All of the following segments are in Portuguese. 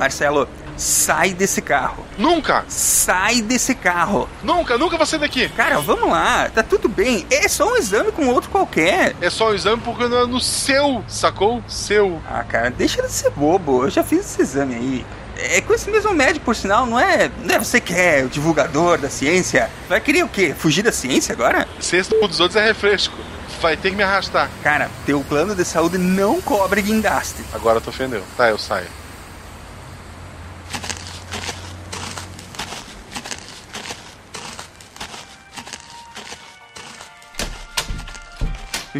Marcelo, sai desse carro. Nunca! Sai desse carro. Nunca, nunca vou sair daqui. Cara, vamos lá, tá tudo bem. É só um exame com outro qualquer. É só um exame porque não é no seu, sacou? Seu. Ah, cara, deixa de ser bobo. Eu já fiz esse exame aí. É com esse mesmo médico, por sinal, não é? Não é você que é o divulgador da ciência? Vai querer o quê? Fugir da ciência agora? Ciência dos outros é refresco. Vai ter que me arrastar. Cara, teu plano de saúde não cobre guindaste. Agora tu ofendeu. Tá, eu saio.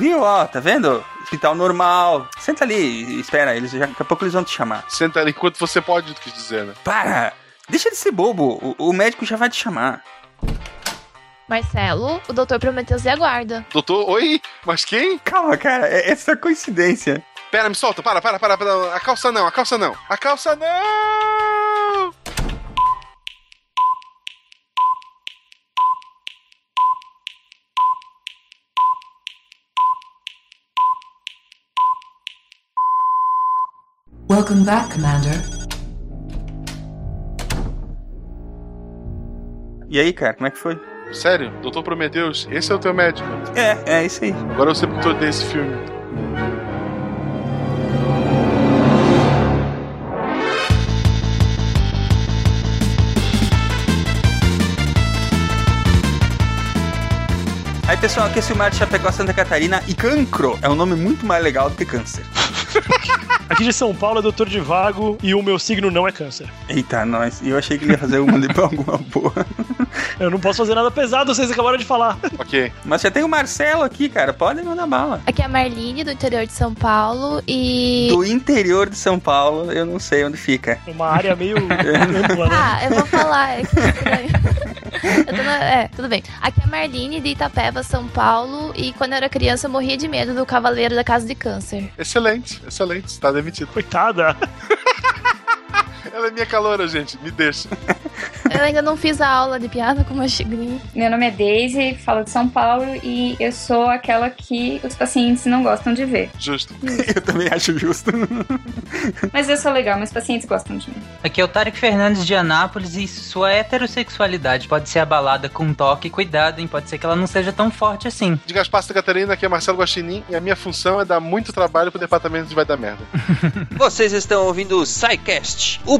Viu, ó, tá vendo? Hospital normal. Senta ali, espera, eles já, daqui a pouco eles vão te chamar. Senta ali enquanto você pode, tu quis dizer, né? Para! Deixa de ser bobo, o, o médico já vai te chamar. Marcelo, o doutor Prometeus e aguarda. Doutor, oi? Mas quem? Calma, cara, é, é só coincidência. Pera, me solta, para, para, para, para. A calça não, a calça não. A calça não! Welcome back, Commander. E aí, cara, como é que foi? Sério? Doutor Prometeus, esse é o teu médico? É, é isso aí. Agora eu sei porque tu odeia esse filme. Aí, pessoal, aqui é o Silmar de Chapecó, Santa Catarina e cancro é um nome muito mais legal do que câncer. Aqui de São Paulo é doutor de vago e o meu signo não é câncer. Eita, nós. Eu achei que ele ia fazer uma de alguma boa. Eu não posso fazer nada pesado, vocês acabaram de falar. Ok. Mas já tem o Marcelo aqui, cara. Pode mandar bala. Aqui é a Marlene, do interior de São Paulo, e. Do interior de São Paulo, eu não sei onde fica. Uma área meio ampla, né? Ah, eu vou falar, é que é estranho. Na- É, tudo bem. Aqui é a Marlene, de Itapeva, São Paulo, e quando eu era criança eu morria de medo do Cavaleiro da Casa de Câncer. Excelente, excelente. Está demitido. Coitada. Ela é minha caloura, gente. Me deixa. Eu ainda não fiz a aula de piada com uma xigrinha. Meu nome é Daisy, falo de São Paulo e eu sou aquela que os pacientes não gostam de ver. Justo. Eu também acho justo. Mas eu sou legal, meus pacientes gostam de mim. Aqui é o Tarek Fernandes de Anápolis e sua heterossexualidade pode ser abalada com um toque. Cuidado, hein? Pode ser que ela não seja tão forte assim. De Gaspar Santa Catarina, aqui é Marcelo Guaxinim e a minha função é dar muito trabalho pro departamento de Vai Dar Merda. Vocês estão ouvindo o SciCast, o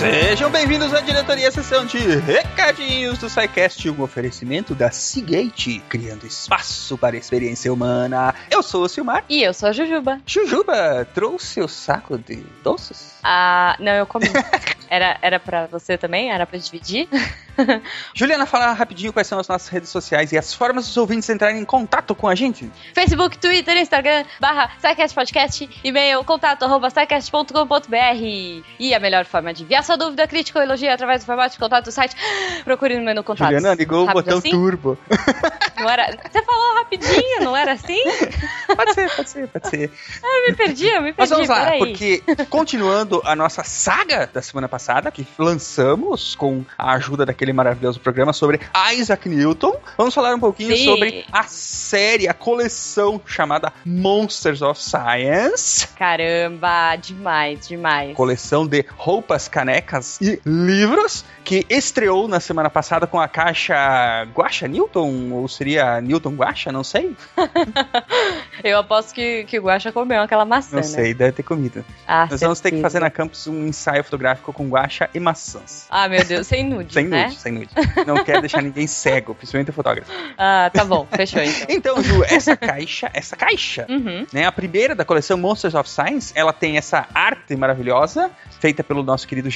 Sejam bem-vindos à diretoria sessão de recadinhos do SciCast, um oferecimento da Seagate, criando espaço para a experiência humana. Eu sou o Silmar. E eu sou a Jujuba. Jujuba, trouxe o saco de doces? Ah, não, eu comi. Era, era pra você também? Era pra dividir? Juliana, fala rapidinho quais são as nossas redes sociais e as formas dos ouvintes entrarem em contato com a gente. Facebook, Twitter, Instagram, barra SciCast Podcast, e-mail, contato, arroba. E a melhor forma de enviar sua dúvida, crítica ou elogio através do formato de contato do site, procure no menu contato. Juliana ligou o Rápido botão assim? turbo. Não era... Você falou rapidinho, não era assim? Pode ser, pode ser, pode ser. Eu me perdi, eu me Mas perdi, vamos lá, peraí. porque continuando a nossa saga da semana passada, que lançamos com a ajuda daquele maravilhoso programa sobre Isaac Newton, vamos falar um pouquinho Sim. sobre a série, a coleção chamada Monsters of Science. Caramba, demais, demais. Coleção de roupas, canecas e livros que estreou na semana passada com a caixa Guacha Newton, ou seria Newton Guacha, não sei. Eu aposto que, que o Guaxa comeu aquela maçã, Não né? sei, deve ter comido. Ah, Nós vamos ter que fazer na campus um ensaio fotográfico com guacha e maçãs. Ah, meu Deus, sem nude, Sem né? nude, sem nude. Não quero deixar ninguém cego, principalmente o fotógrafo. Ah, tá bom, fechou então. Então, Ju, essa caixa, essa caixa, Uhum. né, a primeira da coleção Monsters of Science, ela tem essa arte maravilhosa, feita pelo nosso querido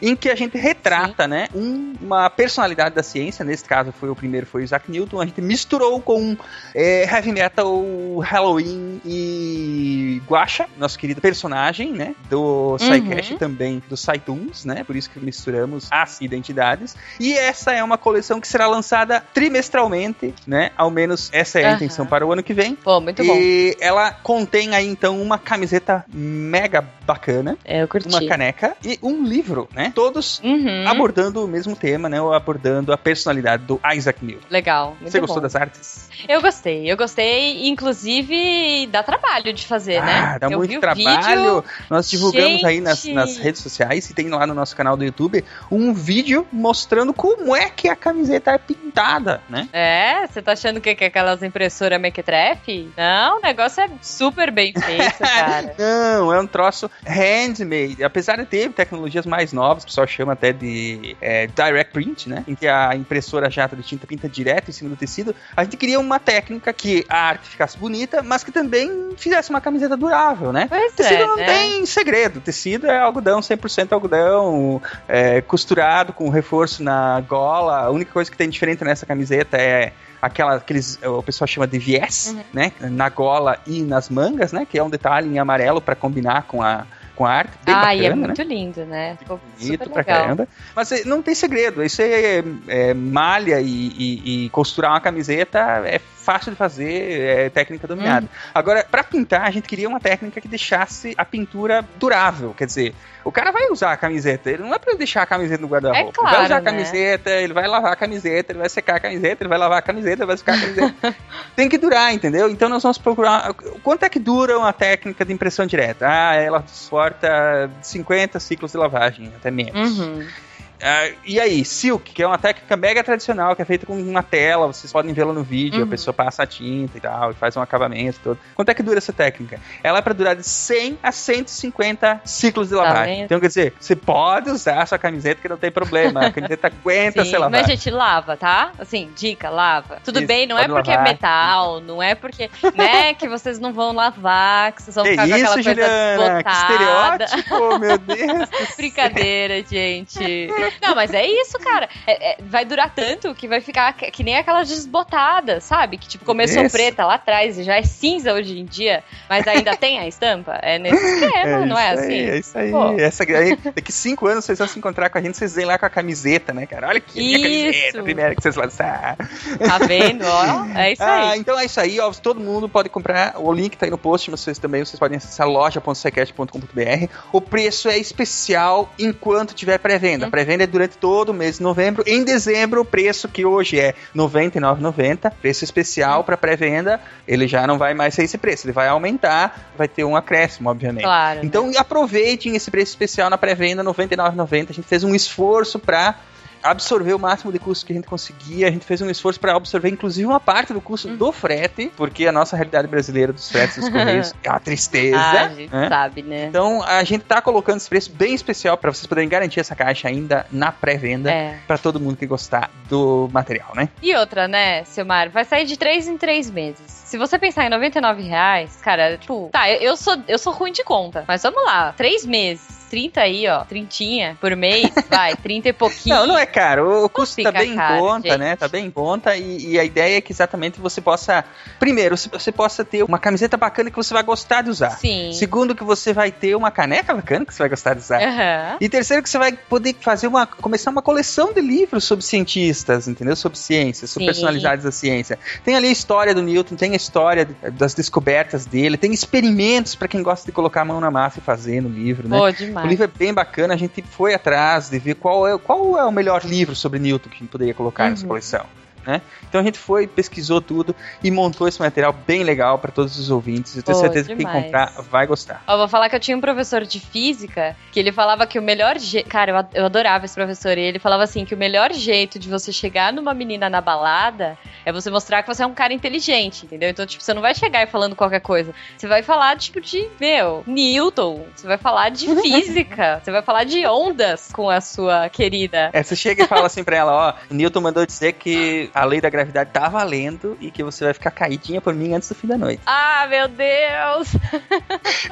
Em que a gente retrata, né, um- uma personalidade da ciência, nesse caso foi o primeiro, foi o Isaac Newton, a gente misturou com é, heavy metal, Halloween e Guacha, nosso querido personagem, né? Do SciCast também, do SciTunes, né? Por isso que misturamos as identidades. E essa é uma coleção que será lançada trimestralmente, né? Ao menos essa é a Aham. intenção para o ano que vem. Pô, muito bom. E ela contém aí então uma camiseta mega bacana, É, eu curti. uma caneca e um livro, né? Todos Uhum. abordando o mesmo tema, né? Ou abordando a personalidade do Isaac Newton. Legal. Você gostou bom. das artes? Eu gostei, eu gostei, inclusive dá trabalho de fazer, né? Ah, dá eu muito trabalho. Nós divulgamos aí nas, Gente! nas redes sociais e tem lá no nosso canal do YouTube um vídeo mostrando como é que a camiseta é pintada, né? É, você tá achando que que é aquelas impressoras mequetrefe? Não, o negócio é super bem feito, cara. Não, é um troço handmade. Apesar de ter tecnologias mais novas, o pessoal chama até de é, direct print, né? Em que a impressora jato de tinta pinta direto em cima do tecido. A gente queria uma técnica que a arte ficasse bonita, mas que também fizesse uma camiseta durável, né? Pois Tecido é, não né? tem segredo. Tecido é algodão, 100% algodão, é, costurado com reforço na gola. A única coisa que tem diferente nessa camiseta é aquela aqueles o pessoal chama de viés, Uhum. né, na gola e nas mangas, né, que é um detalhe em amarelo para combinar com a com arte, bem Ai, bacana, é né? muito lindo, né? Ficou Bonito super pra legal. caramba. Mas não tem segredo. Isso é, é malha e, e- e costurar uma camiseta é fácil de fazer, é técnica dominada. Uhum. Agora, pra pintar, a gente queria uma técnica que deixasse a pintura durável. Quer dizer, o cara vai usar a camiseta, ele não é pra ele deixar a camiseta no guarda-roupa. É ele claro, vai usar a né? camiseta, ele vai lavar a camiseta, ele vai secar a camiseta, ele vai lavar a camiseta, ele vai secar a camiseta. tem que durar, entendeu? Então nós vamos procurar. Quanto é que dura uma técnica de impressão direta? Ah, ela suporta 50 ciclos de lavagem, até menos. Uhum. Ah, e aí, Silk, que é uma técnica mega tradicional, que é feita com uma tela, vocês podem vê-la no vídeo, Uhum. a pessoa passa a tinta e tal, e faz um acabamento todo. Quanto é que dura essa técnica? Ela é para durar de 100 a 150 ciclos de Tá lavagem. vendo? então, quer dizer, você pode usar a sua camiseta que não tem problema, a camiseta aguenta Sim, ser lavada. mas gente, lava, tá? Assim, dica, lava. Tudo Isso, bem, não é porque lavar. é metal, não é porque, né, que vocês não vão lavar, que vocês vão Que ficar com aquela isso, coisa Juliana? Que estereótipo, meu Deus. Brincadeira, gente. Não, mas é isso, cara. É- é- vai durar tanto que vai ficar que, que nem aquelas desbotadas, sabe? Que tipo, começou Isso. preta lá atrás e já é cinza hoje em dia, mas ainda tem a estampa. É nesse esquema, não é assim? É isso aí. Pô. Essa, aí. Daqui cinco anos vocês vão se encontrar com a gente, vocês vêm lá com a camiseta, né, cara? Olha minha Isso. camiseta, primeira que vocês lançaram. Tá vendo? Ó, é isso Ah, aí. então é isso aí, ó. Todo mundo pode comprar. O link tá aí no post, mas vocês também vocês podem acessar loja.secast.com.br. O preço é especial enquanto tiver pré-venda. Hum. Pré-venda é durante todo o mês de novembro. Em dezembro, o preço que hoje é R$ 99,90, preço especial para pré-venda, ele já não vai mais ser esse preço, ele vai aumentar, vai ter um acréscimo, obviamente. Claro. né? Então aproveitem esse preço especial na pré-venda, R$ 99,90. A gente fez um esforço para absorver o máximo de custo que a gente conseguia. A gente fez um esforço para absorver, inclusive, uma parte do custo Hum. do frete, porque a nossa realidade brasileira dos fretes dos correios é uma tristeza. Ah, a gente né? sabe, né? Então a gente tá colocando esse preço bem especial para vocês poderem garantir essa caixa ainda na pré-venda É. para todo mundo que gostar do material, né? E outra, né, Silmar? Vai sair de três em três meses. Se você pensar em 99 reais, cara, tipo, tá, eu, eu sou, eu sou ruim de conta, mas vamos lá, três meses. 30 aí, ó, trintinha por mês, vai, 30 e pouquinho. Não, não é caro. O custo tá bem caro, em conta, gente. né? Tá bem em conta e, e a ideia é que exatamente você possa, primeiro, você- possa ter uma camiseta bacana que você vai gostar de usar. Sim. Segundo, que você vai ter uma caneca bacana que você vai gostar de usar. Aham. E terceiro, que você vai poder fazer uma. começar uma coleção de livros sobre cientistas, entendeu? Sobre ciência, sobre Sim. personalidades da ciência. Tem ali a história do Newton, tem a história das descobertas dele, tem experimentos para quem gosta de colocar a mão na massa e fazer no livro, né? Pô, O livro é bem bacana, a gente foi atrás de ver qual é, qual é o melhor livro sobre Newton que a gente poderia colocar nessa Uhum. coleção. Né? Então a gente foi, pesquisou tudo e montou esse material bem legal para todos os ouvintes. Eu tenho Pô, certeza que quem demais. comprar vai gostar. Ó, vou falar que eu tinha um professor de física que ele falava que o melhor jeito. Cara, eu, ad- eu adorava esse professor. E ele falava assim: que o melhor jeito de você chegar numa menina na balada é você mostrar que você é um cara inteligente, entendeu? Então, tipo, você não vai chegar falando qualquer coisa. Você vai falar, tipo, de, meu, Newton. Você vai falar de física. você vai falar de ondas com a sua querida. É, você chega e fala assim pra ela, ó, Newton mandou dizer que a lei da gravidade tá valendo e que você vai ficar caidinha por mim antes do fim da noite. Ah, meu Deus!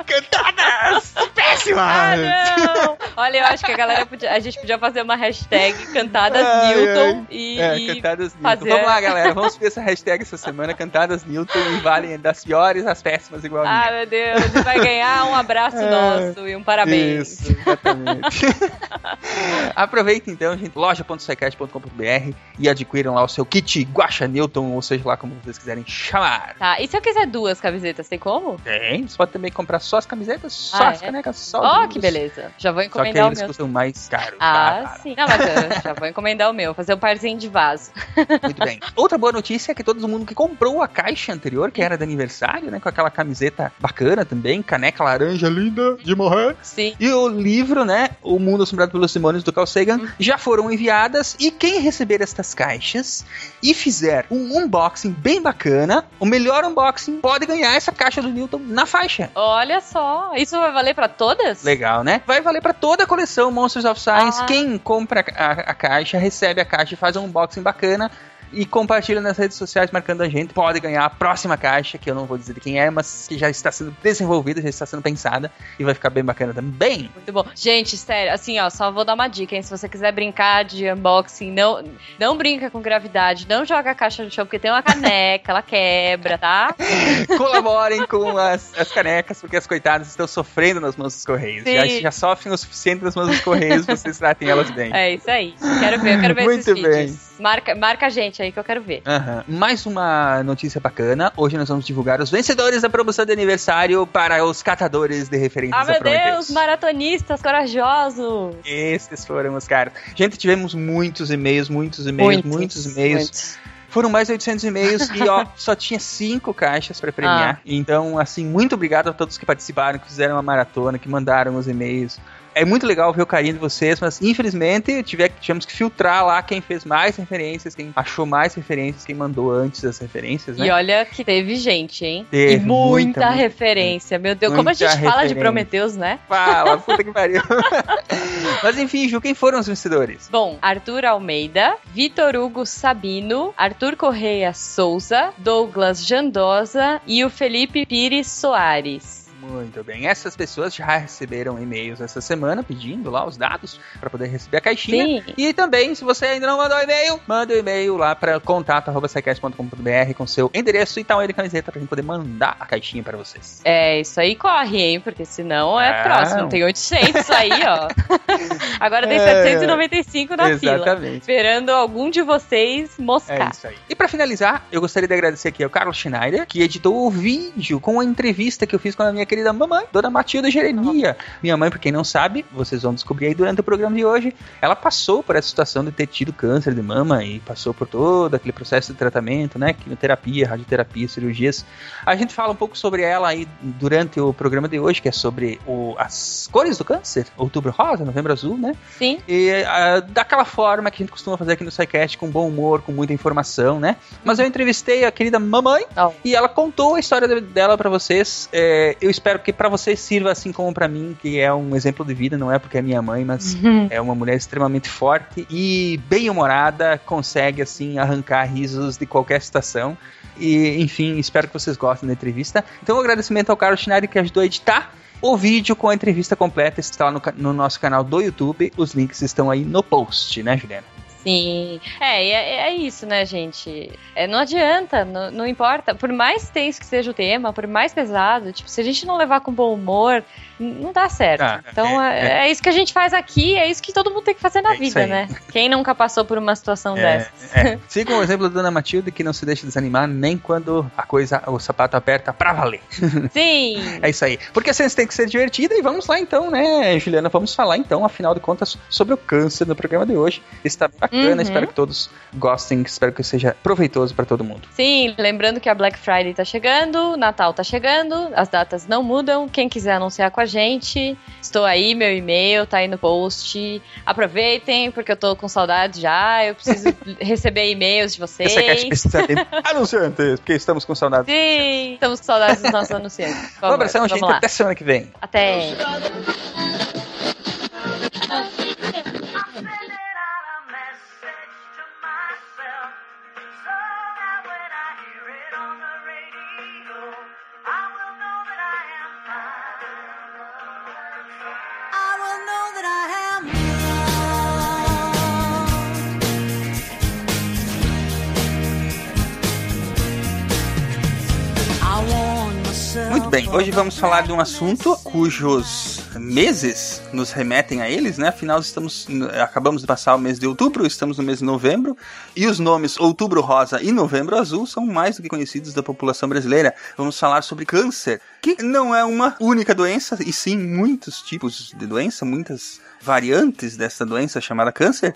Cantadas péssimas! Ah, não! Olha, eu acho que a galera podia. A gente podia fazer uma hashtag cantadas Ai, Newton ai. e. É, e Cantadas Newton. fazer- Vamos lá, galera. Vamos subir essa hashtag essa semana. Cantadas Newton e valem das piores às péssimas igual a Ah, minha. meu Deus, você vai ganhar um abraço É. nosso e um parabéns. Isso, exatamente. Aproveita então, gente, loja.sicast.com.br e adquiram lá o seu kit Guaxa Newton, ou seja lá como vocês quiserem chamar. Tá, e se eu quiser duas camisetas, tem como? Tem, você pode também comprar só as camisetas, só Ah, as é? canecas, só Ó, que beleza. Já vou Só que encomendar o eles meu. custam mais caro. Ah, barato. sim. Não, mas eu já vou encomendar o meu, fazer um parzinho de vaso. Muito bem. Outra boa notícia é que todo mundo que comprou a caixa anterior, que era de aniversário, né, com aquela camiseta bacana também, caneca laranja linda de morrer, Sim. E o livro, né? O Mundo Assombrado pelos Demônios do Carl Sagan já foram enviadas. E quem receber estas caixas e fizer um unboxing bem bacana, o melhor unboxing pode ganhar essa caixa do Newton na faixa. Olha só, isso vai valer pra todas? Legal, né? Vai valer para toda a coleção Monsters of Science. Ah. Quem compra a, a caixa, recebe a caixa e faz um unboxing bacana. E compartilha nas redes sociais marcando a gente. Pode ganhar a próxima caixa, que eu não vou dizer de quem é, mas que já está sendo desenvolvida, já está sendo pensada. E vai ficar bem bacana também. Muito bom. Gente, sério, assim, ó, só vou dar uma dica, hein? Se você quiser brincar de unboxing, não, não brinca com gravidade, não joga a caixa no chão, porque tem uma caneca, ela quebra, tá? colaborem com as, as canecas, porque as coitadas estão sofrendo nas mãos dos Correios. Já, já sofrem o suficiente nas mãos dos Correios, vocês tratem elas bem. É isso aí. Quero ver, eu quero ver Muito esses bem. vídeos. Marca, marca a gente aí que eu quero ver. Aham. Mais uma notícia bacana. Hoje nós vamos divulgar os vencedores da promoção de aniversário para os catadores de referências Ah, meu. Deus, maratonistas corajosos. Esses foram os caras. Gente, tivemos muitos e-mails, muitos e-mails, muitos, e-mails. muitos. Foram mais de 800 e-mails e, ó, só tinha cinco caixas pra premiar. Então, assim, muito obrigado a todos que participaram, que fizeram a maratona, que mandaram os e-mails. É muito legal ver o carinho de vocês, mas infelizmente tive- tivemos que filtrar lá quem fez mais referências, quem achou mais referências, quem mandou antes as referências, né? E olha que teve gente, hein? Teve e muita, muita, muita, referência. Meu Deus, como a muita gente fala de referência. Prometheus, né? Fala, puta que pariu. mas enfim, Ju, quem foram os vencedores? Bom, Arthur Almeida, Vitor Hugo Sabino, Arthur Correia Souza, Douglas Jandosa e o Felipe Pires Soares. Muito bem. Essas pessoas já receberam e-mails essa semana pedindo lá os dados para poder receber a caixinha. Sim. E também, se você ainda não mandou e-mail, manda o e-mail lá para contato.com.br com seu endereço e tal de camiseta pra gente poder mandar a caixinha para vocês. É, isso aí corre, hein? Porque senão é próximo. Tem 800 aí, ó. Agora tem É. 795 na fila. Exatamente. Esperando algum de vocês É moscar. isso aí. E pra finalizar, eu gostaria de agradecer aqui ao Carlos Schneider, que editou o vídeo com a entrevista que eu fiz com a minha querida mamãe, Dona Matilda Jeremia. Minha mãe, pra quem não sabe, vocês vão descobrir aí durante o programa de hoje, ela passou por essa situação de ter tido câncer de mama e passou por todo aquele processo de tratamento, né? Quimioterapia, radioterapia, cirurgias. A gente fala um pouco sobre ela aí durante o programa de hoje, que é sobre o- as cores do câncer, outubro rosa, novembro azul, né? Sim. E ah, daquela forma que a gente costuma fazer aqui no SciCast, com bom humor, com muita informação, né? Mas eu entrevistei a querida mamãe Oh. e ela contou a história de- dela pra vocês. É, eu espero que pra vocês sirva assim como pra mim, que é um exemplo de vida, não é porque é minha mãe, mas é uma mulher extremamente forte e bem-humorada, consegue assim arrancar risos de qualquer situação. E, enfim, espero que vocês gostem da entrevista. Então, um agradecimento ao Carlos Schneider que ajudou a editar. O vídeo com a entrevista completa está lá no, no nosso canal do YouTube. Os links estão aí no post, né, Juliana? Sim. É, é, é isso, né, gente? É, não adianta, não, não importa. Por mais tenso que seja o tema, por mais pesado, tipo, se a gente não levar com bom humor, não dá certo. Ah, então é, é, é isso que a gente faz aqui, é isso que todo mundo tem que fazer na É vida, né? Quem nunca passou por uma situação É, dessas? é. Siga o exemplo da Dona Matilde que não se deixa desanimar nem quando a coisa, o sapato aperta pra valer. Sim! É isso aí. Porque a ciência tem que ser divertida e vamos lá então, né, Juliana? Vamos falar então, afinal de contas, sobre o câncer no programa de hoje. Está bacana, Uhum. espero que todos gostem, espero que seja proveitoso pra todo mundo. Sim, lembrando que a Black Friday tá chegando, Natal tá chegando, as datas não mudam. Quem quiser anunciar com a gente, estou aí, meu e-mail tá aí no post. Aproveitem, porque eu tô com saudade já. Eu preciso receber e-mails de vocês. Essa caixa precisa ter anunciantes, porque estamos com saudades. Sim, estamos com saudades dos nossos anunciantes. Por Um abração, vamos gente. lá. Até semana que vem. Até. Bem, hoje vamos falar de um assunto cujos meses nos remetem a eles, né? Afinal, estamos acabamos de passar o mês de outubro, estamos no mês de novembro, e os nomes Outubro Rosa e Novembro Azul são mais do que conhecidos da população brasileira. Vamos falar sobre câncer, que não é uma única doença, e sim muitos tipos de doença, muitas variantes dessa doença chamada câncer.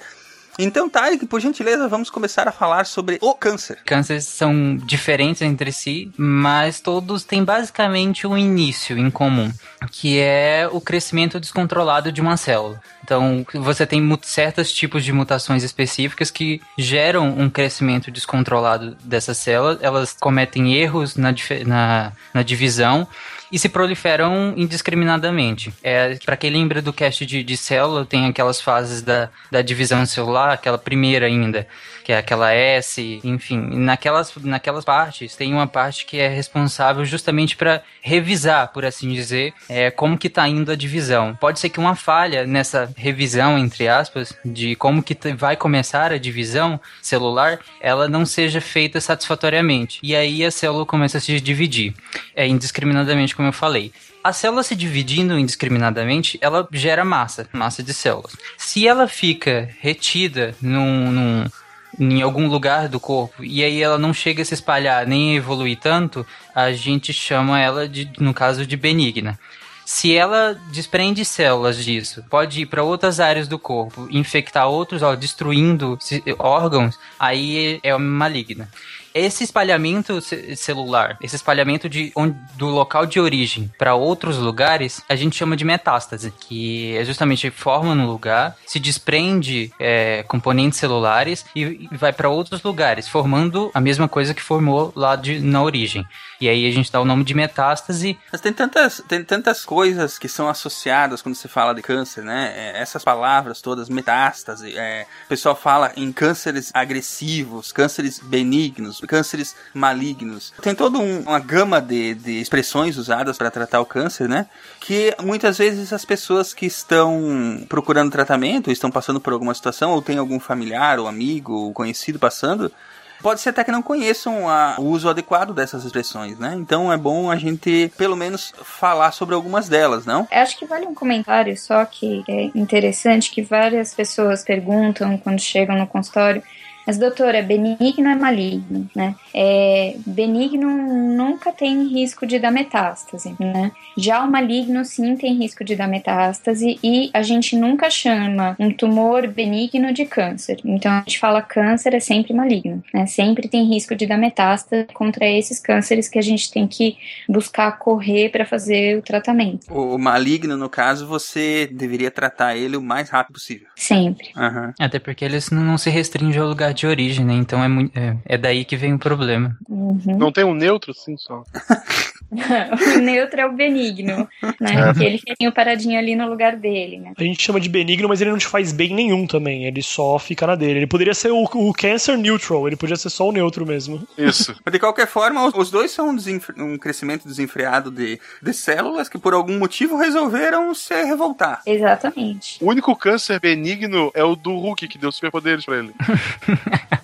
Então, Tarek, por gentileza, vamos começar a falar sobre o câncer. Cânceres são diferentes entre si, mas todos têm basicamente um início em comum, que é o crescimento descontrolado de uma célula. Então, você tem certos tipos de mutações específicas que geram um crescimento descontrolado dessa célula. Elas cometem erros na, na, na divisão e se proliferam indiscriminadamente. É, para quem lembra do cast de, de célula, tem aquelas fases da, da divisão celular, aquela primeira ainda, que é aquela S, enfim. Naquelas, naquelas partes, tem uma parte que é responsável justamente para revisar, por assim dizer, é, como que tá indo a divisão. Pode ser que uma falha nessa revisão, entre aspas, de como que vai começar a divisão celular, ela não seja feita satisfatoriamente. E aí a célula começa a se dividir, é, indiscriminadamente, como eu falei. A célula se dividindo indiscriminadamente, ela gera massa, massa de células. Se ela fica retida num, num- em algum lugar do corpo e aí ela não chega a se espalhar nem evoluir tanto, a gente chama ela de, no caso, de benigna. Se ela desprende células disso, pode ir para outras áreas do corpo, infectar outros, ó, destruindo órgãos, aí é maligna. Esse espalhamento ce- celular, esse espalhamento de onde- do local de origem para outros lugares, a gente chama de metástase, que é justamente forma no lugar, se desprende é, componentes celulares e, e vai para outros lugares, formando a mesma coisa que formou lá de, na origem. E aí a gente dá o nome de metástase Mas tem tantas, tem tantas coisas que são associadas quando se fala de câncer, né? É, essas palavras todas, metástase, é, o pessoal fala em cânceres agressivos, cânceres benignos, cânceres malignos. Tem toda um- uma gama de, de expressões usadas para tratar o câncer, né? Que muitas vezes as pessoas que estão procurando tratamento, estão passando por alguma situação, ou tem algum familiar, ou amigo, ou conhecido passando, Pode ser até que não conheçam a- o uso adequado dessas expressões, né? Então é bom a gente, pelo menos, falar sobre algumas delas, não? Eu acho que vale um comentário só que é interessante que várias pessoas perguntam quando chegam no consultório. Mas, doutora, é benigno é maligno, né? É, benigno nunca tem risco de dar metástase, né? Já o maligno, sim, tem risco de dar metástase e a gente nunca chama um tumor benigno de câncer. Então, a gente fala câncer é sempre maligno, né? Sempre tem risco de dar metástase contra esses cânceres que a gente tem que buscar correr para fazer o tratamento. O maligno, no caso, você deveria tratar ele o mais rápido possível. Sempre. Aham. Até porque eles não não se restringem ao lugar de origem, né? Então é, é, é daí que vem o problema. Uhum. Não tem um neutro, sim, só. o neutro é o benigno, né? Que ele fica paradinho ali no lugar dele, né? A gente chama de benigno, mas ele não te faz bem nenhum também. Ele só fica na dele. Ele poderia ser o, o cancer neutral, ele podia ser só o neutro mesmo. Isso. Mas, De qualquer forma, os- os dois são um, desenfre- um crescimento desenfreado de, de células que, por algum motivo, resolveram se revoltar. Exatamente. O único câncer benigno é o do Hulk, que deu superpoderes pra ele.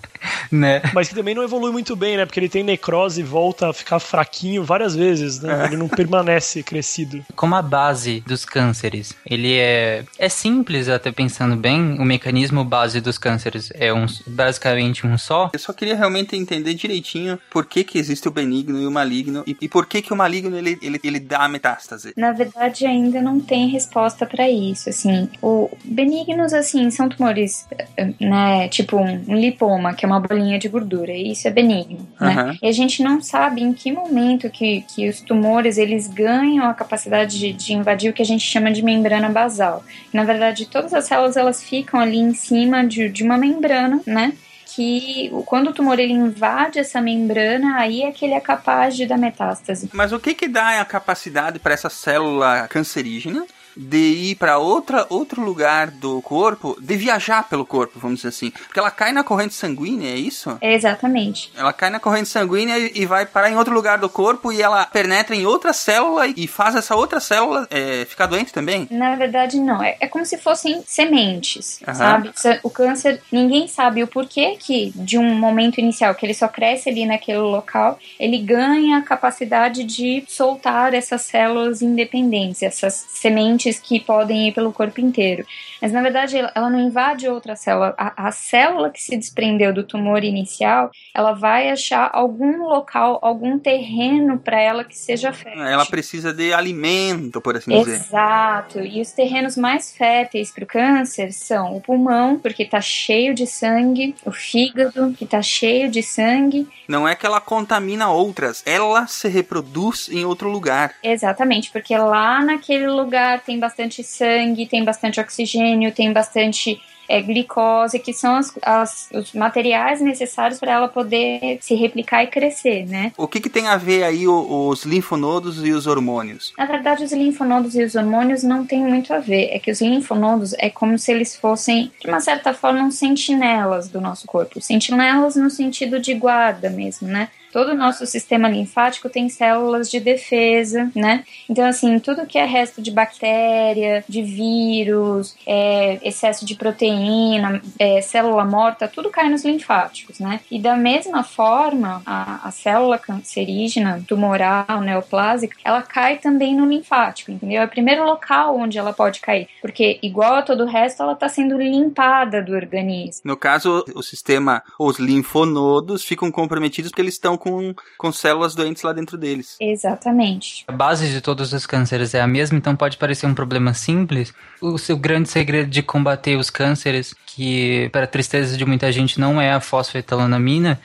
Né? Mas que também não evolui muito bem, né? Porque ele tem necrose e volta a ficar fraquinho várias vezes, né? Ele não permanece crescido. Como a base dos cânceres, ele é, é simples até pensando bem, o mecanismo base dos cânceres é um, basicamente um só. Eu só queria realmente entender direitinho por que, que existe o benigno e o maligno e, e por que, que o maligno ele, ele, ele dá a metástase. Na verdade, ainda não tem resposta para isso, assim. O benignos, assim, são tumores, eh, né, tipo um, um lipoma, que é uma bolinha de gordura, e isso é benigno, né? Aham. E a gente não sabe em que momento que, que os tumores, eles ganham a capacidade de, de invadir o que a gente chama de membrana basal. Na verdade, todas as células, elas ficam ali em cima de, de uma membrana, né? Que quando o tumor ele invade essa membrana, aí é que ele é capaz de dar metástase. Mas o que que dá a capacidade para essa célula cancerígena de ir para outra outro lugar do corpo, de viajar pelo corpo, vamos dizer assim. Porque ela cai na corrente sanguínea, é isso? Exatamente. Ela cai na corrente sanguínea e e vai parar em outro lugar do corpo e ela penetra em outra célula e faz essa outra célula é, ficar doente também? Na verdade, não. É, é como se fossem sementes, Aham. sabe? O câncer, ninguém sabe o porquê que, de um momento inicial, que ele só cresce ali naquele local, ele ganha a capacidade de soltar essas células independentes, essas sementes que podem ir pelo corpo inteiro. Mas, na verdade, ela não invade outra célula. A, a célula que se desprendeu do tumor inicial, ela vai achar algum local, algum terreno para ela que seja fértil. Ela precisa de alimento, por assim dizer. Exato. E os terrenos mais férteis para o câncer são o pulmão, porque está cheio de sangue, o fígado, que está cheio de sangue. Não é que ela contamina outras, ela se reproduz em outro lugar. Exatamente, porque lá naquele lugar tem bastante sangue, tem bastante oxigênio, tem bastante é, glicose, que são as- as- os materiais necessários para ela poder se replicar e crescer, né? O que, que tem a ver aí o- os linfonodos e os hormônios? Na verdade, os linfonodos e os hormônios não têm muito a ver. É que os linfonodos é como se eles fossem, de uma certa forma, uns sentinelas do nosso corpo. Sentinelas no sentido de guarda mesmo, né? Todo o nosso sistema linfático tem células de defesa, né? Então, assim, tudo que é resto de bactéria, de vírus, é, excesso de proteína, é, célula morta, tudo cai nos linfáticos, né? E da mesma forma, a, a célula cancerígena, tumoral, neoplásica, ela cai também no linfático, entendeu? É o primeiro local onde ela pode cair, porque igual a todo o resto, ela está sendo limpada do organismo. No caso, o sistema, os linfonodos ficam comprometidos porque eles estão com, com células doentes lá dentro deles. Exatamente. A base de todos os cânceres é a mesma, então pode parecer um problema simples. O seu grande segredo de combater os cânceres, que para a tristeza de muita gente não é a fosfetanolamina,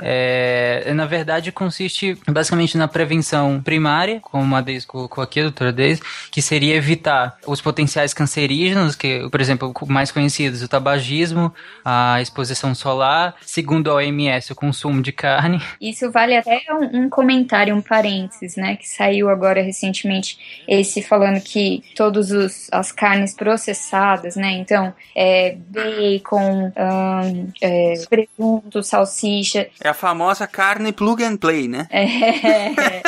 é, na verdade consiste basicamente na prevenção primária, como a Deise colocou aqui, a doutora Deise, que seria evitar os potenciais cancerígenos, que, por exemplo, mais conhecidos, o tabagismo, a exposição solar, segundo a OMS, o consumo de carne. Isso vale até um, um comentário, um parênteses, né? Que saiu agora recentemente, esse falando que todas as carnes processadas, né? Então, é, bacon, é, presunto, salsicha. A famosa carne plug and play, né? É,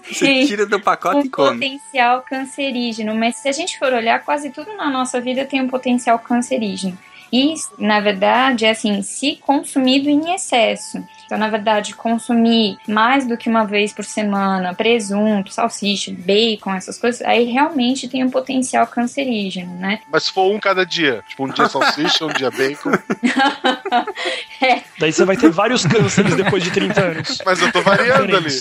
Você tira do pacote um e come. potencial cancerígeno, mas se a gente for olhar, quase tudo na nossa vida tem um potencial cancerígeno. E, na verdade, é assim, se consumido em excesso. Então, na verdade, consumir mais do que uma vez por semana presunto, salsicha, bacon, essas coisas, aí realmente tem um potencial cancerígeno, né? Mas se for um cada dia, tipo um dia salsicha, um dia bacon. Daí você vai ter vários cânceres depois de 30 anos. Mas eu tô variando ali.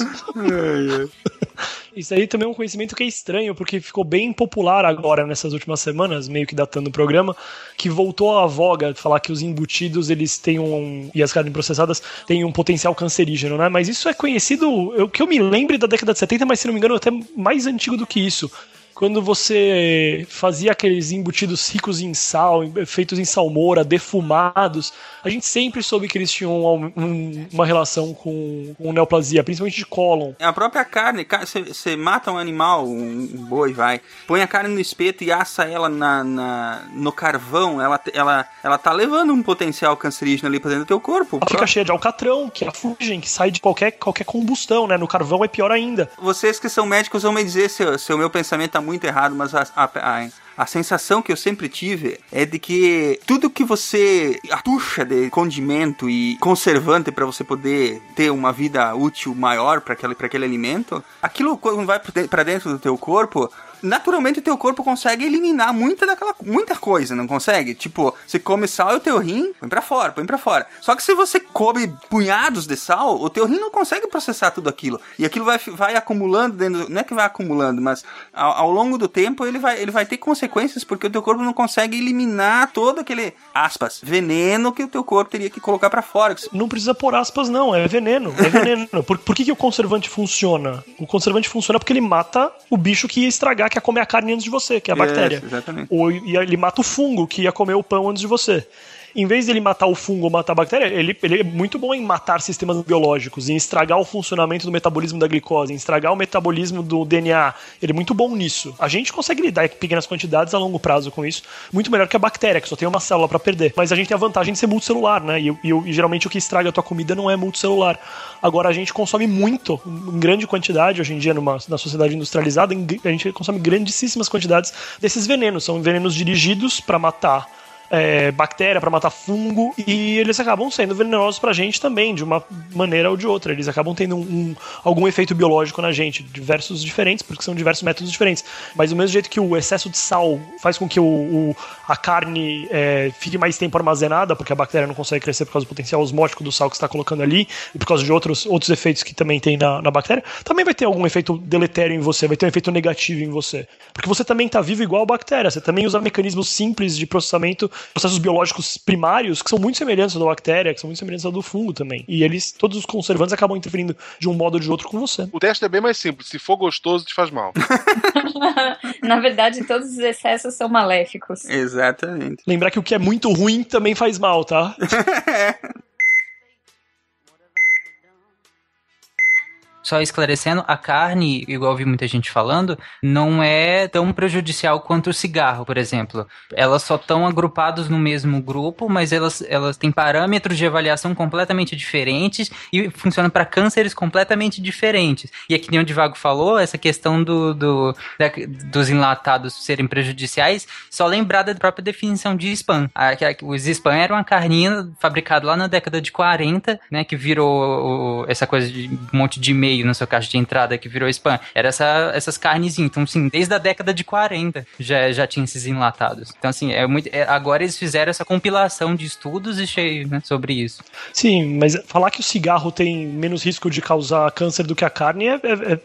Isso aí também é um conhecimento que é estranho, porque ficou bem popular agora nessas últimas semanas, meio que datando o programa, que voltou à voga falar que os embutidos eles têm um. e as carnes processadas têm um potencial cancerígeno, né? Mas isso é conhecido, eu, que eu me lembre da década de 70, mas se não me engano, até mais antigo do que isso. Quando você fazia aqueles embutidos ricos em sal, feitos em salmoura, defumados, a gente sempre soube que eles tinham um- um- uma relação com, com neoplasia, principalmente de cólon. É a própria carne, você mata um animal, um, boi, vai, põe a carne no espeto e assa ela na, na- no carvão, ela, ela, ela tá levando um potencial cancerígeno ali pra dentro do teu corpo. Ela fica cheia de alcatrão, que é a fugem, que sai de qualquer, qualquer combustão, né? No carvão é pior ainda. Vocês que são médicos vão me dizer se, se o meu pensamento tá muito errado, mas a, a, a, a sensação que eu sempre tive é de que tudo que você atucha de condimento e conservante para você poder ter uma vida útil maior para aquele, aquele alimento, aquilo quando vai para dentro do teu corpo, naturalmente o teu corpo consegue eliminar muita daquela muita coisa, não consegue? Tipo, você come sal e o teu rim põe pra fora, põe pra fora. Só que se você come punhados de sal, o teu rim não consegue processar tudo aquilo. E aquilo vai, vai acumulando dentro, não é que vai acumulando, mas ao, ao longo do tempo ele vai, ele vai ter consequências porque o teu corpo não consegue eliminar todo aquele aspas, veneno que o teu corpo teria que colocar pra fora. Não precisa pôr aspas, não, é veneno. É veneno. Por, por que, que o conservante funciona? O conservante funciona porque ele mata o bicho que ia estragar, que ia comer a carne antes de você, que é a bactéria. Exatamente. Ou e ele mata o fungo que ia comer o pão antes de você. Em vez dele matar o fungo ou matar a bactéria, ele, ele é muito bom em matar sistemas biológicos, em estragar o funcionamento do metabolismo da glicose, em estragar o metabolismo do DNA. Ele é muito bom nisso. A gente consegue lidar em pequenas quantidades a longo prazo com isso, muito melhor que a bactéria, que só tem uma célula para perder. Mas a gente tem a vantagem de ser multicelular, né? E, e, e geralmente o que estraga a tua comida não é multicelular. Agora a gente consome muito, em grande quantidade, hoje em dia, numa, na sociedade industrializada, a gente consome grandíssimas quantidades desses venenos. São venenos dirigidos para matar é, bactéria, para matar fungo, e eles acabam sendo venenosos pra gente também, de uma maneira ou de outra. Eles acabam tendo um, um, algum efeito biológico na gente, diversos diferentes, porque são diversos métodos diferentes. Mas do mesmo jeito que o excesso de sal faz com que o, o a carne é, fique mais tempo armazenada, porque a bactéria não consegue crescer por causa do potencial osmótico do sal que está colocando ali, e por causa de outros, outros efeitos que também tem na, na bactéria, também vai ter algum efeito deletério em você, vai ter um efeito negativo em você. Porque você também está vivo igual a bactéria, você também usa mecanismos simples de processamento processos biológicos primários que são muito semelhantes ao da bactéria, que são muito semelhantes ao do fungo também. E eles, todos os conservantes acabam interferindo de um modo ou de outro com você. O teste é bem mais simples. Se for gostoso, te faz mal. Na verdade, todos os excessos são maléficos. Exatamente. Lembrar que o que é muito ruim também faz mal, tá? Só esclarecendo, a carne, igual vi muita gente falando, não é tão prejudicial quanto o cigarro, por exemplo. Elas só estão agrupadas no mesmo grupo, mas elas, elas têm parâmetros de avaliação completamente diferentes e funcionam para cânceres completamente diferentes. E aqui, nem o Divago falou, essa questão do, do da, dos enlatados serem prejudiciais, só lembrar da própria definição de spam. A, os spam era uma carninha fabricada lá na década de 40, né, que virou essa coisa de um monte de e-mail na sua caixa de entrada que virou spam. Era essa, essas carnezinhas. Então, assim, desde a década de 40 já, já tinha esses enlatados. Então, assim, é muito, é, agora eles fizeram essa compilação de estudos e cheio né, sobre isso. Sim, mas falar que o cigarro tem menos risco de causar câncer do que a carne é, é, é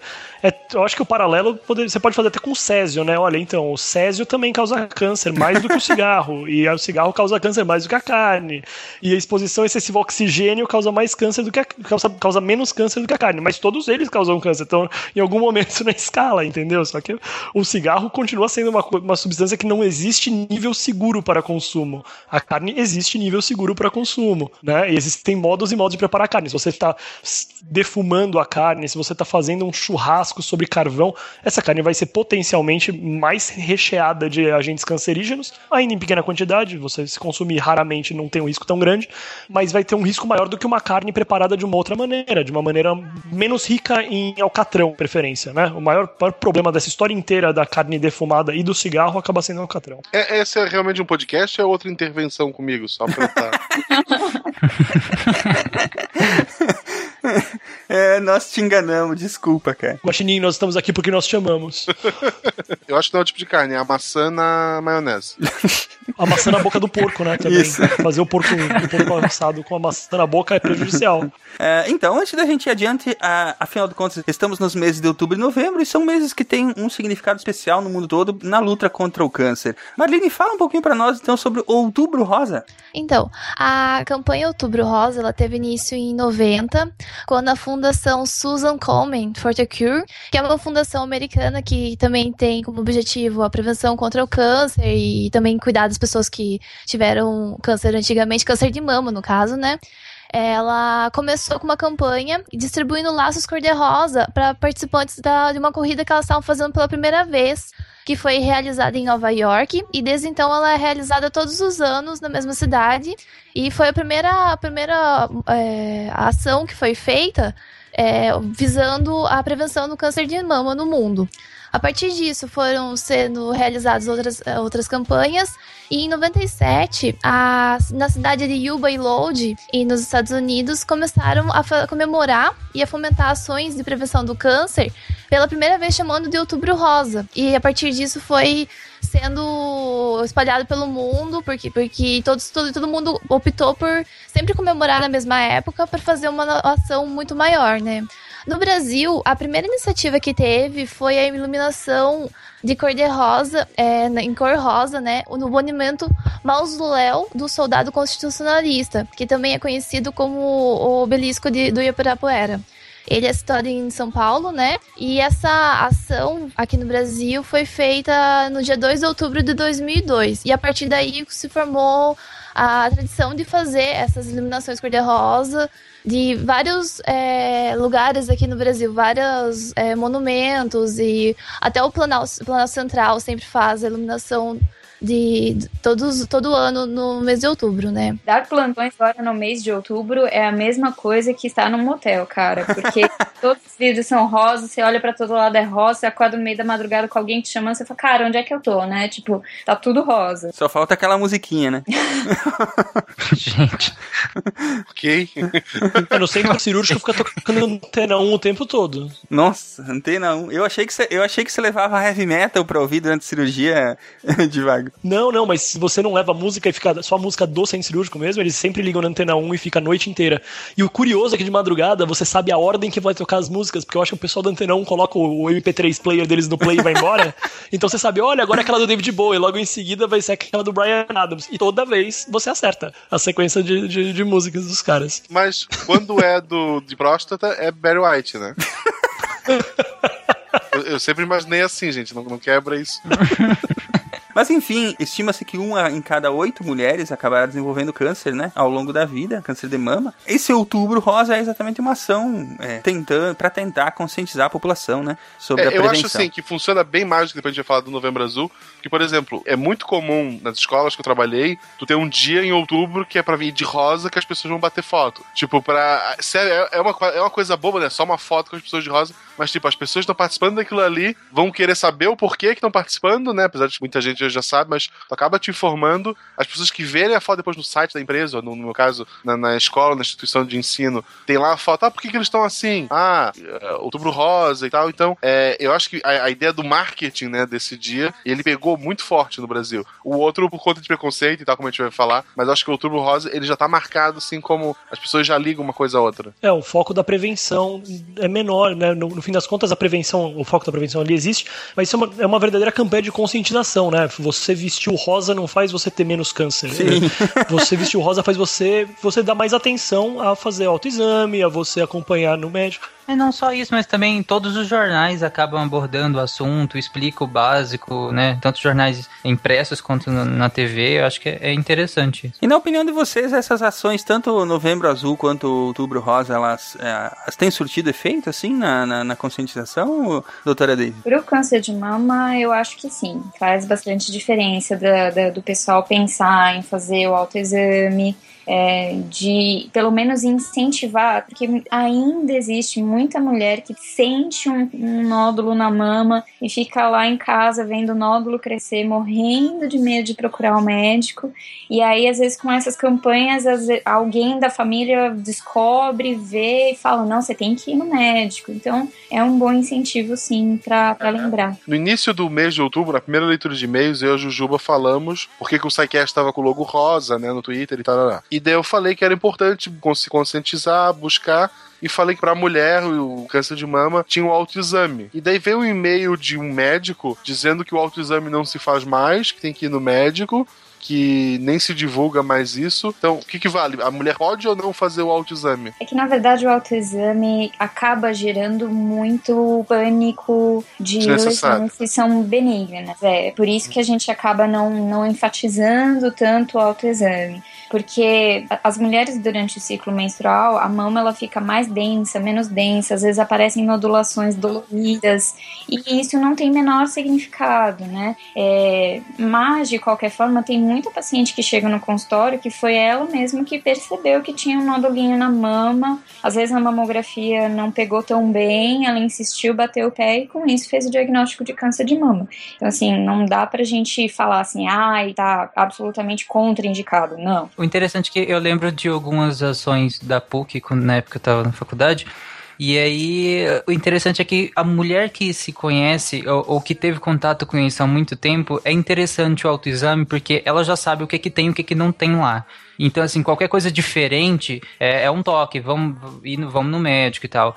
é, eu acho que o paralelo você pode fazer até com o césio, né? Olha, então, o césio também causa câncer mais do que o cigarro, e o cigarro causa câncer mais do que a carne. E a exposição excessiva ao oxigênio causa mais câncer do que a, causa, causa menos câncer do que a carne, mas todos eles causam câncer. Então, em algum momento na escala, entendeu? Só que o cigarro continua sendo uma, uma substância que não existe nível seguro para consumo. A carne existe nível seguro para consumo, né? E existem modos e modos de preparar a carne. Se você está defumando a carne, se você está fazendo um churrasco churrasco sobre carvão, essa carne vai ser potencialmente mais recheada de agentes cancerígenos, ainda em pequena quantidade, você se consumir raramente não tem um risco tão grande, mas vai ter um risco maior do que uma carne preparada de uma outra maneira, de uma maneira menos rica em alcatrão, preferência, né? O maior, maior problema dessa história inteira da carne defumada e do cigarro acaba sendo o alcatrão. É, esse é realmente um podcast ou é outra intervenção comigo, só pra estar... é, nós te enganamos, desculpa, cara. Guaxinim, nós estamos aqui porque nós te amamos. Eu acho que não é o tipo de carne, é a maçã na maionese. A maçã na boca do porco, né? Também. Isso. Fazer o porco, o porco assado com a maçã na boca é prejudicial. É, então, antes da gente ir adiante, a, afinal de contas, estamos nos meses de outubro e novembro e são meses que têm um significado especial no mundo todo na luta contra o câncer. Marlene, fala um pouquinho para nós então sobre Outubro Rosa. Então, a campanha Outubro Rosa ela teve início em 90, quando a Fundação Susan Komen for the Cure, que é uma fundação americana que também tem como objetivo a prevenção contra o câncer e também cuidar das pessoas que tiveram câncer antigamente, câncer de mama, no caso, né? Ela começou com uma campanha distribuindo laços cor-de-rosa para participantes da, de uma corrida que elas estavam fazendo pela primeira vez que foi realizada em Nova York e desde então ela é realizada todos os anos na mesma cidade e foi a primeira, a primeira é, ação que foi feita é, visando a prevenção do câncer de mama no mundo. A partir disso, foram sendo realizadas outras, eh, outras campanhas. E em 97, a, na cidade de Yuba e Lodge, e nos Estados Unidos, começaram a comemorar e a fomentar ações de prevenção do câncer pela primeira vez chamando de Outubro Rosa. E a partir disso foi sendo espalhado pelo mundo, porque, porque todos, todo, todo mundo optou por sempre comemorar na mesma época para fazer uma ação muito maior, né? No Brasil, a primeira iniciativa que teve foi a iluminação de cor de rosa, é, em cor rosa, né, no monumento Mausoléu do Soldado Constitucionalista, que também é conhecido como o obelisco de, do Ibirapuera. Ele é situado em São Paulo, né? E essa ação aqui no Brasil foi feita no dia 2 de outubro de 2002. E a partir daí se formou a tradição de fazer essas iluminações cor-de-rosa de vários é, lugares aqui no Brasil, vários é, monumentos e até o Planalto, Planalto Central sempre faz a iluminação de, de todos, todo ano no mês de outubro, né? Dar plantões agora no mês de outubro é a mesma coisa que estar num motel, cara. Porque todos os vídeos são rosas, você olha pra todo lado é rosa, você acorda no meio da madrugada com alguém te chamando, você fala, cara, onde é que eu tô, né? Tipo, tá tudo rosa. Só falta aquela musiquinha, né? Gente. Ok. É, no centro cirúrgico fica tocando antena 1 o tempo todo. Nossa, antena 1. Eu achei que você, eu achei que você levava heavy metal pra ouvir durante a cirurgia devagar. Não, não, mas se você não leva música e fica só música do centro cirúrgico mesmo, eles sempre ligam na antena 1 e fica a noite inteira. E o curioso é que de madrugada você sabe a ordem que vai tocar as músicas, porque eu acho que o pessoal da antena 1 coloca o MP3 player deles no play e vai embora. então você sabe, olha, agora é aquela do David Bowie, logo em seguida vai ser aquela do Brian Adams. E toda vez você acerta a sequência de, de, de músicas dos caras. Mas quando é do de próstata, é Barry White, né? eu, eu sempre imaginei assim, gente. Não, não quebra isso. Mas enfim, estima-se que uma em cada oito mulheres acabará desenvolvendo câncer, né? Ao longo da vida, câncer de mama. Esse outubro rosa é exatamente uma ação é, tentando, para tentar conscientizar a população, né? Sobre É, a eu prevenção. acho assim que funciona bem mais do que depois a gente vai falar do Novembro Azul. Que, por exemplo, é muito comum nas escolas que eu trabalhei, tu ter um dia em outubro que é pra vir de rosa que as pessoas vão bater foto. Tipo, pra. Sério, é- é uma, é uma coisa boba, né? Só uma foto com as pessoas de rosa. Mas, tipo, as pessoas estão participando daquilo ali vão querer saber o porquê que estão participando, né? Apesar de muita gente já sabe, mas tu acaba te informando. As pessoas que verem a foto depois no site da empresa, ou no, no meu caso, na, na escola, na instituição de ensino, tem lá a foto, ah, por que, que eles estão assim? Ah, é, outubro rosa e tal. Então, é, eu acho que a, a ideia do marketing, né, desse dia, ele pegou muito forte no Brasil. O outro, por conta de preconceito e tal, como a gente vai falar, mas acho que o outubro rosa, ele já tá marcado, assim, como as pessoas já ligam uma coisa a outra. É, o foco da prevenção é menor, né? No, no fim das contas, a prevenção, o foco da prevenção ali existe, mas isso é uma, é uma verdadeira campanha de conscientização, né? Você vestir o rosa não faz você ter menos câncer. né? Você vestir o rosa faz você, você dar mais atenção a fazer autoexame, a você acompanhar no médico. E não só isso, mas também todos os jornais acabam abordando o assunto, explica o básico, né? Tanto jornais impressos quanto na, TV, eu acho que é, é interessante. E na opinião de vocês, essas ações, tanto Novembro Azul quanto Outubro Rosa, elas, é, elas têm surtido efeito, assim, na, na, na conscientização, doutora Daisy? Pro câncer de mama, eu acho que sim. Faz bastante diferença da- da- do pessoal pensar em fazer o autoexame, é, de pelo menos incentivar, porque ainda existe muita mulher que sente um, um nódulo na mama e fica lá em casa vendo o nódulo crescer, morrendo de medo de procurar o médico. E aí, às vezes, com essas campanhas, alguém da família descobre, vê e fala: não, você tem que ir no médico. Então, é um bom incentivo, sim, pra, pra lembrar. No início do mês de outubro, na primeira leitura de e-mails, eu e a Jujuba falamos porque que o SciCast estava com o logo rosa, né, no Twitter e tal. E daí eu falei que era importante se conscientizar, buscar. E falei que pra mulher, o câncer de mama, tinha o autoexame. E daí veio um e-mail de um médico dizendo que o autoexame não se faz mais, que tem que ir no médico, que nem se divulga mais isso. Então, o que, que vale? A mulher pode ou não fazer o autoexame? É que na verdade o autoexame acaba gerando muito pânico de lesões que são benignas. É por isso que a gente acaba não, não enfatizando tanto o autoexame. Porque as mulheres durante o ciclo menstrual, a mama ela fica mais densa, menos densa, às vezes aparecem nodulações doloridas, e isso não tem menor significado, né? É, mas, de qualquer forma, tem muita paciente que chega no consultório que foi ela mesma que percebeu que tinha um nodulinho na mama. Às vezes a mamografia não pegou tão bem, ela insistiu, bateu o pé e com isso fez o diagnóstico de câncer de mama. Então, assim, não dá pra gente falar assim, ai, tá absolutamente contraindicado. Não. O interessante é que eu lembro de algumas ações da PUC na época eu estava na faculdade. E aí, o interessante é que a mulher que se conhece ou, ou que teve contato com isso há muito tempo, é interessante o autoexame porque ela já sabe o que que tem e o que que não tem lá. Então, assim, qualquer coisa diferente é, é um toque, vamos, vamos no médico e tal.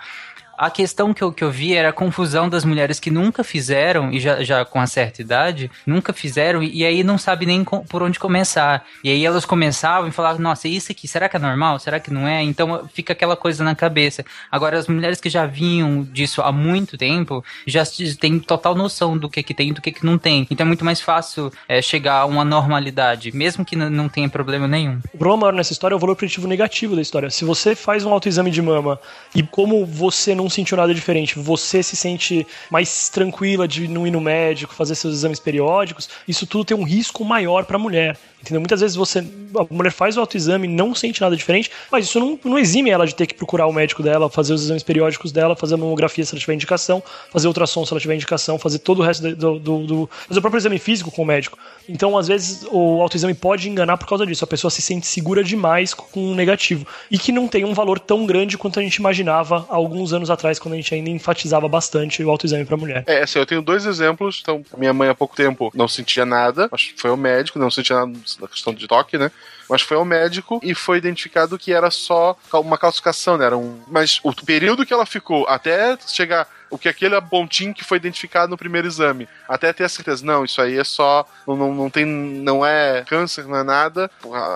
A questão que eu, que eu vi era a confusão das mulheres que nunca fizeram, e já, já com a certa idade, nunca fizeram, e, e aí não sabe nem com, por onde começar. E aí elas começavam e falavam, nossa, isso aqui, será que é normal? Será que não é? Então fica aquela coisa na cabeça. Agora, as mulheres que já vinham disso há muito tempo, já têm total noção do que que tem e do que que não tem. Então é muito mais fácil é, chegar a uma normalidade, mesmo que não tenha problema nenhum. O problema maior nessa história é o valor preditivo negativo da história. Se você faz um autoexame de mama e como você não sentiu nada diferente, você se sente mais tranquila de não ir no médico, fazer seus exames periódicos, isso tudo tem um risco maior para a mulher. Entendeu? Muitas vezes você a mulher faz o autoexame, não sente nada diferente, mas isso não, não exime ela de ter que procurar o médico dela, fazer os exames periódicos dela, fazer a mamografia se ela tiver indicação, fazer ultrassom se ela tiver indicação, fazer todo o resto do, do, do fazer o próprio exame físico com o médico. Então, às vezes, o autoexame pode enganar por causa disso. A pessoa se sente segura demais com um negativo. E que não tem um valor tão grande quanto a gente imaginava há alguns anos atrás, quando a gente ainda enfatizava bastante o autoexame para mulher. É, assim, eu tenho dois exemplos. Então, minha mãe há pouco tempo não sentia nada, mas foi ao médico, não sentia nada na questão de toque, né? Mas foi ao médico e foi identificado que era só uma calcificação, né? Era um... Mas o período que ela ficou até chegar o que aquele pontinho que foi identificado no primeiro exame, até ter a certeza, não, isso aí é só, não, não tem, não é câncer, não é nada.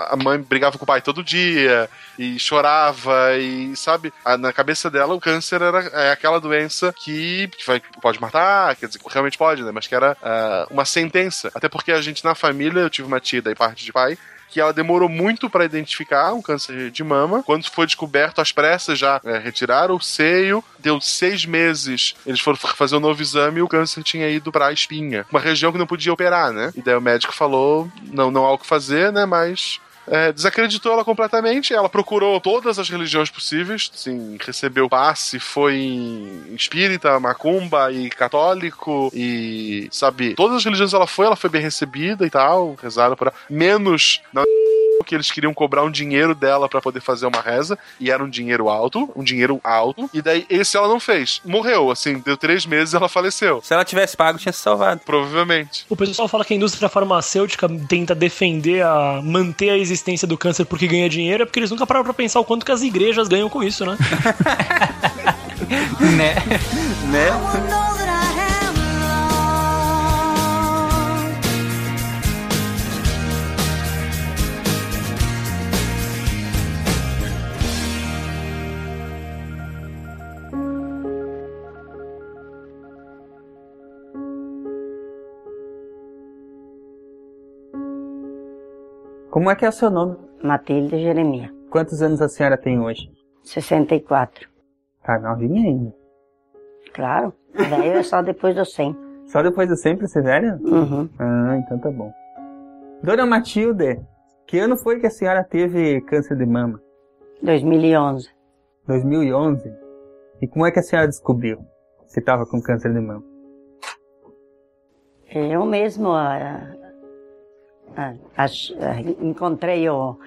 A mãe brigava com o pai todo dia e chorava e sabe, na cabeça dela o câncer era é aquela doença que, que vai, pode matar, quer dizer, realmente pode, né? Mas que era uh, uma sentença. Até porque a gente na família, eu tive uma tia da parte de pai que ela demorou muito para identificar um câncer de mama. Quando foi descoberto, as pressas já é, retiraram o seio. Deu seis meses, eles foram fazer um novo exame e o câncer tinha ido para a espinha. Uma região que não podia operar, né? E daí o médico falou: não, não há o que fazer, né? Mas é, desacreditou ela completamente. Ela procurou todas as religiões possíveis, sim, recebeu passe, foi espírita, macumba e católico e, sabe, todas as religiões ela foi, ela foi bem recebida e tal, rezaram por ela. Menos na que eles queriam cobrar um dinheiro dela para poder fazer uma reza, e era um dinheiro alto, um dinheiro alto, e daí esse ela não fez. Morreu, assim, deu três meses ela faleceu. Se ela tivesse pago, tinha se salvado. Provavelmente. O pessoal fala que a indústria farmacêutica tenta defender a. manter a existência do câncer porque ganha dinheiro, é porque eles nunca pararam pra pensar o quanto que as igrejas ganham com isso, né? né? né? Como é que é o seu nome? Matilde Jeremias. Quantos anos a senhora tem hoje? 64. Tá novinha ainda. Claro. Velho é só depois do 100. Só depois do 100 pra ser velha? Uhum. Ah, então tá bom. Dona Matilde, que ano foi que a senhora teve câncer de mama? 2011. 2011? E como é que a senhora descobriu se estava com câncer de mama? Eu mesmo ah, ah, encontrei o,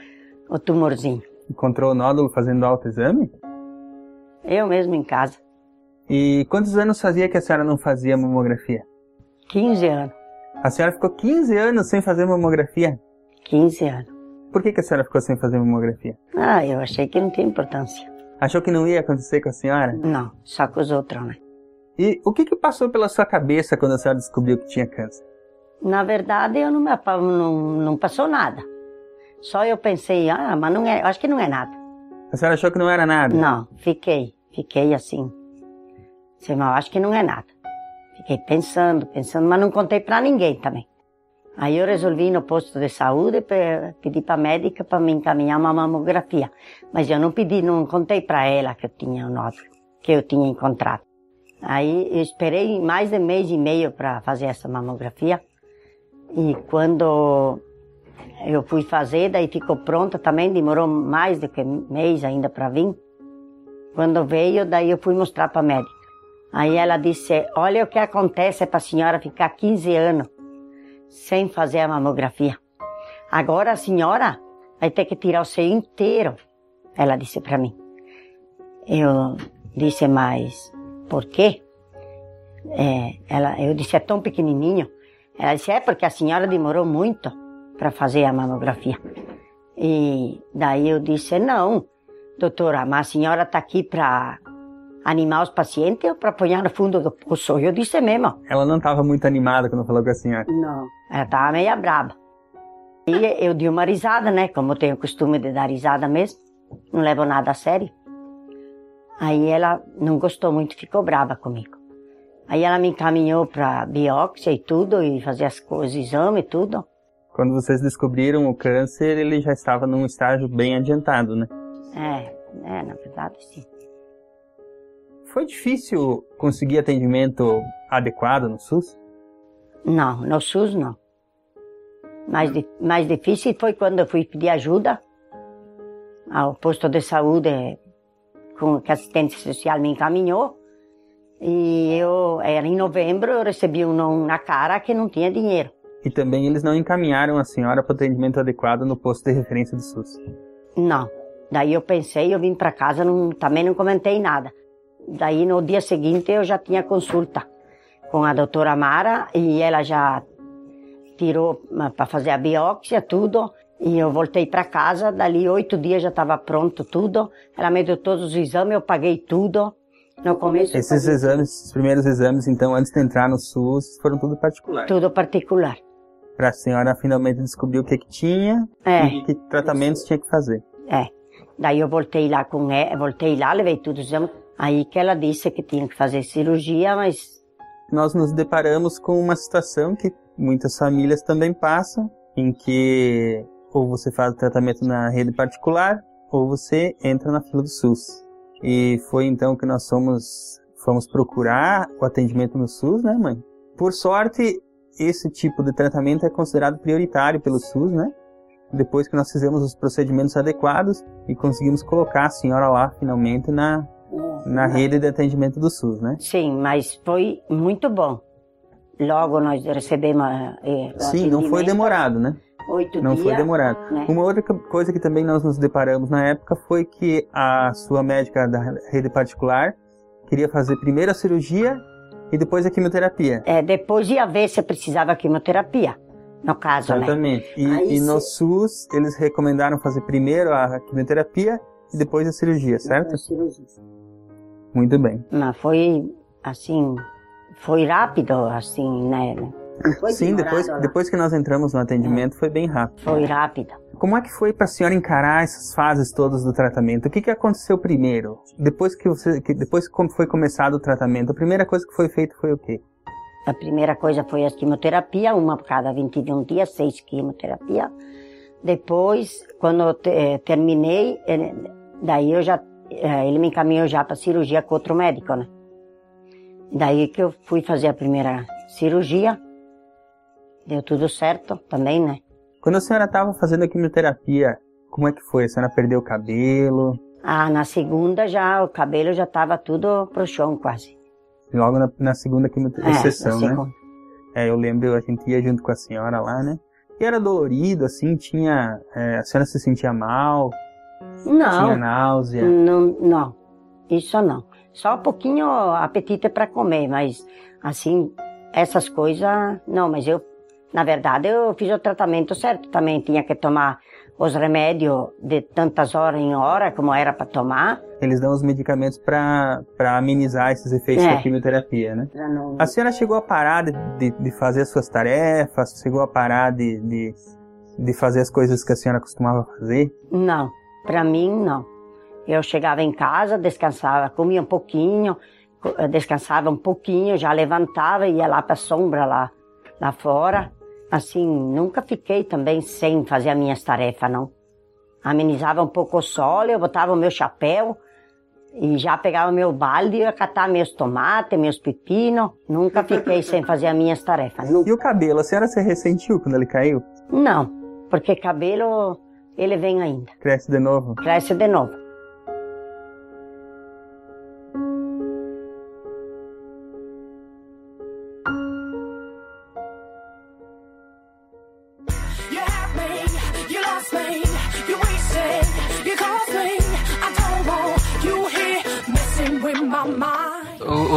o tumorzinho. Encontrou o nódulo fazendo autoexame? Eu mesmo em casa. E quantos anos fazia que a senhora não fazia mamografia? 15 anos. A senhora ficou 15 anos sem fazer mamografia? 15 anos. Por que, que a senhora ficou sem fazer mamografia? Ah, eu achei que não tinha importância. Achou que não ia acontecer com a senhora? Não, só com os outros, né? E o que, que passou pela sua cabeça quando a senhora descobriu que tinha câncer? Na verdade, eu não, me, não, não passou nada. Só eu pensei, ah, mas não é, acho que não é nada. A senhora achou que não era nada? Não, fiquei, fiquei assim. Sei, mas acho que não é nada. Fiquei pensando, pensando, mas não contei para ninguém também. Aí eu resolvi no posto de saúde pedir para a médica para me encaminhar uma mamografia. Mas eu não pedi, não contei para ela que eu tinha o nódulo, que eu tinha encontrado. Aí eu esperei mais de mês e meio para fazer essa mamografia. E quando eu fui fazer, daí ficou pronta também, demorou mais do que mês ainda para vir. Quando veio, daí eu fui mostrar para a médica. Aí ela disse: Olha o que acontece para a senhora ficar 15 anos sem fazer a mamografia. Agora a senhora vai ter que tirar o seio inteiro. Ela disse para mim. Eu disse: Mas por quê? É, ela, eu disse: É tão pequenininho. Ela disse, é porque a senhora demorou muito para fazer a mamografia. E daí eu disse, não, doutora, mas a senhora está aqui para animar os pacientes ou para apanhar no fundo do poço. Eu disse mesmo. Ela não estava muito animada quando falou com a senhora. Não, ela estava meio braba. E eu dei uma risada, né? Como eu tenho o costume de dar risada mesmo. Não levo nada a sério. Aí ela não gostou muito, ficou brava comigo. Aí ela me encaminhou para biópsia e tudo, e fazer as coisas, exame e tudo. Quando vocês descobriram o câncer, ele já estava num estágio bem adiantado, né? É, é, na verdade sim. Foi difícil conseguir atendimento adequado no SUS? Não, no SUS não. Mais, mais difícil foi quando eu fui pedir ajuda ao posto de saúde com que a assistente social me encaminhou. E eu, era em novembro, eu recebi um não na cara que não tinha dinheiro. E também eles não encaminharam a senhora para atendimento adequado no posto de referência do SUS. Não. Daí eu pensei, eu vim para casa, não, também não comentei nada. Daí no dia seguinte eu já tinha consulta com a doutora Mara e ela já tirou para fazer a biópsia, tudo. E eu voltei para casa, dali oito dias já estava pronto tudo. Ela me deu todos os exames, eu paguei tudo. No começo Esses exames, esses primeiros exames, então, antes de entrar no SUS, foram tudo particular. tudo particular. Para a senhora finalmente descobrir o que, que tinha É. e que tratamentos tinha que fazer. É. Daí eu voltei lá com ela, voltei lá, levei tudo os exames. Aí que ela disse que tinha que fazer cirurgia, mas Nós nos deparamos com uma situação que muitas famílias também passam, em que ou você faz o tratamento na rede particular, ou você entra na fila do SUS. E foi então que nós fomos, fomos procurar o atendimento no SUS, né, mãe? Por sorte, esse tipo de tratamento é considerado prioritário pelo SUS, né? Depois que nós fizemos os procedimentos adequados e conseguimos colocar a senhora lá, finalmente, na, na rede de atendimento do SUS, né? Sim, mas foi muito bom. Logo nós recebemos. eh, Sim, não foi demorado, né? Oito Não dias. foi demorado. né? Uma outra co- coisa que também nós nos deparamos na época foi que a sua médica da rede particular queria fazer primeiro a cirurgia e depois a quimioterapia. É, depois ia ver se precisava quimioterapia, no caso, né? Exatamente. E, Aí e no. SUS eles recomendaram fazer primeiro a quimioterapia e depois a cirurgia, certo? Cirurgia. Muito bem. Mas foi assim, foi rápido, assim, né? Sim, depois, lá. depois que nós entramos no atendimento foi bem rápido. Foi rápido. Como é que foi para a senhora encarar essas fases todas do tratamento? O que, que aconteceu primeiro? Depois que você, que depois que foi começado o tratamento, a primeira coisa que foi feita foi o quê? A primeira coisa foi a quimioterapia, uma por cada 21 dias, seis quimioterapia. Depois, quando eu eh, terminei, eh, daí eu já, eh, ele me encaminhou já para cirurgia com outro médico, né? Daí que eu fui fazer a primeira cirurgia, deu tudo certo também, né? Quando a senhora estava fazendo a quimioterapia, como é que foi? A senhora perdeu o cabelo? Ah, na segunda já o cabelo já estava tudo pro chão quase. Logo na, na segunda quimioterapia, É, sessão, né? segunda. É, eu lembro, a gente ia junto com a senhora lá, né? E era dolorido, assim, tinha... é, a senhora se sentia mal, tinha Não, náusea. não, não, isso não. Só um pouquinho apetite para comer, mas assim, essas coisas, não, mas eu, na verdade, eu fiz o tratamento certo também. Tinha que tomar os remédios de tantas horas em hora, como era para tomar. Eles dão os medicamentos para amenizar esses efeitos É. da quimioterapia, né? Não... A senhora chegou a parar de, de, de fazer as suas tarefas? Chegou a parar de, de, de fazer as coisas que a senhora costumava fazer? Não, para mim não. Eu chegava em casa, descansava, comia um pouquinho, descansava um pouquinho, já levantava e ia lá para a sombra lá, lá fora. Assim, nunca fiquei também sem fazer as minhas tarefas, não. Amenizava um pouco o sol, eu botava o meu chapéu e já pegava meu balde e ia catar meus tomates, meus pepinos. Nunca fiquei sem fazer as minhas tarefas. nunca. E o cabelo, a senhora se ressentiu quando ele caiu? Não, porque cabelo, ele vem ainda. Cresce de novo? Cresce de novo.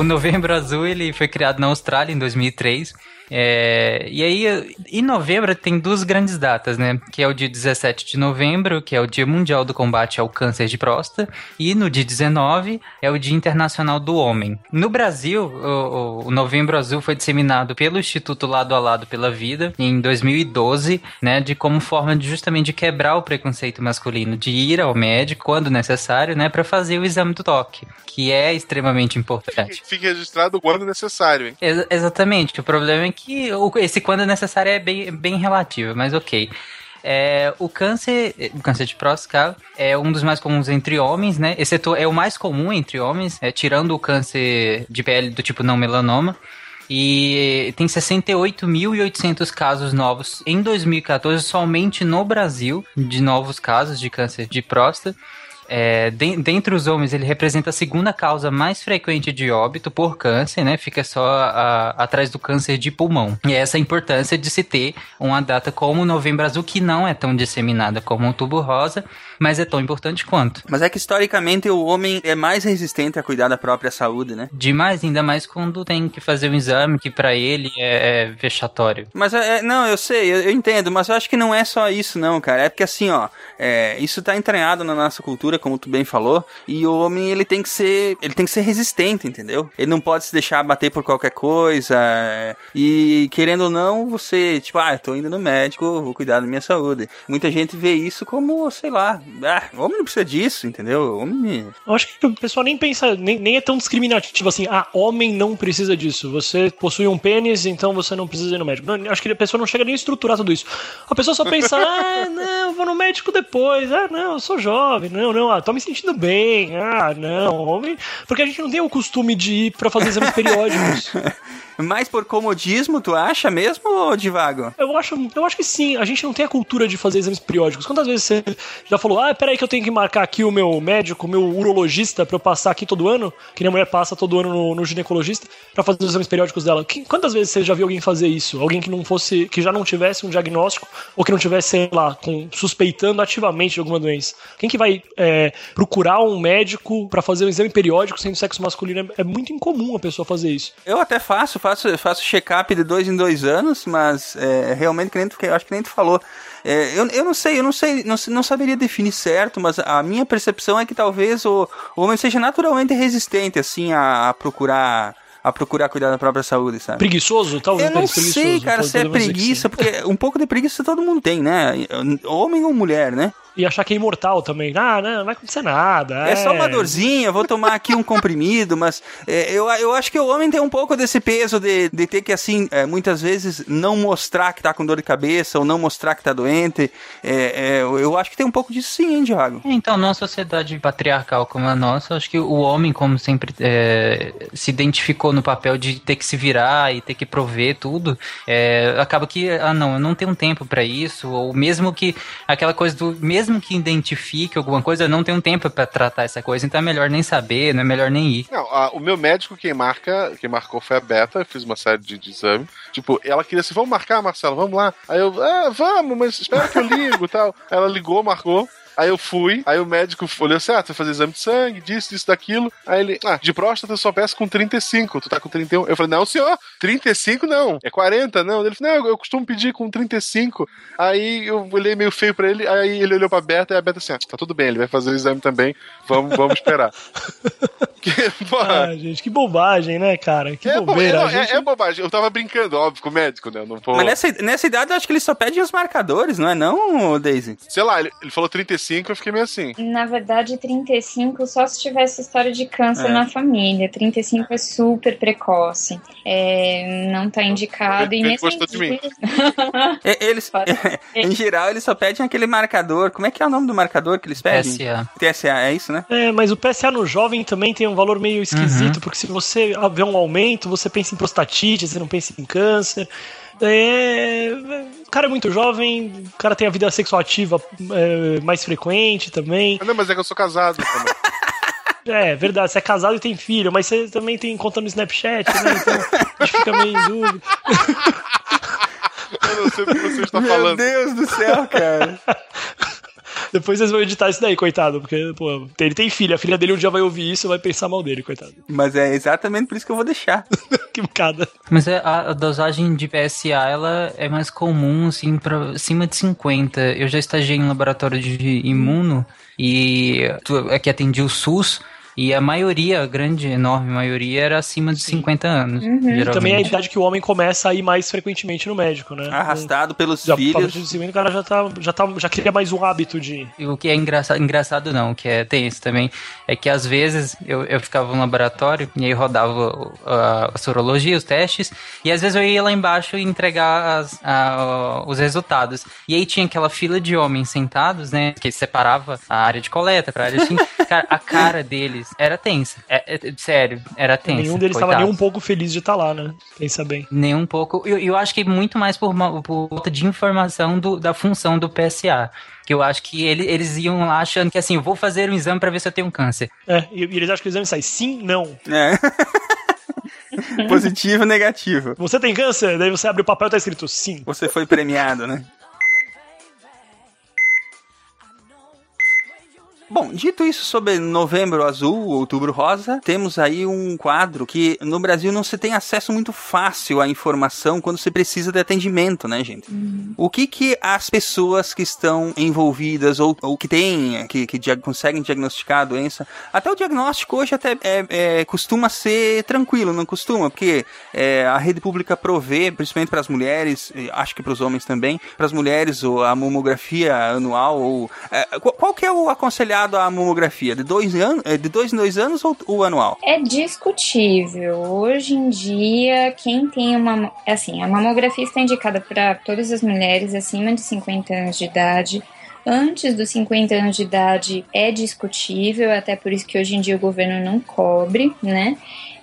Novembro Azul ele foi criado na Austrália em 2003 É, e aí, em novembro, tem duas grandes datas, né? Que é o dia 17 de novembro, que é o Dia Mundial do Combate ao Câncer de Próstata, e no dia 19 é o Dia Internacional do Homem. No Brasil, o, o- Novembro Azul foi disseminado pelo Instituto Lado a Lado pela Vida em 2012, né? De como forma de justamente de quebrar o preconceito masculino, de ir ao médico quando necessário, né? Para fazer o exame do toque, que é extremamente importante. Fique registrado quando necessário, hein? Ex- exatamente. O problema é que esse quando necessário é bem, bem relativo, mas ok. É, o câncer, o câncer de próstata é um dos mais comuns entre homens, né? Exceto é o mais comum entre homens, é, tirando o câncer de pele do tipo não melanoma. E tem 68.800 casos novos em 2014 somente no Brasil de novos casos de câncer de próstata. É, den- dentre os homens, ele representa a segunda causa mais frequente de óbito por câncer, né? Fica só a- atrás do câncer de pulmão. E essa é a importância de se ter uma data como o Novembro Azul, que não é tão disseminada como o Tubo Rosa, mas é tão importante quanto. Mas é que historicamente o homem é mais resistente a cuidar da própria saúde, né? Demais, ainda mais quando tem que fazer um exame que pra ele é, é vexatório. Mas é, é- não, eu sei, eu, eu entendo, mas eu acho que não é só isso, não, cara. É porque assim, ó, é, isso tá entranhado na nossa cultura, como tu bem falou, e o homem ele tem que ser, ele tem que ser resistente, entendeu? Ele não pode se deixar bater por qualquer coisa. é, E querendo ou não, você, tipo, ah, eu tô indo no médico, vou cuidar da minha saúde. Muita gente vê isso como, sei lá, ah, homem não precisa disso, entendeu? Homem Eu acho que o pessoal nem pensa, nem, nem é tão discriminativo assim, ah, homem não precisa disso. Você possui um pênis, então você não precisa ir no médico. Não, acho que a pessoa não chega nem a estruturar tudo isso. A pessoa só pensa, ah, não, eu vou no médico depois. Ah, não, eu sou jovem. Não, não, ah, tô me sentindo bem. Ah, não, homem. Porque a gente não tem o costume de ir pra fazer exames periódicos. Mais por comodismo, tu acha mesmo, ô Divago? Eu acho, eu acho que sim. A gente não tem a cultura de fazer exames periódicos. Quantas vezes você já falou, ah, peraí que eu tenho que marcar aqui o meu médico, o meu urologista pra eu passar aqui todo ano, que minha mulher passa todo ano no, no ginecologista, pra fazer os exames periódicos dela. Quantas vezes você já viu alguém fazer isso? Alguém que não fosse, que já não tivesse um diagnóstico, ou que não tivesse, sei lá, com, suspeitando ativamente de alguma doença? Quem que vai é, procurar um médico pra fazer um exame periódico sendo sexo masculino? É, é muito incomum a pessoa fazer isso. Eu até faço, faço, faço check-up de dois em dois anos, mas é, realmente, que nem tu, eu acho que nem tu falou. É, eu, eu não sei, eu não sei, não, não saberia definir certo, mas a minha percepção é que talvez o, o homem seja naturalmente resistente, assim, a, a procurar. A procurar cuidar da própria saúde, sabe? Preguiçoso? Talvez Eu não sei, cara, se é preguiça, porque um pouco de preguiça todo mundo tem, né? Homem ou mulher, né? E achar que é imortal também. Ah, não, não vai acontecer nada. É só uma dorzinha, vou tomar aqui um comprimido, mas é, eu, eu acho que o homem tem um pouco desse peso de, de ter que, assim, é, muitas vezes não mostrar que tá com dor de cabeça ou não mostrar que tá doente. É, é, eu acho que tem um pouco disso sim, hein, Diago? Então, numa sociedade patriarcal como a nossa, acho que o homem, como sempre é, se identificou no papel de ter que se virar e ter que prover tudo, é, acaba que, ah, não, eu não tenho tempo pra isso, ou mesmo que aquela coisa do, mesmo que identifique alguma coisa, eu não tenho tempo pra tratar essa coisa, então é melhor nem saber, não é melhor nem ir. Não, a- o meu médico, quem marca, quem marcou foi a Beta, eu fiz uma série de, de exame. Tipo, ela queria assim, vamos marcar, Marcelo, vamos lá. Aí eu, ah, vamos, mas espera que eu ligo e tal. Ela ligou, marcou. Aí eu fui, aí o médico olhou assim: ah, tu vai fazer exame de sangue, disso, disso, daquilo. Aí ele, ah, de próstata eu só peço com 35, tu tá com 31. Eu falei, não, senhor, 35 não, é 40, não. Ele falou, não, eu costumo pedir com 35. Aí eu olhei meio feio pra ele, aí ele olhou pra Beta e a Beta assim, ah, tá tudo bem, ele vai fazer o exame também, vamos, vamos esperar. Que, porra, Ah, gente, que bobagem, né, cara? Que é, bo- bobeira. é, a gente- é, é bobagem. Eu tava brincando, óbvio, com o médico, né? Eu Não vou... Mas nessa, nessa idade eu acho que eles só pedem os marcadores, não é não, Daisy? Sei lá, ele, ele falou 35, eu fiquei meio assim. Na verdade, 35 só se tivesse história de câncer É. na família. 35 é super precoce. É, não tá indicado. E Ele nesse gostou de mim. É, Eles, em geral, eles só pedem aquele marcador. Como é que é o nome do marcador que eles pedem? PSA. TSA, é isso, né? É, mas o PSA no jovem também tem um valor meio esquisito, Uhum. porque se você vê um aumento, você pensa em prostatite, você não pensa em câncer. É, o cara é muito jovem, o cara tem a vida sexual ativa é, mais frequente também. Não, mas é que eu sou casado também. É, verdade, você é casado e tem filho, mas você também tem conta no Snapchat, né? Então a gente fica meio em dúvida. Eu não sei o que você está Meu falando. Deus do céu, cara. Depois vocês vão editar isso daí, coitado. Porque, pô, ele tem filha. A filha dele um dia vai ouvir isso e vai pensar mal dele, coitado. Mas é exatamente por isso que eu vou deixar. que bocada. Mas é, a, a dosagem de PSA, ela é mais comum, assim, pra acima de 50. Eu já estagiei em laboratório de imuno e tu- é que atendi o SUS. E a maioria, a grande, enorme maioria, era acima de 50 anos. Uhum. E também é a idade que o homem começa a ir mais frequentemente no médico, né? Arrastado pelos já, filhos. De 50, o cara já, tá, já, tá, já cria mais um hábito de. E O que é engraçado, engraçado não, o que é tenso também, é que às vezes eu, eu ficava no laboratório e aí rodava a, a sorologia, os testes, e às vezes eu ia lá embaixo e entregar as- a- os resultados. E aí tinha aquela fila de homens sentados, né, que separava a área de coleta pra área assim. Cara, a cara deles era tensa. É, é, sério, era tensa. Nenhum deles estava nem um pouco feliz de estar lá, né? Pensa bem. Nem um pouco. Eu, eu acho que muito mais por, ma- por falta de informação do- da função do PSA. Que eu acho que ele- eles iam lá achando que assim, eu vou fazer um exame pra ver se eu tenho câncer. É, e, e eles acham que o exame sai sim, não. É. Positivo, negativo. Você tem câncer? Daí você abre o papel e tá escrito sim. Você foi premiado, né? Bom, dito isso sobre novembro azul, outubro rosa, temos aí um quadro que no Brasil não se tem acesso muito fácil à informação quando se precisa de atendimento, né, gente? O que que as pessoas que estão envolvidas ou, ou que têm, que, que dia- conseguem diagnosticar a doença, até o diagnóstico hoje até é, é, costuma ser tranquilo, não costuma? Porque é, a rede pública provê, principalmente para as mulheres, acho que para os homens também, para as mulheres ou a mamografia anual ou é, qual, qual que é o aconselhado a mamografia? De dois anos, de dois em dois anos ou o anual? É discutível. Hoje em dia, quem tem uma. Assim, a mamografia está indicada para todas as mulheres acima de 50 anos de idade. Antes dos 50 anos de idade é discutível, até por isso que hoje em dia o governo não cobre, né?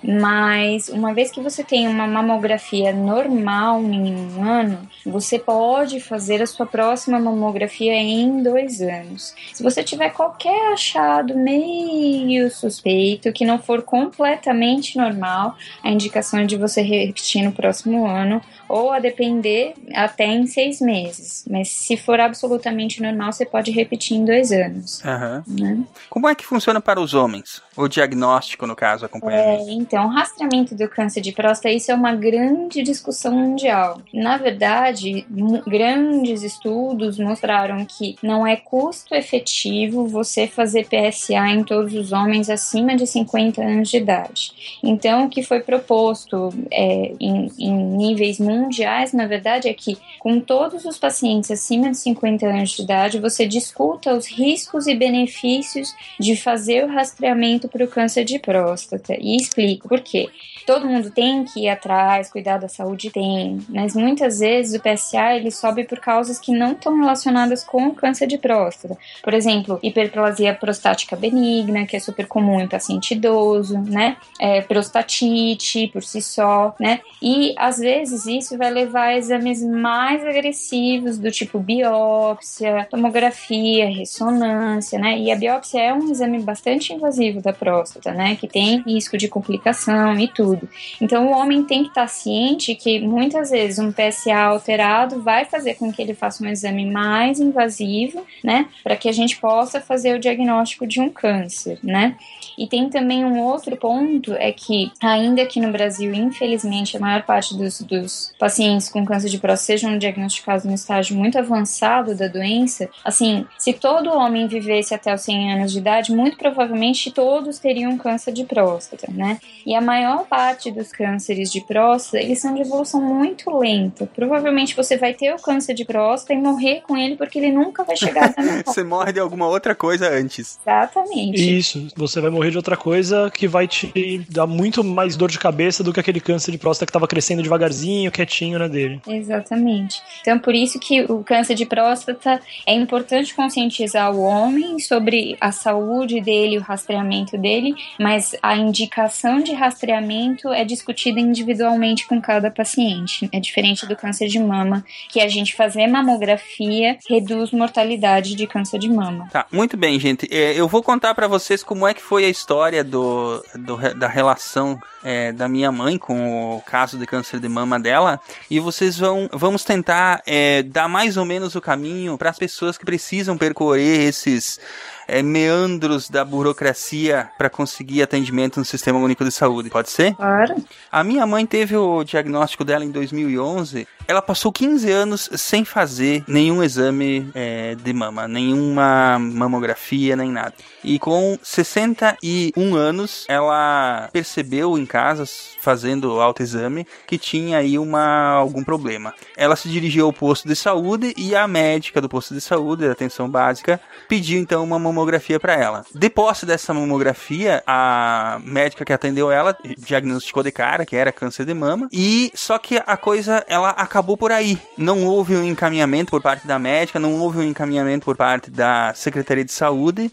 Mas uma vez que você tem uma mamografia normal em um ano, você pode fazer a sua próxima mamografia em dois anos. Se você tiver qualquer achado meio suspeito, que não for completamente normal, a indicação é de você repetir no próximo ano, ou a depender até em seis meses. Mas se for absolutamente normal, você pode repetir em dois anos. Aham. Né? Como é que funciona para os homens? O diagnóstico, no caso, acompanhamento. É, então, rastreamento do câncer de próstata, isso é uma grande discussão mundial. Na verdade, grandes estudos mostraram que não é custo efetivo você fazer PSA em todos os homens acima de 50 anos de idade. Então, o que foi proposto é, em, em níveis mundiais, na verdade, é que com todos os pacientes acima de 50 anos de idade, você discuta os riscos e benefícios de fazer o rastreamento para o câncer de próstata. E explico por quê. Todo mundo tem que ir atrás, cuidar da saúde tem, mas muitas vezes o PSA ele sobe por causas que não estão relacionadas com o câncer de próstata. Por exemplo, hiperplasia prostática benigna, que é super comum em paciente idoso, né? É, prostatite por si só, né? E às vezes isso vai levar a exames mais agressivos do tipo biópsia, tomografia, ressonância, né? E a biópsia é um exame bastante invasivo da próstata, né? Que tem risco de complicação e tudo. Então o homem tem que estar ciente que muitas vezes um PSA alterado vai fazer com que ele faça um exame mais invasivo, né? Para que a gente possa fazer o diagnóstico de um câncer, né? E tem também um outro ponto, é que ainda que no Brasil, infelizmente, a maior parte dos, dos pacientes com câncer de próstata sejam diagnosticados no estágio muito avançado da doença, assim, se todo homem vivesse até os 100 anos de idade, muito provavelmente todos teriam câncer de próstata, né? E a maior parte dos cânceres de próstata, eles são de evolução muito lenta. Provavelmente você vai ter o câncer de próstata e morrer com ele porque ele nunca vai chegar metade. Você morre de alguma outra coisa antes. Exatamente. Isso, você vai morrer de outra coisa que vai te dar muito mais dor de cabeça do que aquele câncer de próstata que tava crescendo devagarzinho, quietinho na dele. Exatamente. Então, por isso que o câncer de próstata é importante conscientizar o homem sobre a saúde dele, o rastreamento dele, mas a indicação de rastreamento é discutida individualmente com cada paciente. É diferente do câncer de mama, que a gente fazer mamografia reduz mortalidade de câncer de mama. Tá, muito bem, gente. É, eu vou contar pra vocês como é que foi a história do, do- da relação é, da minha mãe com o caso de câncer de mama dela e vocês vão vamos tentar é, dar mais ou menos o caminho para as pessoas que precisam percorrer esses é, meandros da burocracia para conseguir atendimento no Sistema Único de Saúde. Pode ser? Claro. A minha mãe teve o diagnóstico dela em 2011. Ela passou 15 anos sem fazer nenhum exame é, de mama, nenhuma mamografia, nem nada. E com 61 anos, ela percebeu em casa, fazendo autoexame, que tinha aí uma, algum problema. Ela se dirigiu ao posto de saúde e a médica do posto de saúde, da atenção básica, pediu então uma mamografia para ela. De posse dessa mamografia, a médica que atendeu ela diagnosticou de cara que era câncer de mama e só que a coisa ela acabou por aí. Não houve um encaminhamento por parte da médica, não houve um encaminhamento por parte da Secretaria de Saúde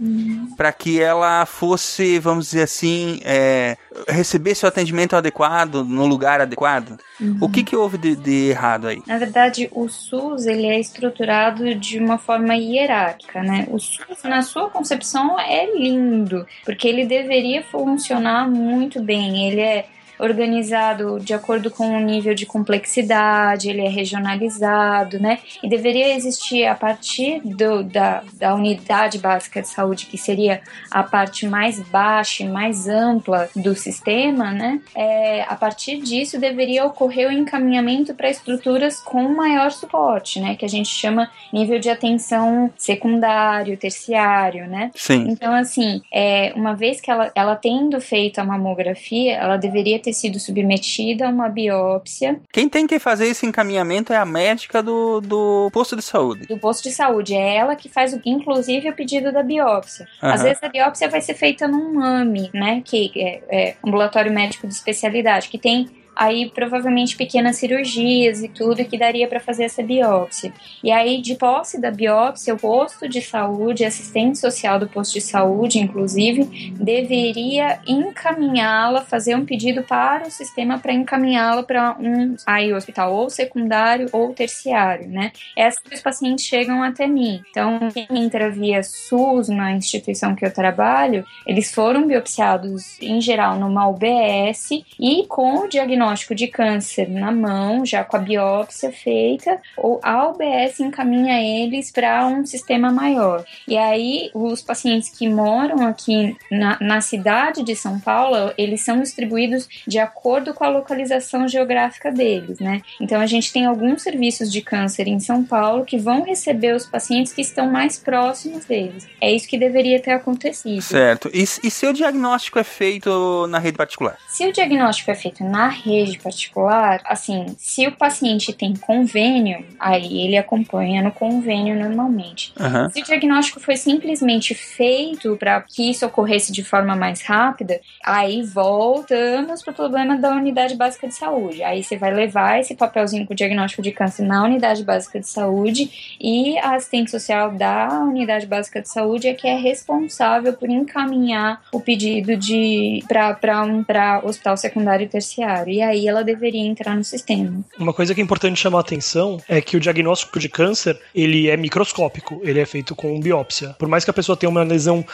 para que ela fosse, vamos dizer assim, é, recebesse o atendimento adequado no lugar adequado. O que que houve de, de errado aí? Na verdade, o SUS ele é estruturado de uma forma hierárquica, né? O SUS, na sua concepção, é lindo, porque ele deveria funcionar muito bem. Ele é organizado de acordo com o nível de complexidade, ele é regionalizado, né? E deveria existir a partir do, da, da unidade básica de saúde, que seria a parte mais baixa e mais ampla do sistema, né? É, a partir disso deveria ocorrer o encaminhamento para estruturas com maior suporte, né? Que a gente chama nível de atenção secundário, terciário, né? Sim. Então, assim, é, uma vez que ela, ela tendo feito a mamografia, ela deveria ter sido submetida a uma biópsia Quem tem que fazer esse encaminhamento é a médica do, do posto de saúde. do posto de saúde. É ela que faz, o, inclusive, o pedido da biópsia. Aham. Às vezes a biópsia vai ser feita num MAMI, né? Que é, é ambulatório médico de especialidade, que tem aí provavelmente pequenas cirurgias e tudo que daria para fazer essa biópsia. E aí, de posse da biópsia, o posto de saúde, assistente social do posto de saúde, inclusive, deveria encaminhá-la, fazer um pedido para o sistema para encaminhá-la para um aí hospital ou secundário ou terciário, né? Que os pacientes chegam até mim. Então, quem entra via SUS na instituição que eu trabalho, eles foram biopsiados em geral numa UBS e com o diagnóstico de câncer na mão, já com a biópsia feita, ou a UBS encaminha eles para um sistema maior. E aí, os pacientes que moram aqui na, na cidade de São Paulo, eles são distribuídos de acordo com a localização geográfica deles, né? Então, a gente tem alguns serviços de câncer em São Paulo que vão receber os pacientes que estão mais próximos deles. É isso que deveria ter acontecido. Certo. E, e se o diagnóstico é feito na rede particular? Se o diagnóstico é feito na rede particular, assim, se o paciente tem convênio, aí ele acompanha no convênio normalmente. Aham. Se o diagnóstico foi simplesmente feito para que isso ocorresse de forma mais rápida, aí voltamos para o problema da unidade básica de saúde. Aí você vai levar esse papelzinho com o diagnóstico de câncer na unidade básica de saúde e a assistente social da unidade básica de saúde é que é responsável por encaminhar o pedido de para um para hospital secundário e terciário. E aí ela deveria entrar no sistema. Uma coisa que é importante chamar a atenção é que o diagnóstico de câncer, ele é microscópico, ele é feito com biópsia. Por mais que a pessoa tenha uma lesão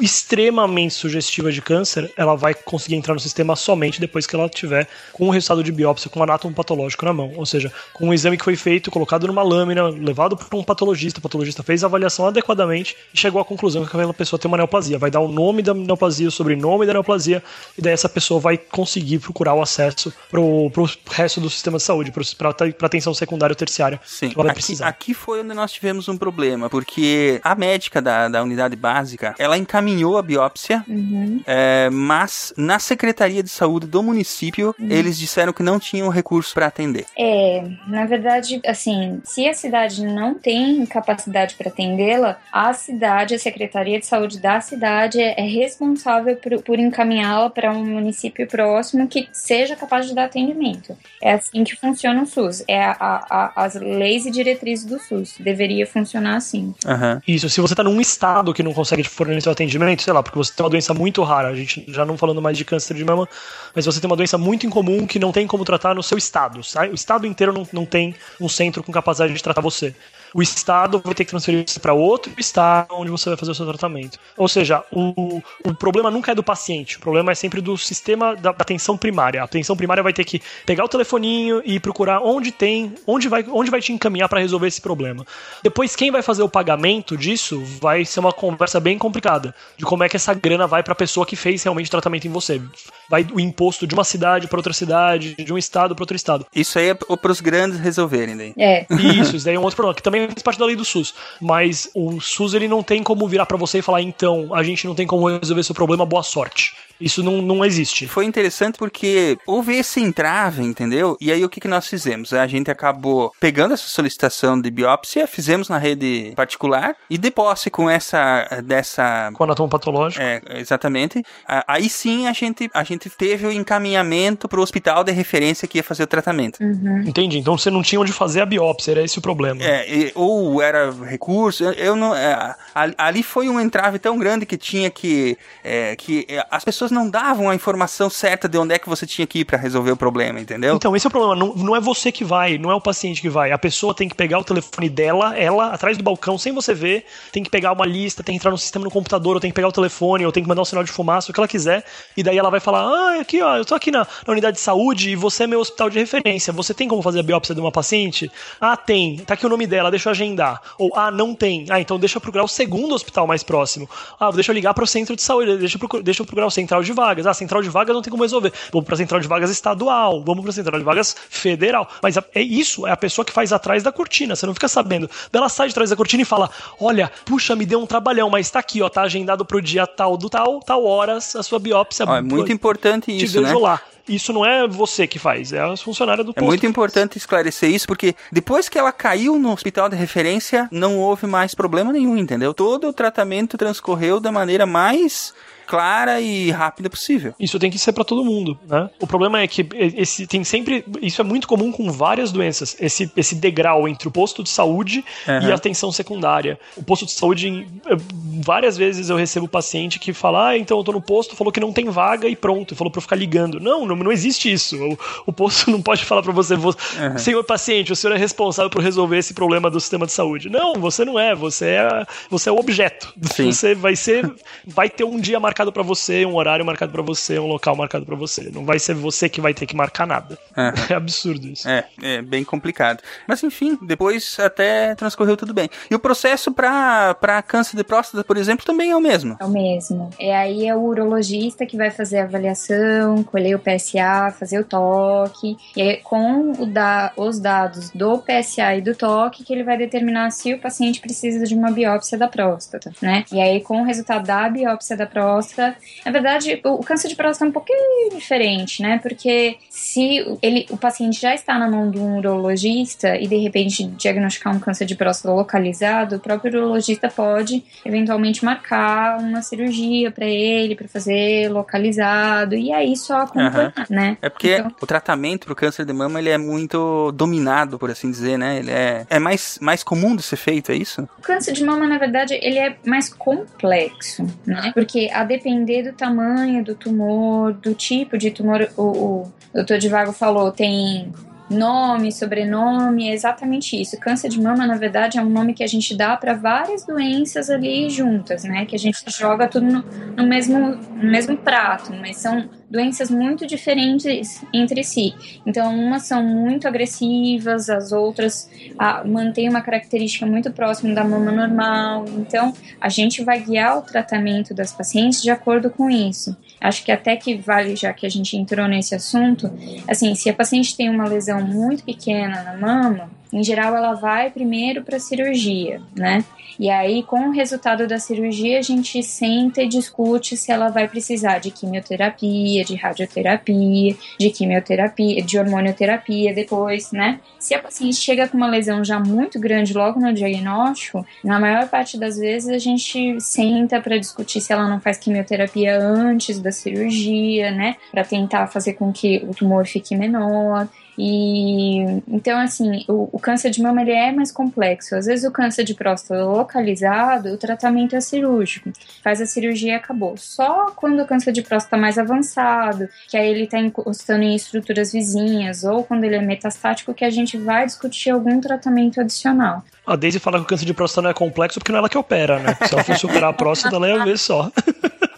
extremamente sugestiva de câncer, ela vai conseguir entrar no sistema somente depois que ela tiver com o resultado de biópsia com um anátomo patológico na mão. Ou seja, com um exame que foi feito, colocado numa lâmina, levado para um patologista, o patologista fez a avaliação adequadamente e chegou à conclusão que aquela pessoa tem uma neoplasia. Vai dar o nome da neoplasia, o sobrenome da neoplasia, e daí essa pessoa vai conseguir procurar o acesso pro, pro resto do sistema de saúde, para atenção secundária ou terciária. Sim. que ela vai Aqui, precisar. aqui foi onde nós tivemos um problema, porque a médica da, da unidade básica, ela encaminhou a biópsia, Uhum. é, mas na Secretaria de Saúde do município, Uhum. eles disseram que não tinham recurso para atender. É, na verdade, assim, se a cidade não tem capacidade para atendê-la, a cidade, a Secretaria de Saúde da cidade é, é responsável por, por encaminhá-la para um município próximo que seja capaz de dar atendimento. É assim que funciona o SUS. É a- a- a- as leis e diretrizes do SUS. Deveria funcionar assim. Aham. Isso, se você tá num estado que não consegue fornecer o atendimento, sei lá, porque você tem uma doença muito rara, a gente já não falando mais de câncer de mama, mas você tem uma doença muito incomum que não tem como tratar no seu estado. sabe? O estado inteiro não, não tem um centro com capacidade de tratar você. O estado vai ter que transferir você para outro estado onde você vai fazer o seu tratamento. Ou seja, o, o problema nunca é do paciente, o problema é sempre do sistema da atenção primária. A atenção primária vai ter que pegar o telefoninho e procurar onde tem, onde vai, onde vai te encaminhar para resolver esse problema. Depois, quem vai fazer o pagamento disso vai ser uma conversa bem complicada de como é que essa grana vai para a pessoa que fez realmente tratamento em você. Vai o imposto de uma cidade para outra cidade, de um estado para outro estado. Isso aí é para os grandes resolverem daí. É. Isso, isso daí é um outro problema, que também faz parte da lei do SUS. Mas o SUS ele não tem como virar pra você e falar, então, a gente não tem como resolver seu problema, boa sorte. Isso não, não existe. Foi interessante porque houve esse entrave, entendeu? E aí o que, que nós fizemos? A gente acabou pegando essa solicitação de biópsia, fizemos na rede particular e de posse com essa dessa Com anatomo patológico. é, exatamente. Aí sim a gente, a gente teve o encaminhamento para o hospital de referência que ia fazer o tratamento. Entendi. Então você não tinha onde fazer a biópsia, era esse o problema. É, e- ou era recurso, eu- eu não. é, ali, foi um entrave tão grande que tinha que. é, que as pessoas não davam a informação certa de onde é que você tinha que ir para resolver o problema, entendeu? Então, esse é o problema. Não, não é você que vai, não é o paciente que vai. A pessoa tem que pegar o telefone dela, ela, atrás do balcão, sem você ver, tem que pegar uma lista, tem que entrar no sistema no computador, ou tem que pegar o telefone, ou tem que mandar um sinal de fumaça, o que ela quiser. E daí ela vai falar: Ah, aqui, ó, eu tô aqui na, na unidade de saúde e você é meu hospital de referência. Você tem como fazer a biópsia de uma paciente? Ah, tem. Tá aqui o nome dela, deixa eu agendar. Ou, ah, não tem. Ah, então deixa eu procurar o segundo hospital mais próximo. Ah, deixa eu ligar para o centro de saúde, deixa eu, procurar, deixa eu procurar o central de vagas. Ah, central de vagas não tem como resolver. Vamos para central de vagas estadual, vamos para central de vagas federal. Mas é isso, é a pessoa que faz atrás da cortina, você não fica sabendo. Ela sai de trás da cortina e fala: Olha, puxa, me deu um trabalhão, mas tá aqui, ó, tá agendado pro dia tal do tal, tal horas a sua biópsia. Ó, é muito importante Te isso, né? vejo lá. Isso não é você que faz, é a funcionária do É posto. muito importante esclarecer isso, porque depois que ela caiu no hospital de referência, não houve mais problema nenhum, entendeu? Todo o tratamento transcorreu da maneira mais clara e rápida possível. Isso tem que ser pra todo mundo, né? O problema é que esse tem sempre, isso é muito comum com várias doenças, esse, esse degrau entre o posto de saúde e Aham. a atenção secundária. O posto de saúde, várias vezes eu recebo paciente que fala, ah, então eu tô no posto, falou que não tem vaga e pronto, falou pra eu ficar ligando. Não, não, não existe isso. O, o posto não pode falar pra você, vo- Aham. senhor paciente, o senhor é responsável por resolver esse problema do sistema de saúde. Não, você não é, você é, você é o objeto. Sim. Você vai ser, vai ter um dia marcado pra você, um horário marcado pra você, um local marcado pra você. Não vai ser você que vai ter que marcar nada. Aham. É absurdo isso. É, é bem complicado. Mas enfim, depois até transcorreu tudo bem. E o processo pra pra câncer de próstata, por exemplo, também é o mesmo. É o mesmo. É aí é o urologista que vai fazer a avaliação, colher o PSA, fazer o toque. E aí, com o da- os dados do PSA e do toque, que ele vai determinar se o paciente precisa de uma biópsia da próstata, né? E aí, com o resultado da biópsia da próstata, na verdade, o, o câncer de próstata é um pouquinho diferente, né? Porque se ele, o paciente já está na mão de um urologista e de repente diagnosticar um câncer de próstata localizado, o próprio urologista pode eventualmente marcar uma cirurgia para ele, para fazer localizado, e aí só acompanhar, né? É porque Então- o tratamento pro câncer de mama ele é muito dominado, por assim dizer, né? Ele é, é mais, mais comum de ser feito, é isso? O câncer de mama, na verdade, ele é mais complexo, né? Porque a depender do tamanho do tumor, do tipo de tumor, o, o doutor Divago falou, tem nome, sobrenome, é exatamente isso. Câncer de mama, na verdade, é um nome que a gente dá para várias doenças ali juntas, né? Que a gente joga tudo no, no mesmo, no mesmo prato, mas são doenças muito diferentes entre si. Então, umas são muito agressivas, as outras ah, mantêm uma característica muito próxima da mama normal. Então, a gente vai guiar o tratamento das pacientes de acordo com isso. Acho que até que vale, já que a gente entrou nesse assunto, assim, se a paciente tem uma lesão muito pequena na mama, em geral ela vai primeiro para cirurgia, né? E aí, com o resultado da cirurgia, a gente senta e discute se ela vai precisar de quimioterapia, de radioterapia, de quimioterapia, de hormonioterapia depois, né? Se a paciente chega com uma lesão já muito grande logo no diagnóstico, na maior parte das vezes a gente senta para discutir se ela não faz quimioterapia antes da cirurgia, né? Para tentar fazer com que o tumor fique menor. E então, assim, o, o, câncer de mama ele é mais complexo. Às vezes, o câncer de próstata localizado, o tratamento é cirúrgico. Faz a cirurgia e acabou. Só quando o câncer de próstata mais avançado, que aí ele está encostando em estruturas vizinhas, ou quando ele é metastático, que a gente vai discutir algum tratamento adicional. A Daisy fala que o câncer de próstata não é complexo porque não é ela que opera, né? Se ela fosse operar a próstata, ela ia ver só.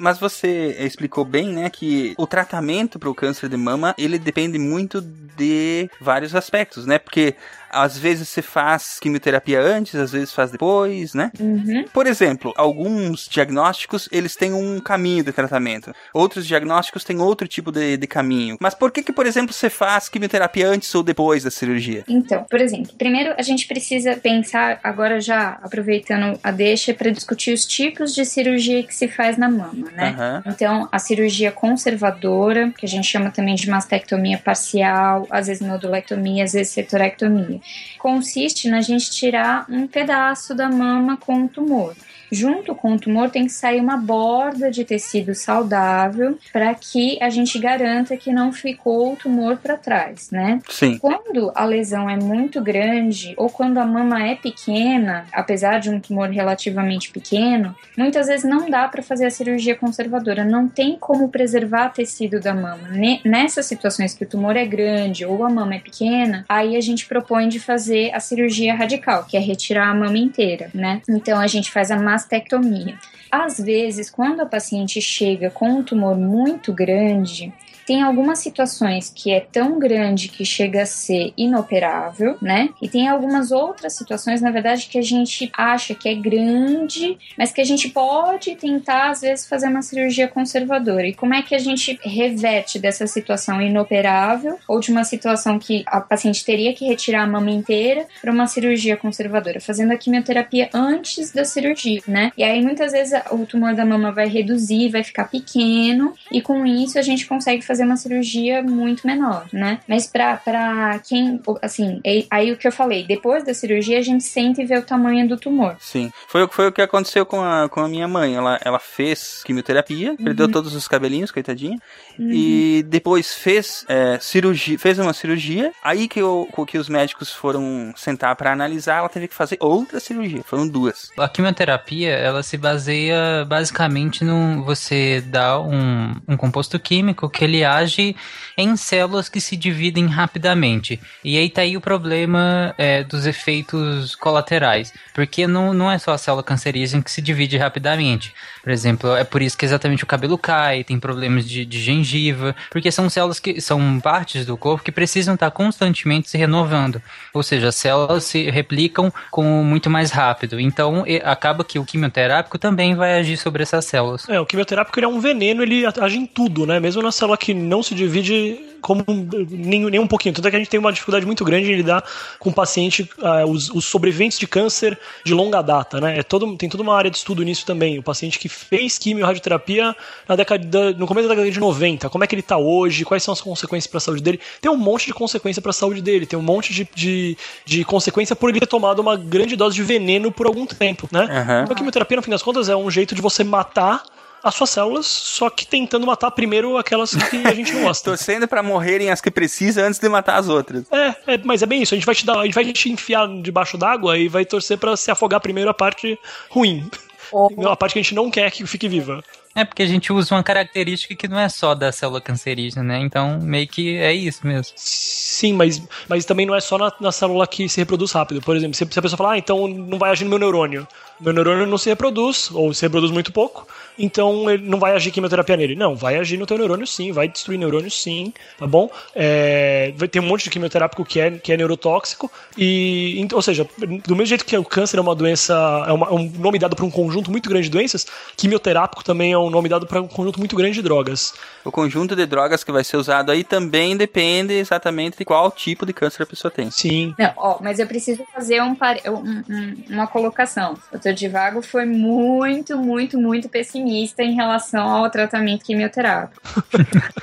Mas você explicou bem, né, que o tratamento para o câncer de mama, ele depende muito de vários aspectos, né? Porque às vezes você faz quimioterapia antes, às vezes faz depois, né? Uhum. Por exemplo, alguns diagnósticos, eles têm um caminho de tratamento. Outros diagnósticos têm outro tipo de, de caminho. Mas por que que, por exemplo, você faz quimioterapia antes ou depois da cirurgia? Então, por exemplo, primeiro a gente precisa pensar, agora já aproveitando a deixa, para discutir os tipos de cirurgia que se faz na mama, né? Uhum. Então, a cirurgia conservadora, que a gente chama também de mastectomia parcial, às vezes nodulectomia, às vezes sectorectomia consiste na gente tirar um pedaço da mama com o tumor. Junto com o tumor tem que sair uma borda de tecido saudável para que a gente garanta que não ficou o tumor para trás, né? Sim. Quando a lesão é muito grande ou quando a mama é pequena, apesar de um tumor relativamente pequeno, muitas vezes não dá para fazer a cirurgia conservadora, não tem como preservar tecido da mama. Nessas situações que o tumor é grande ou a mama é pequena, aí a gente propõe de fazer a cirurgia radical, que é retirar a mama inteira, né? Então a gente faz a mastectomia. Às vezes, quando a paciente chega com um tumor muito grande, tem algumas situações que é tão grande que chega a ser inoperável, né? E tem algumas outras situações, na verdade, que a gente acha que é grande, mas que a gente pode tentar, às vezes, fazer uma cirurgia conservadora. E como é que a gente reverte dessa situação inoperável ou de uma situação que a paciente teria que retirar a mama inteira para uma cirurgia conservadora? Fazendo a quimioterapia antes da cirurgia, né? E aí, muitas vezes, o tumor da mama vai reduzir, vai ficar pequeno, e com isso a gente consegue fazer uma cirurgia muito menor, né? Mas pra, pra quem, assim, aí o que eu falei, depois da cirurgia a gente sente e vê o tamanho do tumor. Sim. Foi, foi o que aconteceu com a, com a minha mãe. Ela, ela fez quimioterapia, uhum. perdeu todos os cabelinhos, coitadinha. Uhum. E depois fez é, cirurgia, fez uma cirurgia. Aí que, eu, que os médicos foram sentar para analisar, ela teve que fazer outra cirurgia. Foram duas. A quimioterapia, ela se baseia basicamente no você dar um, um composto químico que ele age em células que se dividem rapidamente. E aí tá aí o problema é, dos efeitos colaterais. Porque não, não é só a célula cancerígena que se divide rapidamente. Por exemplo, é por isso que exatamente o cabelo cai, tem problemas de, de gengiva, porque são células que são partes do corpo que precisam estar constantemente se renovando. Ou seja, as células se replicam com muito mais rápido. Então, acaba que o quimioterápico também vai agir sobre essas células. É, o quimioterápico ele é um veneno, ele age em tudo, né? Mesmo na célula que não se divide como nem, nem um pouquinho. Tanto é que a gente tem uma dificuldade muito grande em lidar com o paciente, uh, os, os, sobreviventes de câncer de longa data, né? É todo, tem toda uma área de estudo nisso também. O paciente que fez quimio radioterapia na década, no começo da década de 90, como é que ele está hoje, quais são as consequências para a saúde dele. Tem um monte de consequência para a saúde dele, tem um monte de, de, de, consequência por ele ter tomado uma grande dose de veneno por algum tempo, né? Uhum. A quimioterapia, no fim das contas, é um jeito de você matar as suas células, só que tentando matar primeiro aquelas que a gente não gosta. Torcendo para morrerem as que precisa antes de matar as outras. É, é, mas é bem isso. A gente vai te dar, a gente vai te enfiar debaixo d'água e vai torcer para se afogar primeiro a parte ruim. Oh. A parte que a gente não quer que fique viva. É porque a gente usa uma característica que não é só da célula cancerígena, né? Então, meio que é isso mesmo. Sim, mas, mas também não é só na, na célula que se reproduz rápido. Por exemplo, se, se a pessoa falar, ah, então não vai agir no meu neurônio. meu neurônio não se reproduz, ou se reproduz muito pouco, então ele não vai agir quimioterapia nele. Não, vai agir no teu neurônio sim, vai destruir neurônio sim, tá bom? É, vai ter um monte de quimioterápico que é, que é neurotóxico, e, ou seja, do mesmo jeito que o câncer é uma doença, é, uma- é um nome dado para um conjunto muito grande de doenças, quimioterápico também é um nome dado para um conjunto muito grande de drogas. O conjunto de drogas que vai ser usado aí também depende exatamente de qual tipo de câncer a pessoa tem. Sim. Não, ó, mas eu preciso fazer um, um- um- uma colocação. O Dr. Divago foi muito, muito, muito pessimista em relação ao tratamento quimioterápico.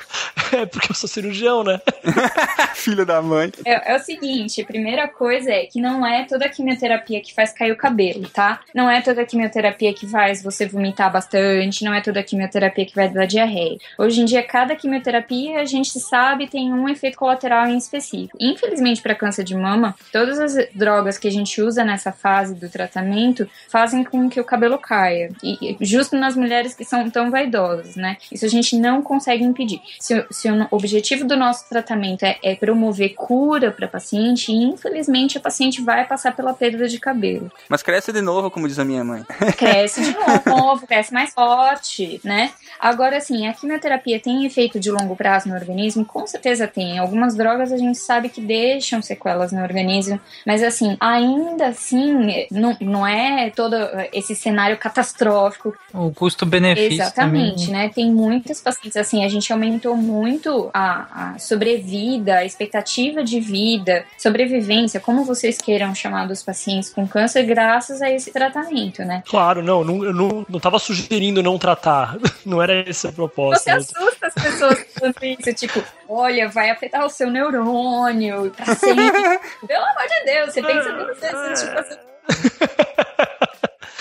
É porque eu sou cirurgião, né? Filho da mãe. É, é o seguinte, a primeira coisa é que não é toda quimioterapia que faz cair o cabelo, tá? Não é toda quimioterapia que faz você vomitar bastante, não é toda quimioterapia que vai dar diarreia. Hoje em dia, cada quimioterapia, a gente sabe, tem um efeito colateral em específico. Infelizmente, para câncer de mama, todas as drogas que a gente usa nessa fase do tratamento fazem com que o cabelo caia. E e justo nas mulheres que são tão vaidosas, né? Isso a gente não consegue impedir. Se, o- se o objetivo do nosso tratamento é, é promover cura para paciente, infelizmente a paciente vai passar pela perda de cabelo. Mas cresce de novo, como diz a minha mãe. Cresce de novo, cresce mais forte, né? Agora, assim, a quimioterapia tem efeito de longo prazo no organismo? Com certeza tem. Algumas drogas a gente sabe que deixam sequelas no organismo, mas assim, ainda assim, não, não é todo esse cenário catastrófico O custo-benefício. Exatamente, também. né? Tem muitas pacientes assim, a gente aumentou muito a, a sobrevida, a expectativa de vida, sobrevivência, como vocês queiram chamar dos pacientes com câncer, graças a esse tratamento, né? Claro, não, não, eu não, não tava sugerindo não tratar. Não era essa a proposta. Você assusta as pessoas falando isso, tipo, olha, vai afetar o seu neurônio pra sempre. Pelo amor de Deus, você pensa duas vezes antes de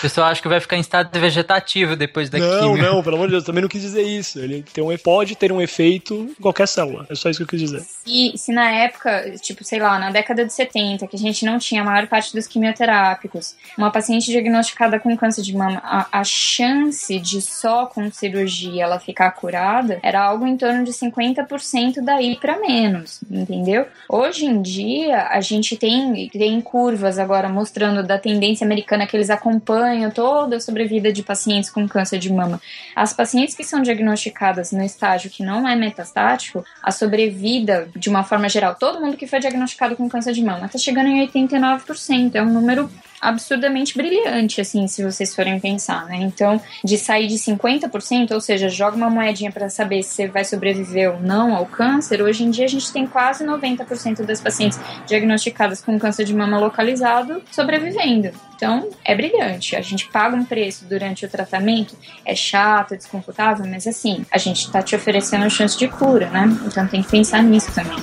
pessoal acha que vai ficar em estado vegetativo depois da Não, quimio. não, pelo amor de Deus, também não quis dizer isso. Ele tem um, pode ter um efeito em qualquer célula. É só isso que eu quis dizer. se, se na época, tipo, sei lá, na década de 70, que a gente não tinha a maior parte dos quimioterápicos, uma paciente diagnosticada com câncer de mama, a, a chance de só com cirurgia ela ficar curada era algo em torno de 50% daí para menos, entendeu? Hoje em dia, a gente tem, tem curvas agora mostrando da tendência americana que eles acompanham toda a sobrevida de pacientes com câncer de mama. As pacientes que são diagnosticadas no estágio que não é metastático, a sobrevida, de uma forma geral, todo mundo que foi diagnosticado com câncer de mama, está chegando em 89%. É um número absurdamente brilhante, assim, se vocês forem pensar, né? Então, de sair de 50%, ou seja, joga uma moedinha para saber se você vai sobreviver ou não ao câncer, hoje em dia a gente tem quase 90% das pacientes diagnosticadas com câncer de mama localizado sobrevivendo. Então, é brilhante. A gente paga um preço durante o tratamento, é chato, é desconfortável, mas assim, a gente tá te oferecendo chance de cura, né? Então tem que pensar nisso também.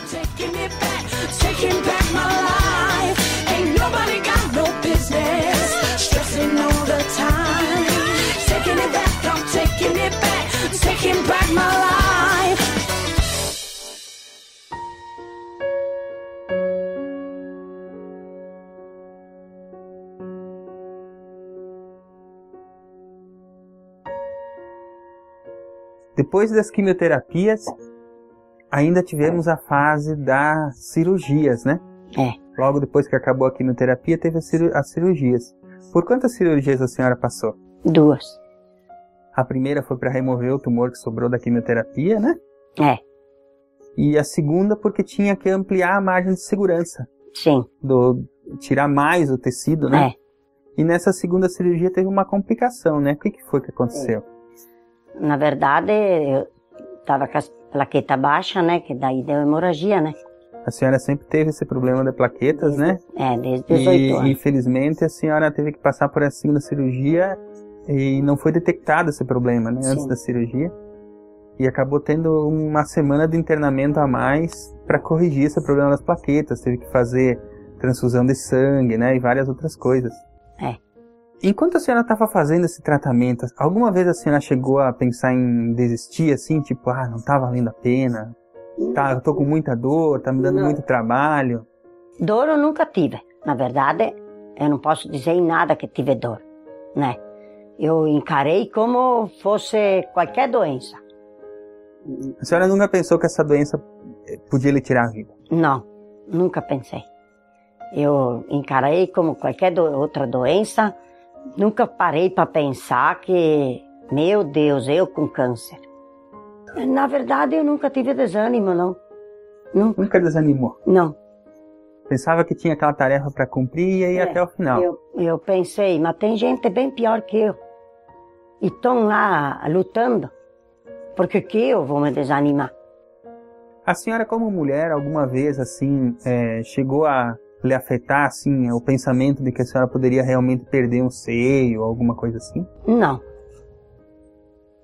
Taking Depois das quimioterapias, ainda tivemos a fase das cirurgias, né? É. Logo depois que acabou a quimioterapia, teve as ciru- as cirurgias. Por quantas cirurgias a senhora passou? Duas. A primeira foi para remover o tumor que sobrou da quimioterapia, né? É. E a segunda porque tinha que ampliar a margem de segurança. Sim. Do, tirar mais o tecido, né? É. E nessa segunda cirurgia teve uma complicação, né? O que, que foi que aconteceu? Na verdade, eu tava com as plaquetas baixas, né? Que daí deu hemorragia, né? A senhora sempre teve esse problema de plaquetas, né? É, desde 18 E anos. infelizmente a senhora teve que passar por essa segunda cirurgia e não foi detectado esse problema, né? Antes Sim. da cirurgia. E acabou tendo uma semana de internamento a mais para corrigir esse problema das plaquetas. Teve que fazer transfusão de sangue, né? E várias outras coisas. É. Enquanto a senhora estava fazendo esse tratamento, alguma vez a senhora chegou a pensar em desistir assim, tipo, ah, não tá valendo a pena? Tá, eu tô com muita dor, tá me dando Não. muito trabalho. Dor eu nunca tive. Na verdade, eu não posso dizer em nada que tive dor, né? Eu encarei como fosse qualquer doença. A senhora nunca pensou que essa doença eh, podia lhe tirar a vida? Não, nunca pensei. Eu encarei como qualquer do- outra doença, Nunca parei para pensar que, meu Deus, eu com câncer. Na verdade, eu nunca tive desânimo, não. Nunca. Nunca desanimou. Não. Pensava que tinha aquela tarefa para cumprir e ia É, até o final. Eu, eu pensei, mas tem gente bem pior que eu. E estão lá lutando. Porque que eu vou me desanimar? A senhora, como mulher, alguma vez, assim, é, chegou a lhe afetar, assim, o pensamento de que a senhora poderia realmente perder um seio, alguma coisa assim? Não.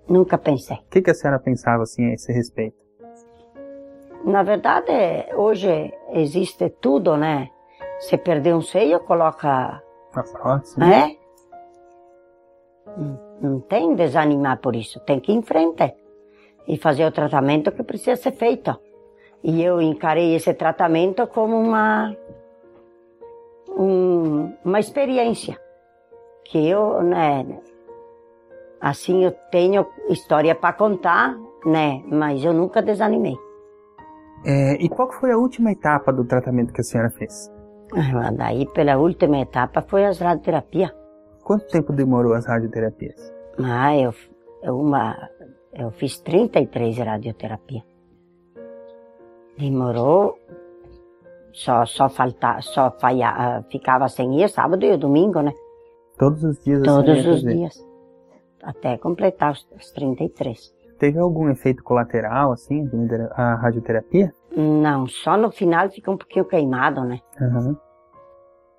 Nunca pensei. O que, que a senhora pensava, assim, a esse respeito? Na verdade, hoje existe tudo, né? Se perder um seio, coloca. A próxima? É? Não- Não tem desanimar por isso. Tem que ir em frente e fazer o tratamento que precisa ser feito. E eu encarei esse tratamento como uma um- uma experiência que eu, né? Assim eu tenho história para contar, né? Mas eu nunca desanimei. É, e qual foi a última etapa do tratamento que a senhora fez? Ah, Daí, pela última etapa, foi as radioterapia. Quanto tempo demorou as radioterapias? Ah, eu, eu, uma, eu fiz 33 radioterapia. Demorou, só, só, falta, só falha, ah, ficava sem ir sábado e domingo, né? Todos os dias a senhora Todos os fazer? dias. Até completar os, os 33. Teve algum efeito colateral, assim, a radioterapia? Não, só no final fica um pouquinho queimado, né? Aham.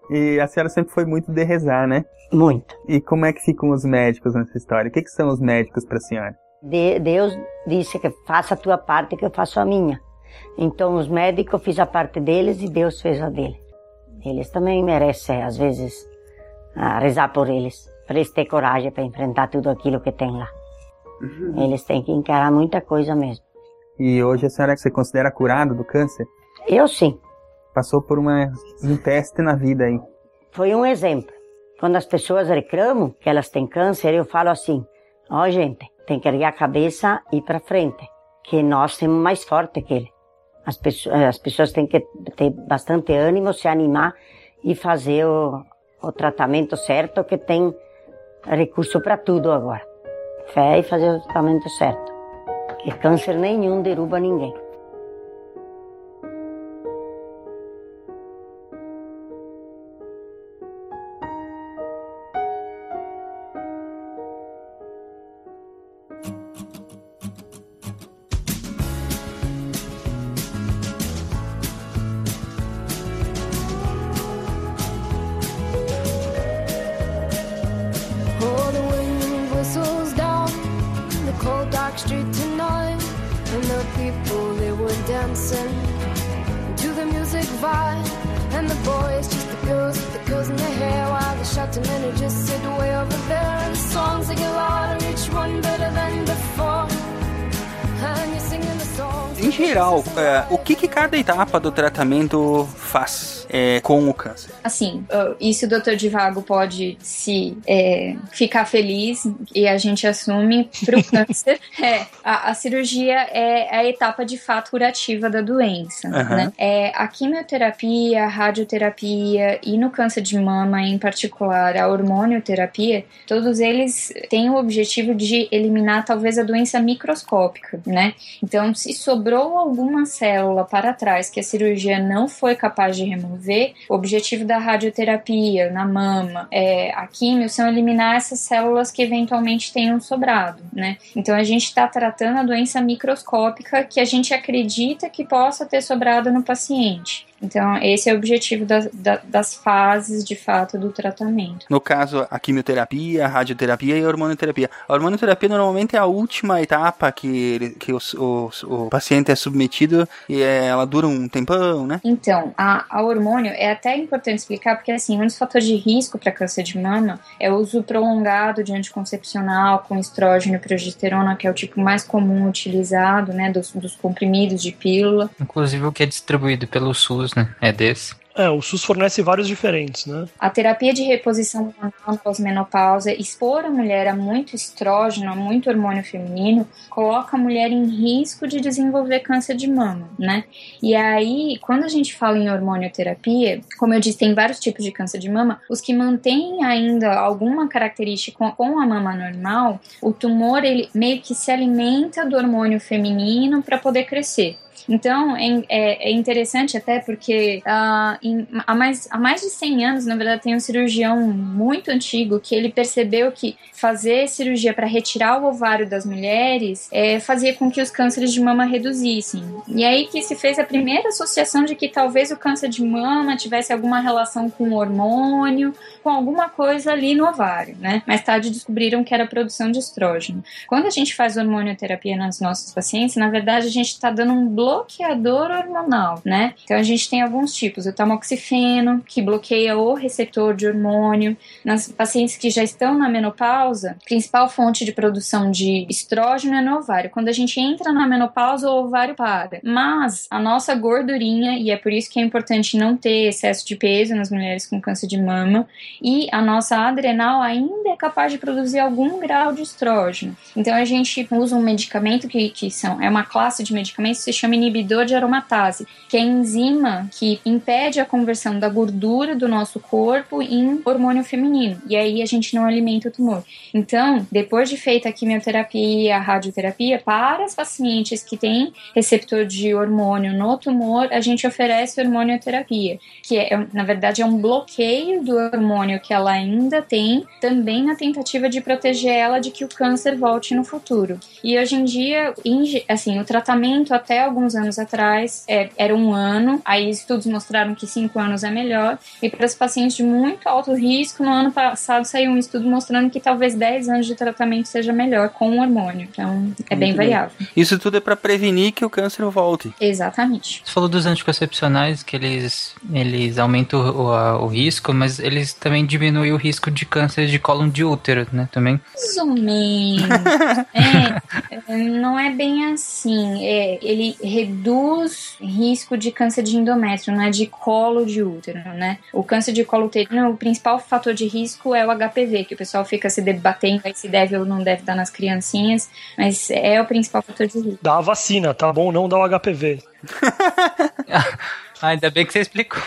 E a senhora sempre foi muito de rezar, né? Muito. E como é que ficam os médicos nessa história? O que, que são os médicos para a senhora? De- Deus disse que faça a tua parte que eu faço a minha. Então os médicos fiz a parte deles e Deus fez a dele. Eles também merecem, às vezes, rezar por eles, para eles terem coragem para enfrentar tudo aquilo que tem lá. Eles têm que encarar muita coisa mesmo. E hoje a senhora se considera curada do câncer? Eu sim. Passou por uma, um teste na vida aí. Foi um exemplo. Quando as pessoas reclamam que elas têm câncer, eu falo assim: ó, gente, tem que erguer a cabeça e ir para frente, que nós somos mais fortes que ele. As pessoas, as pessoas têm que ter bastante ânimo, se animar e fazer o, o tratamento certo, que tem recurso para tudo agora. Fé e fazer o tratamento certo. Que câncer nenhum derruba ninguém. Cada etapa do tratamento faz é, com o câncer? Assim, isso o Dr. Divago pode se é, ficar feliz e a gente assume pro câncer. é, a, a cirurgia é a etapa de fato curativa da doença. Aham. Né? É, a quimioterapia, a radioterapia e no câncer de mama em particular, a hormonioterapia, todos eles têm o objetivo de eliminar talvez a doença microscópica, né? Então, se sobrou alguma célula para trás que a cirurgia não foi capaz de remover, o objetivo da radioterapia na mama, é, a químio, são eliminar essas células que eventualmente tenham sobrado, né? Então, a gente está tratando a doença microscópica que a gente acredita que possa ter sobrado no paciente. Então, esse é o objetivo das, da- das fases de fato do tratamento. No caso, a quimioterapia, a radioterapia e a hormonoterapia. A hormonoterapia normalmente é a última etapa que, ele- que os- os- o paciente é submetido e é- ela dura um tempão, né? Então, a, a hormônio é até importante explicar, porque assim, um dos fatores de risco para câncer de mama é o uso prolongado de anticoncepcional com estrógeno e progesterona, que é o tipo mais comum utilizado, né, dos, dos comprimidos de pílula. Inclusive o que é distribuído pelo SUS, né? É desse. É, o SUS fornece vários diferentes, né? A terapia de reposição hormonal na pós-menopausa, expor a mulher a muito estrógeno, a muito hormônio feminino, coloca a mulher em risco de desenvolver câncer de mama, né? E aí, quando a gente fala em hormonioterapia, como eu disse, tem vários tipos de câncer de mama, os que mantêm ainda alguma característica com, com a mama normal, o tumor ele meio que se alimenta do hormônio feminino para poder crescer. Então, é, é, é interessante até porque ah, em- há, mais, há mais de 100 anos, na verdade, tem um cirurgião muito antigo que ele percebeu que fazer cirurgia para retirar o ovário das mulheres é, fazia com que os cânceres de mama reduzissem. E aí que se fez a primeira associação de que talvez o câncer de mama tivesse alguma relação com o hormônio, com alguma coisa ali no ovário, né? Mais tarde descobriram que era produção de estrógeno. Quando a gente faz hormonioterapia nas nossas pacientes, na verdade a gente está dando um bloqueador hormonal, né? Então a gente tem alguns tipos, o tamoxifeno, que bloqueia o receptor de hormônio. Nas pacientes que já estão na menopausa, a principal fonte de produção de estrógeno é no ovário. Quando a gente entra na menopausa, o ovário para. Mas a nossa gordurinha, e é por isso que é importante não ter excesso de peso nas mulheres com câncer de mama, e a nossa adrenal ainda é capaz de produzir algum grau de estrógeno. Então a gente usa um medicamento que, que são, é uma classe de medicamentos que se chama inibidor de aromatase, que é a enzima que impede a conversão da gordura do nosso corpo em hormônio feminino. E aí a gente não alimenta o tumor. Então, depois de feita a quimioterapia a radioterapia, para as pacientes que têm receptor de hormônio no tumor, a gente oferece hormonioterapia, que é, na verdade, é um bloqueio do hormônio que ela ainda tem, também na tentativa de proteger ela de que o câncer volte no futuro. E hoje em dia, assim, o tratamento até alguns anos atrás é- era um ano, aí estudos mostraram que cinco anos é melhor, e para os pacientes de muito alto risco, no ano passado saiu um estudo mostrando que talvez 10 anos de tratamento seja melhor com o hormônio. Então, é bem Muito bem. variável. Isso tudo é pra prevenir que o câncer volte. Exatamente. Você falou dos anticoncepcionais, que eles, eles aumentam o, a- o risco, mas eles também diminuem o risco de câncer de cólon de útero, né? Também. Mais ou menos. É, é, não é bem assim. É, ele reduz risco de câncer de endométrio, não é de colo de útero, né? O câncer de colo uterino, o principal fator de risco é o HPV, que o pessoal fica se debatendo aí se deve ou não deve dar nas criancinhas, mas é o principal fator de risco. Dá a vacina, tá bom? Não dá o HPV. Ah, ainda bem que você explicou.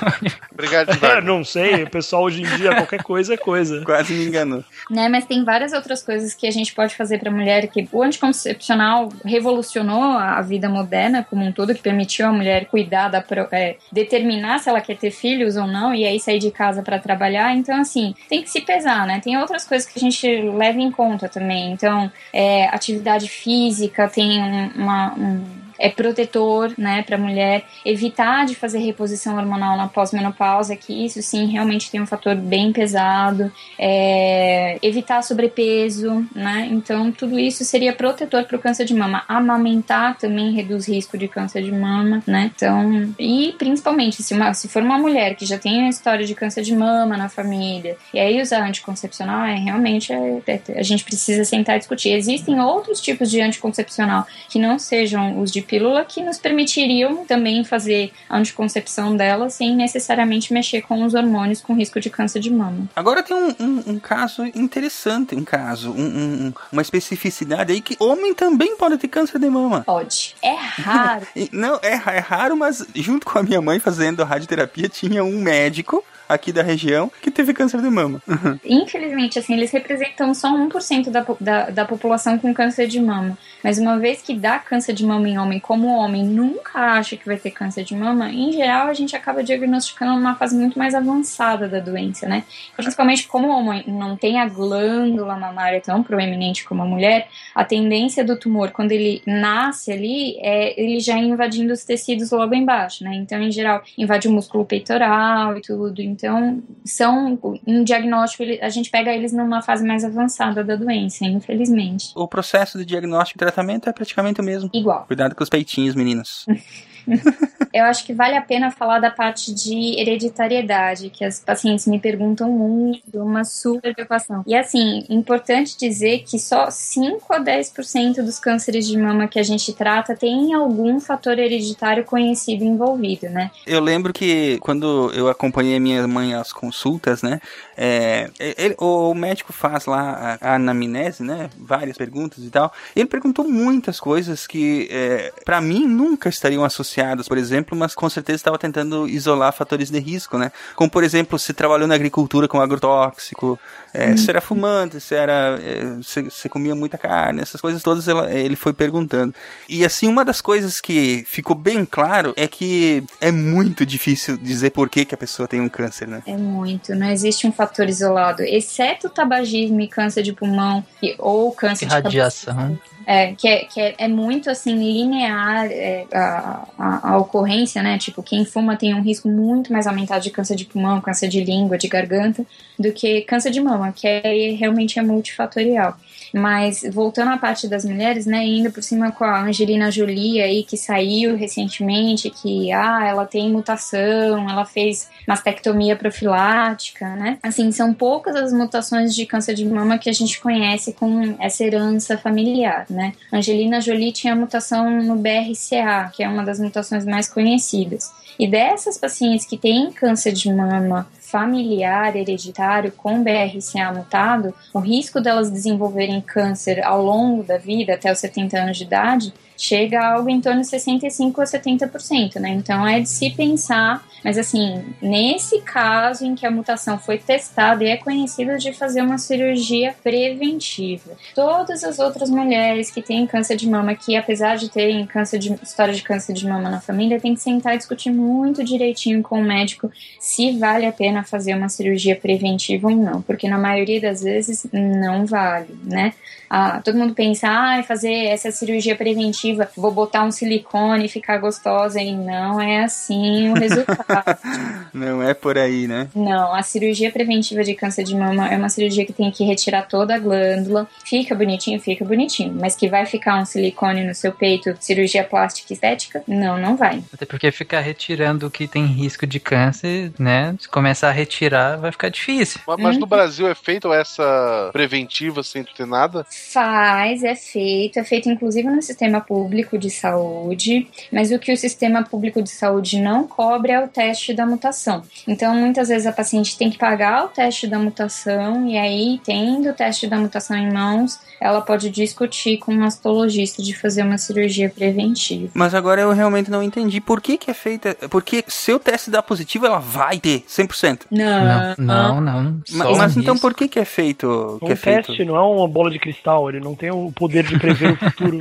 Obrigado, É, não sei, o pessoal hoje em dia, qualquer coisa é coisa. Quase me enganou. né? Mas tem várias outras coisas que a gente pode fazer para a mulher que o anticoncepcional revolucionou a vida moderna como um todo, que permitiu a mulher cuidar da pro- é, determinar se ela quer ter filhos ou não e aí sair de casa para trabalhar. Então assim tem que se pesar, né? Tem outras coisas que a gente leva em conta também. Então é, atividade física tem um- uma um é protetor, né, para mulher evitar de fazer reposição hormonal na pós-menopausa, que isso sim realmente tem um fator bem pesado, é, evitar sobrepeso, né, então tudo isso seria protetor para o câncer de mama. Amamentar também reduz risco de câncer de mama, né, então e principalmente se, uma, se for uma mulher que já tem a história de câncer de mama na família e aí usar anticoncepcional, é realmente é- é- a gente precisa sentar e discutir. Existem outros tipos de anticoncepcional que não sejam os de pílula que nos permitiriam também fazer a anticoncepção dela sem necessariamente mexer com os hormônios com risco de câncer de mama. Agora tem um, um- um caso interessante, um caso, um- um- um- uma especificidade aí que homem também pode ter câncer de mama. Pode. É raro. Não, é, é raro, mas junto com a minha mãe fazendo radioterapia, tinha um médico aqui da região que teve câncer de mama. Infelizmente, assim, eles representam só 1% da, da, da população com câncer de mama. Mas uma vez que dá câncer de mama em homem, como o homem nunca acha que vai ter câncer de mama, em geral a gente acaba diagnosticando uma fase muito mais avançada da doença, né? Principalmente como o homem não tem a glândula mamária tão proeminente como a mulher, a tendência do tumor, quando ele nasce ali, é ele já invadindo os tecidos logo embaixo, né? Então, em geral, invade o músculo peitoral e tudo. Então, são em diagnóstico, a gente pega eles numa fase mais avançada da doença, infelizmente. O processo de diagnóstico e tratamento é praticamente o mesmo. Igual. Cuidado com os peitinhos, meninas. eu acho que vale a pena falar da parte de hereditariedade, que as pacientes me perguntam muito, uma super preocupação. E assim, importante dizer que só 5 a 10% dos cânceres de mama que a gente trata tem algum fator hereditário conhecido envolvido, né? Eu lembro que quando eu acompanhei a minha mãe às consultas, né? É, ele- o médico faz lá a, a anamnese, né? Várias perguntas e tal. Ele perguntou muitas coisas que, é, para mim, nunca estariam associadas, por exemplo, mas com certeza estava tentando isolar fatores de risco, né? Como, por exemplo, se trabalhou na agricultura com agrotóxico, é, se era fumante, se era. é, se, se comia muita carne, essas coisas todas ela- ele foi perguntando. E assim, uma das coisas que ficou bem claro é que é muito difícil dizer por que, que a pessoa tem um câncer, né? É muito, não existe um fator isolado, exceto tabagismo e câncer de pulmão e- ou câncer de cabeça. Radiação. É, que, é, que é, é muito assim linear é, a, a, a ocorrência, né? Tipo, quem fuma tem um risco muito mais aumentado de câncer de pulmão, câncer de língua, de garganta, do que câncer de mama, que é, realmente é multifatorial. Mas voltando à parte das mulheres, né, indo por cima com a Angelina Jolie aí que saiu recentemente, que ah, ela tem mutação, ela fez mastectomia profilática, né? Assim, são poucas as mutações de câncer de mama que a gente conhece com essa herança familiar, né? Angelina Jolie tinha mutação no BRCA, que é uma das mutações mais conhecidas. E dessas pacientes que têm câncer de mama familiar, hereditário, com BRCA mutado, o risco delas desenvolverem câncer ao longo da vida, até os 70 anos de idade, chega a algo em torno de 65 a 70%, né? Então é de se pensar, mas assim, nesse caso em que a mutação foi testada e é conhecida de fazer uma cirurgia preventiva. Todas as outras mulheres que têm câncer de mama, que apesar de terem câncer de, história de câncer de mama na família, tem que sentar e discutir muito direitinho com o médico se vale a pena fazer uma cirurgia preventiva ou não, porque na maioria das vezes não vale, né? Ah, todo mundo pensa, ah, fazer essa cirurgia preventiva, vou botar um silicone e ficar gostosa, e não é assim o resultado. Não é por aí, né? Não, a cirurgia preventiva de câncer de mama é uma cirurgia que tem que retirar toda a glândula. Fica bonitinho, fica bonitinho. Mas que vai ficar um silicone no seu peito, cirurgia plástica e estética? Não, não vai. Até porque ficar retirando o que tem risco de câncer, né? Se começar a retirar, vai ficar difícil. Mas, mas no Brasil é feito essa preventiva sem tu ter nada? Faz, é feito, é feito inclusive no sistema público de saúde, mas o que o sistema público de saúde não cobre é o teste da mutação. Então, muitas vezes a paciente tem que pagar o teste da mutação e aí, tendo o teste da mutação em mãos, ela pode discutir com um mastologista de fazer uma cirurgia preventiva. Mas agora eu realmente não entendi por que que é feita. Porque se o teste dá positivo, ela vai ter 100%. Não, Não, não. Ma- Só Mas, então isso. por que que é feito? Que Um é feito? teste não é uma bola de cristal, ele não tem o poder de prever o futuro.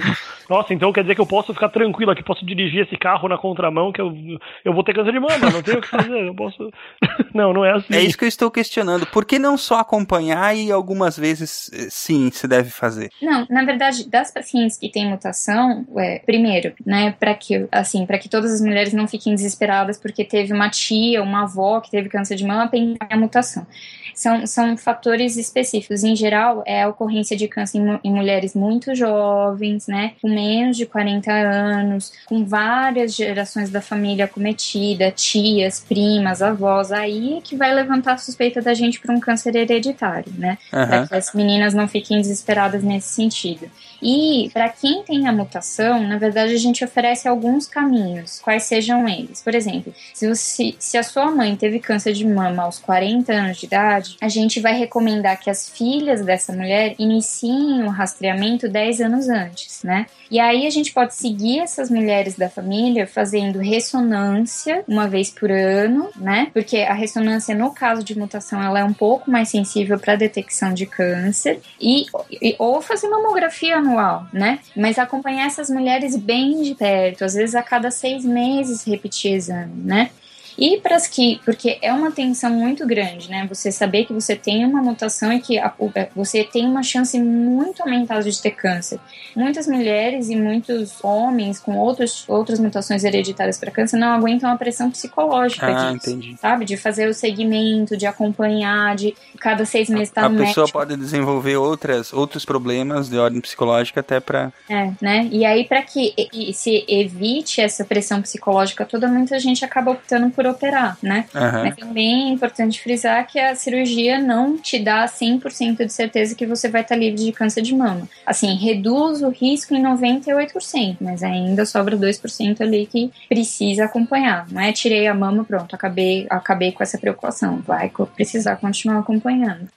Nossa, então quer dizer que eu posso ficar tranquilo aqui, posso dirigir esse carro na contramão, que eu, eu vou ter câncer de mama, não tenho o que fazer, eu posso. Não, não é assim. É isso que eu estou questionando. Por que não só acompanhar e algumas vezes eh, sim se deve fazer? Não, na verdade, das pacientes que têm mutação, é, primeiro, né, para que assim, para que todas as mulheres não fiquem desesperadas porque teve uma tia, uma avó que teve câncer de mama, tem a mutação. São, são fatores específicos. Em geral, é a ocorrência de câncer em, em mulheres muito jovens, né, com menos de 40 anos, com várias gerações da família acometida, tias, primas, avós. Aí é que vai levantar a suspeita da gente para um câncer hereditário, né? Aham. para que as meninas não fiquem desesperadas nesse sentido. E para quem tem a mutação, na verdade a gente oferece alguns caminhos, quais sejam eles. Por exemplo, se, você, se a sua mãe teve câncer de mama aos 40 anos de idade, a gente vai recomendar que as filhas dessa mulher iniciem o rastreamento 10 anos antes, né? E aí a gente pode seguir essas mulheres da família fazendo ressonância uma vez por ano, né? Porque a ressonância, no caso de mutação, ela é um pouco mais sensível para detecção de câncer e, e- ou fazer mamografia anual, né? Mas acompanhar essas mulheres bem de perto, às vezes a cada seis meses repetir exame, né? E para as que, porque é uma tensão muito grande, né? Você saber que você tem uma mutação e que a- é, você tem uma chance muito aumentada de ter câncer. Muitas mulheres e muitos homens com outros, outras mutações hereditárias para câncer não aguentam a pressão psicológica Ah, disso. entendi. Sabe? De fazer o segmento, de acompanhar, de cada seis meses estar a no pessoa médico. pode desenvolver outras, outros problemas de ordem psicológica até pra. É, né? E aí, para que e se evite essa pressão psicológica toda, muita gente acaba optando por operar, né? Aham. Mas também é importante frisar que a cirurgia não te dá 100% de certeza que você vai estar livre de câncer de mama. Assim, reduz o risco em 98%, mas ainda sobra 2% ali que precisa acompanhar. Não é tirei a mama, pronto, acabei, acabei com essa preocupação. Vai precisar continuar acompanhando.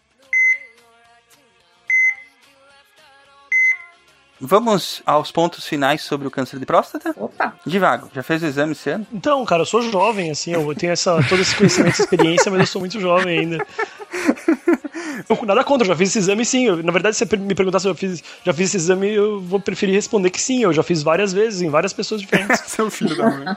Vamos aos pontos finais sobre o câncer de próstata? Opa! Divago, já fez o exame esse ano? Então, cara, eu sou jovem, assim, eu tenho essa, todo esse conhecimento, essa experiência, mas eu sou muito jovem ainda. Eu, nada contra, eu já fiz esse exame sim. Eu, na verdade, se você me perguntar se eu fiz, já fiz esse exame, eu vou preferir responder que sim. Eu já fiz várias vezes, em várias pessoas diferentes. Seu filho da mãe.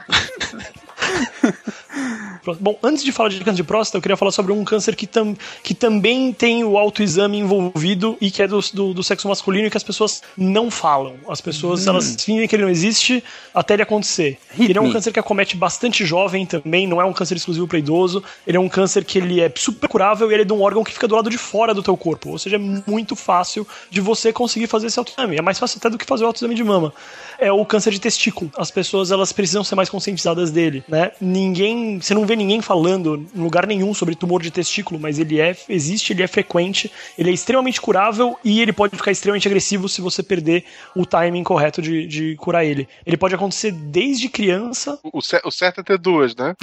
Bom, antes de falar de câncer de próstata, eu queria falar sobre um câncer que, tam, que também tem o autoexame envolvido e que é do, do, do sexo masculino e que as pessoas não falam. As pessoas, Hum. elas fingem que ele não existe até ele acontecer. Hit ele é um me. câncer que acomete bastante jovem também, não é um câncer exclusivo para idoso. Ele é um câncer que ele é super curável e ele é de um órgão que fica do lado de fora do teu corpo. Ou seja, é muito fácil de você conseguir fazer esse autoexame. É mais fácil até do que fazer o autoexame de mama. É o câncer de testículo. As pessoas, elas precisam ser mais conscientizadas dele, né? Ninguém, você não vê ninguém falando em lugar nenhum sobre tumor de testículo, mas ele é, existe, ele é frequente, ele é extremamente curável e ele pode ficar extremamente agressivo se você perder o timing correto de, de curar ele. Ele pode acontecer desde criança O, o certo é ter duas, né?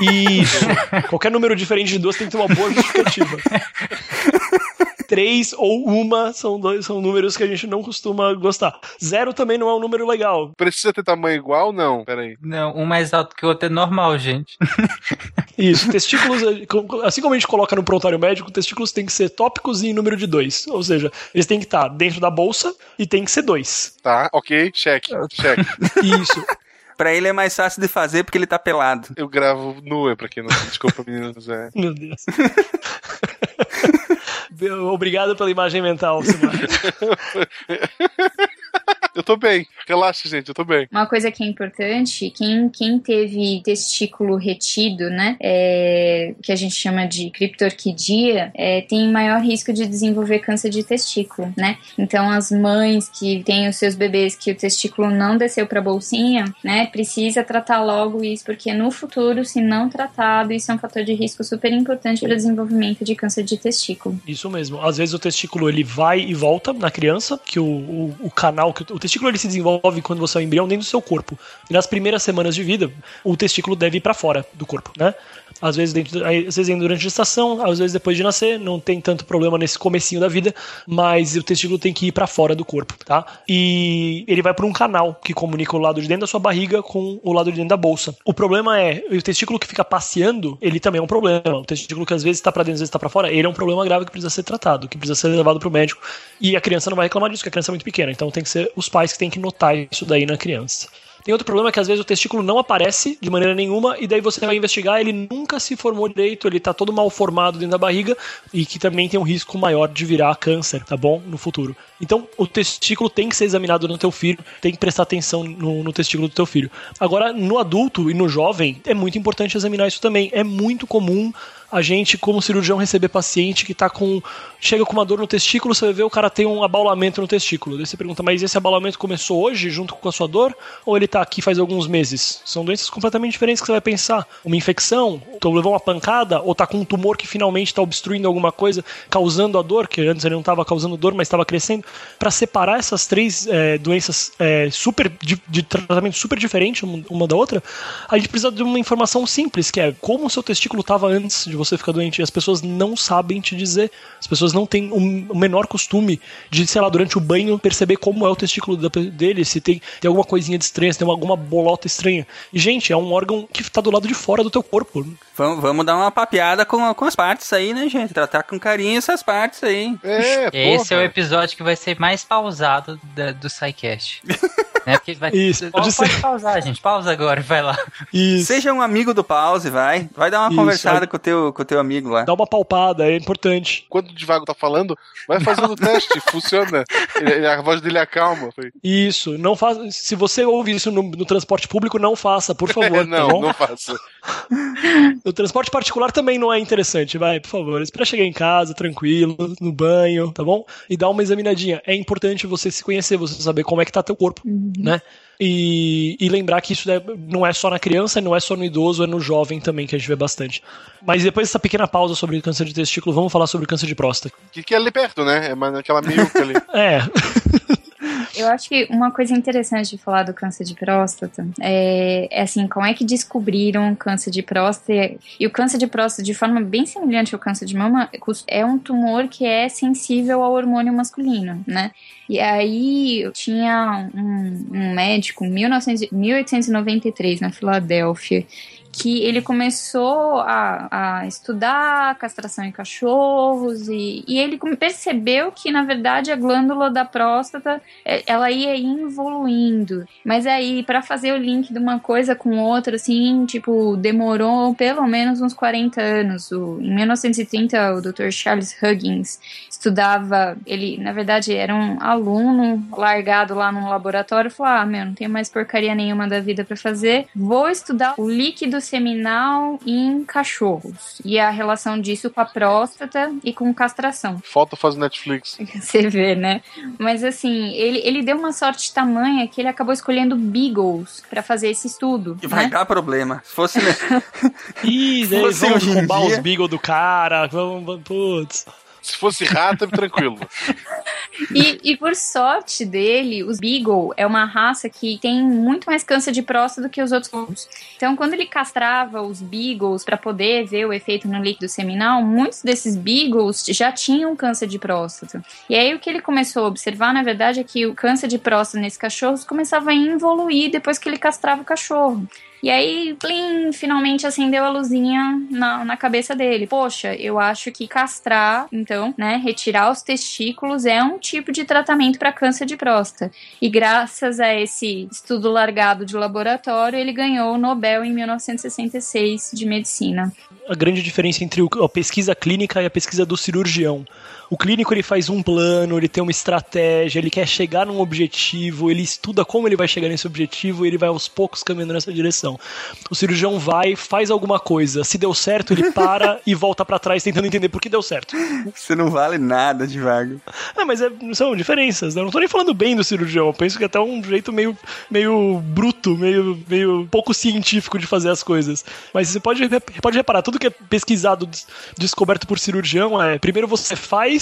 isso. Qualquer número diferente de duas tem que ter uma boa justificativa. Três ou uma são, dois, são números que a gente não costuma gostar. Zero também não é um número legal. Precisa ter tamanho igual? Não, peraí. Não, um mais alto que o outro é normal, gente. Isso, testículos, assim como a gente coloca no prontuário médico, testículos têm que ser tópicos e em número de dois. Ou seja, eles têm que estar dentro da bolsa e tem que ser dois. Tá, ok, cheque, cheque. Isso. Pra ele é mais fácil de fazer porque ele tá pelado. Eu gravo nua, pra quem não. Desculpa, meninas. É. Meu Deus. Obrigado pela imagem mental, Simar. Eu tô bem. Relaxa, gente, eu tô bem. Uma coisa que é importante, quem, quem teve testículo retido, né, é, que a gente chama de criptorquidia, é, tem maior risco de desenvolver câncer de testículo, né? Então as mães que têm os seus bebês que o testículo não desceu pra bolsinha, né, precisa tratar logo isso, porque no futuro, se não tratado, isso é um fator de risco super importante para o desenvolvimento de câncer de testículo. Isso mesmo. Às vezes o testículo ele vai e volta na criança, que o, o, o canal, que o, o testículo ele se desenvolve quando você é um embrião dentro do seu corpo. E nas primeiras semanas de vida, o testículo deve ir para fora do corpo, né? Às vezes, dentro, às vezes durante a gestação, às vezes depois de nascer, não tem tanto problema nesse comecinho da vida, mas o testículo tem que ir para fora do corpo, tá? E ele vai por um canal que comunica o lado de dentro da sua barriga com o lado de dentro da bolsa. O problema é, o testículo que fica passeando, ele também é um problema. O testículo que às vezes está para dentro, às vezes está para fora, ele é um problema grave que precisa ser tratado, que precisa ser levado pro médico. E a criança não vai reclamar disso, porque a criança é muito pequena. Então tem que ser os pais que têm que notar isso daí na criança. Tem outro problema que às vezes o testículo não aparece de maneira nenhuma e daí você vai investigar, ele nunca se formou direito, ele tá todo mal formado dentro da barriga e que também tem um risco maior de virar câncer, tá bom? No futuro. Então, o testículo tem que ser examinado no teu filho, tem que prestar atenção no, no testículo do teu filho. Agora, no adulto e no jovem, é muito importante examinar isso também. É muito comum a gente, como cirurgião, receber paciente que tá com. chega com uma dor no testículo, você ver o cara tem um abaulamento no testículo. Daí você pergunta, mas esse abaulamento começou hoje, junto com a sua dor, ou ele tá aqui faz alguns meses? São doenças completamente diferentes que você vai pensar. Uma infecção, ou levou uma pancada, ou tá com um tumor que finalmente está obstruindo alguma coisa, causando a dor, que antes ele não estava causando dor, mas estava crescendo. Para separar essas três é, doenças é, super de, de, tratamento super diferente uma da outra, a gente precisa de uma informação simples, que é como o seu testículo estava antes de você ficar doente. E as pessoas não sabem te dizer. As pessoas não têm um, o menor costume de, sei lá, durante o banho perceber como é o testículo da, dele, se tem, tem alguma coisinha de estranha, se tem alguma bolota estranha. E, gente, é um órgão que está do lado de fora do teu corpo. Vamos, vamos dar uma papeada com, com as partes aí, né, gente? Tratar com carinho essas partes aí. É, Esse é o episódio que vai ser mais pausado da, do SciCast. Né? Porque vai... Isso, pode, pode ser. pausar, gente. Pausa agora e vai lá. Isso. Seja um amigo do pause, vai. Vai dar uma Isso, conversada com o teu, com o teu amigo lá. Dá uma palpada, é importante. Quando o Divago tá falando, vai fazendo o teste, funciona. Ele- a voz dele acalma. Foi. Isso, não faça. Se você ouve isso no, no transporte público, não faça, por favor. não, tá bom? não faça. O transporte particular também não é interessante, vai, por favor. Espera chegar em casa, tranquilo, no banho, tá bom? E dá uma examinadinha. É importante você se conhecer, você saber como é que tá teu corpo, né? E, e lembrar que isso não é só na criança, não é só no idoso, é no jovem também, que a gente vê bastante. Mas depois dessa pequena pausa sobre câncer de testículo, vamos falar sobre câncer de próstata. Que, que é ali perto, né? É naquela meiuca ali. É, Eu acho que uma coisa interessante de falar do câncer de próstata é, é assim, como é que descobriram o câncer de próstata e o câncer de próstata de forma bem semelhante ao câncer de mama é um tumor que é sensível ao hormônio masculino, né? E aí tinha um, um médico em 1900 1893 na Filadélfia que ele começou a, a estudar castração em cachorros e, e ele percebeu que na verdade a glândula da próstata é, ela ia evoluindo mas aí para fazer o link de uma coisa com outra assim tipo demorou pelo menos uns 40 anos o, em 1930 o Dr. Charles Huggins estudava ele na verdade era um aluno largado lá num laboratório falou ah meu não tenho mais porcaria nenhuma da vida para fazer vou estudar o líquido seminal em cachorros e a relação disso com a próstata e com castração Falta fazer Netflix. você vê, né? Mas assim, ele, ele deu uma sorte tamanha que ele acabou escolhendo Beagles pra fazer esse estudo. Que vai né? dar problema. Se fosse. né? Ih, daí fosse vamos roubar dia- os beagle do cara, vamos, vamos- putz. Se fosse rato, é tranquilo. E, e por sorte dele, os Beagle é uma raça que tem muito mais câncer de próstata do que os outros cães. Então, quando ele castrava os Beagles para poder ver o efeito no líquido seminal, muitos desses Beagles já tinham câncer de próstata. E aí o que ele começou a observar, na verdade, é que o câncer de próstata nesses cachorros começava a evoluir depois que ele castrava o cachorro. E aí, plim, finalmente acendeu a luzinha na, na cabeça dele. Poxa, eu acho que castrar, então, né, retirar os testículos é um tipo de tratamento para câncer de próstata. E graças a esse estudo largado de laboratório, ele ganhou o Nobel em 1966 de medicina. a grande diferença entre a pesquisa clínica e a pesquisa do cirurgião. O clínico ele faz um plano, ele tem uma estratégia, ele quer chegar num objetivo, ele estuda como ele vai chegar nesse objetivo e ele vai aos poucos caminhando nessa direção. O cirurgião vai, faz alguma coisa, se deu certo, ele para e volta pra trás tentando entender por que deu certo. Você não vale nada, devagar. Ah, mas é- são diferenças, né? Eu não tô nem falando bem do cirurgião, eu penso que é até um jeito meio, meio bruto, meio, meio pouco científico de fazer as coisas. Mas você pode, pode reparar, tudo que é pesquisado, des- descoberto por cirurgião é primeiro você faz,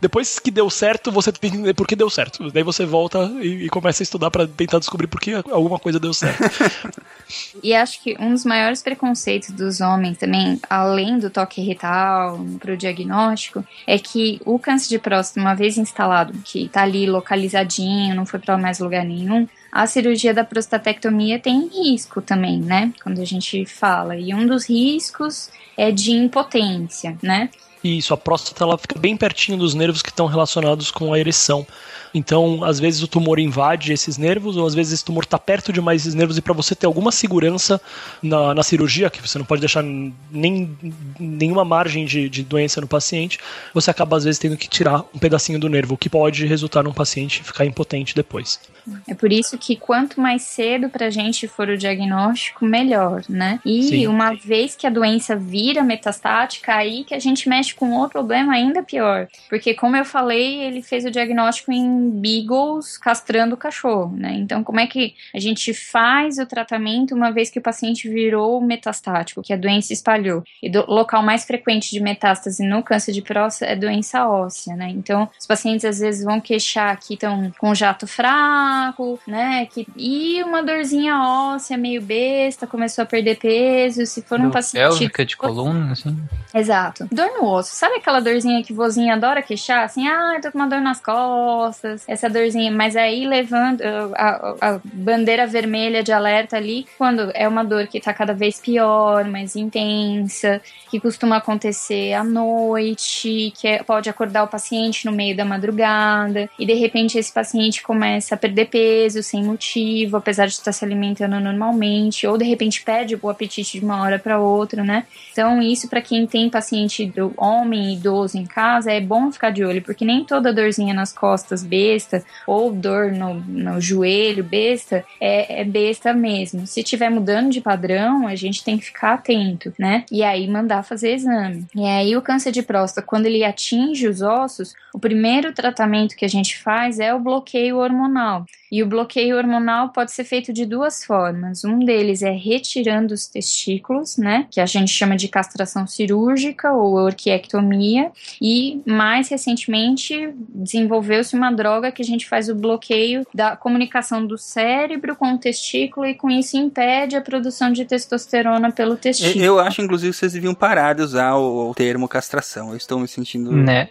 depois que deu certo, você tem que entender por que deu certo. Daí você volta e, e começa a estudar pra tentar descobrir por que alguma coisa deu certo. E acho que um dos maiores preconceitos dos homens também, além do toque retal para o diagnóstico, é que o câncer de próstata, uma vez instalado, que tá ali localizadinho, não foi para mais lugar nenhum, a cirurgia da prostatectomia tem risco também, né? Quando a gente fala. E um dos riscos é de impotência, né? E isso, a próstata ela fica bem pertinho dos nervos que estão relacionados com a ereção. Então, às vezes o tumor invade esses nervos, ou às vezes esse tumor está perto demais desses nervos, e para você ter alguma segurança na, na cirurgia, que você não pode deixar nem, nenhuma margem de, de doença no paciente, você acaba às vezes tendo que tirar um pedacinho do nervo, o que pode resultar num paciente ficar impotente depois. É por isso que quanto mais cedo pra gente for o diagnóstico, melhor, né? E Sim. uma vez que a doença vira metastática, aí que a gente mexe com outro problema ainda pior. Porque, como eu falei, ele fez o diagnóstico em beagles castrando o cachorro, né? Então, como é que a gente faz o tratamento uma vez que o paciente virou metastático, que a doença espalhou? E o local mais frequente de metástase no câncer de próstata é doença óssea, né? Então, os pacientes às vezes vão queixar que estão com jato fraco, né? Que, e uma dorzinha óssea meio besta, começou a perder peso. Se for um paciente. Pélvica de coluna, assim. Exato. Dor no osso ossos. Sabe aquela dorzinha que vozinha adora queixar? Assim, ah, eu tô com uma dor nas costas. Essa dorzinha. Mas aí levando a, a bandeira vermelha de alerta ali, quando é uma dor que tá cada vez pior, mais intensa, que costuma acontecer à noite, que é- pode acordar o paciente no meio da madrugada, e de repente esse paciente começa a perder peso sem motivo, apesar de estar se alimentando normalmente, ou de repente perde o apetite de uma hora para outra, né? Então, isso para quem tem paciente do homem idoso em casa é bom ficar de olho, porque nem toda dorzinha nas costas besta ou dor no, no joelho besta é, é besta mesmo. Se tiver mudando de padrão, a gente tem que ficar atento, né? E aí mandar fazer exame. E aí o câncer de próstata, quando ele atinge os ossos, o primeiro tratamento que a gente faz é o bloqueio hormonal. E o bloqueio hormonal pode ser feito de duas formas. Um deles é retirando os testículos, né? Que a gente chama de castração cirúrgica ou orquiectomia. E mais recentemente desenvolveu-se uma droga que a gente faz o bloqueio da comunicação do cérebro com o testículo e com isso impede a produção de testosterona pelo testículo. Eu acho, inclusive, que vocês deviam parar de usar o, o termo castração. Eu estou me sentindo. Né?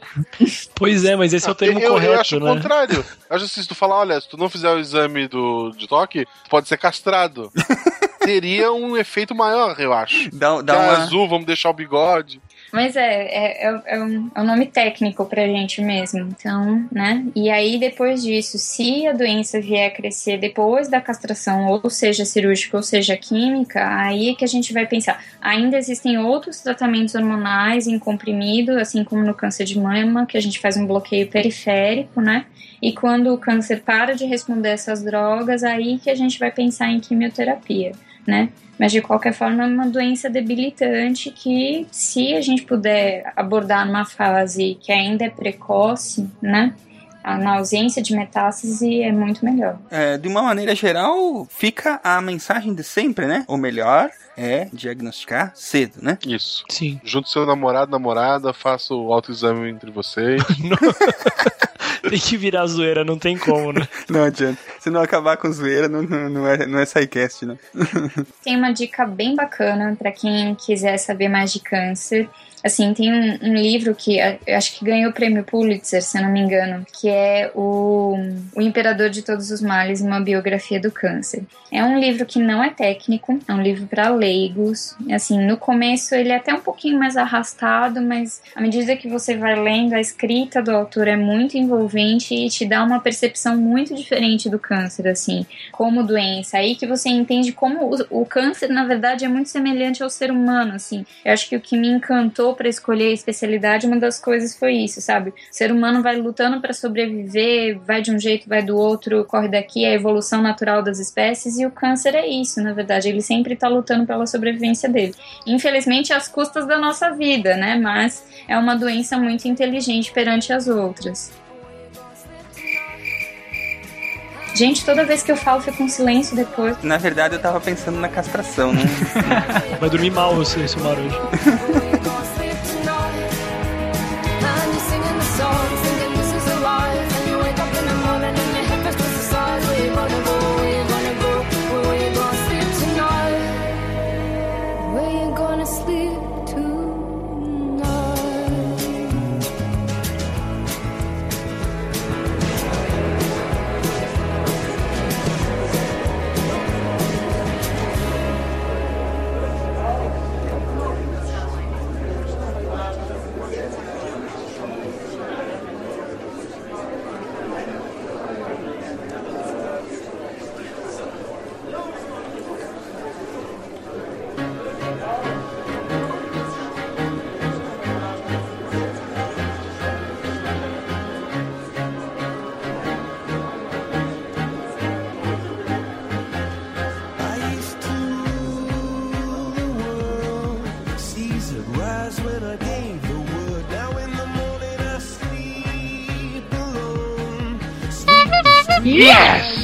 Pois é, mas esse é o termo eu, correto, eu acho né? o contrário. Eu acho assim, se tu falar, olha, se tu não fizer o exame do, de toque, pode ser castrado. Teria um efeito maior, eu acho. Dá, dá é uma... azul, vamos deixar o bigode. Mas é, é, é, é um, é um nome técnico pra gente mesmo. Então, né? E aí, depois disso, se a doença vier a crescer depois da castração, ou seja cirúrgica ou seja química, aí é que a gente vai pensar. Ainda existem outros tratamentos hormonais em comprimido, assim como no câncer de mama, que a gente faz um bloqueio periférico, né? E quando o câncer para de responder essas drogas, aí que a gente vai pensar em quimioterapia, né? Mas de qualquer forma é uma doença debilitante que, se a gente puder abordar numa fase que ainda é precoce, né? a- Na ausência de metástase é muito melhor. É, de uma maneira geral, fica a mensagem de sempre, né? O melhor é diagnosticar cedo, né? Isso. Sim. Junto seu namorado, namorada, faça o autoexame entre vocês. Tem que virar zoeira, não tem como, né? Não adianta. Se não acabar com zoeira, não, não, não é, não é SciCast, né? Tem uma dica bem bacana para quem quiser saber mais de câncer. Assim, tem um, um livro que a- eu acho que ganhou o prêmio Pulitzer, se eu não me engano, que é o, o Imperador de Todos os Males, uma biografia do câncer. É um livro que não é técnico, é um livro para leigos. Assim, no começo ele é até um pouquinho mais arrastado, mas à medida que você vai lendo, a escrita do autor é muito envolvente e te dá uma percepção muito diferente do câncer, assim, como doença. Aí que você entende como o, o câncer, na verdade, é muito semelhante ao ser humano, assim. Eu acho que o que me encantou para escolher a especialidade, uma das coisas foi isso, sabe? O ser humano vai lutando para sobreviver, vai de um jeito, vai do outro, corre daqui, é a evolução natural das espécies, e o câncer é isso, na verdade. Ele sempre tá lutando pela sobrevivência dele. Infelizmente, às custas da nossa vida, né? Mas é uma doença muito inteligente perante as outras. Gente, toda vez que eu falo, fica um silêncio depois. Na verdade, eu tava pensando na castração, né? Vai dormir mal você, seu Maru.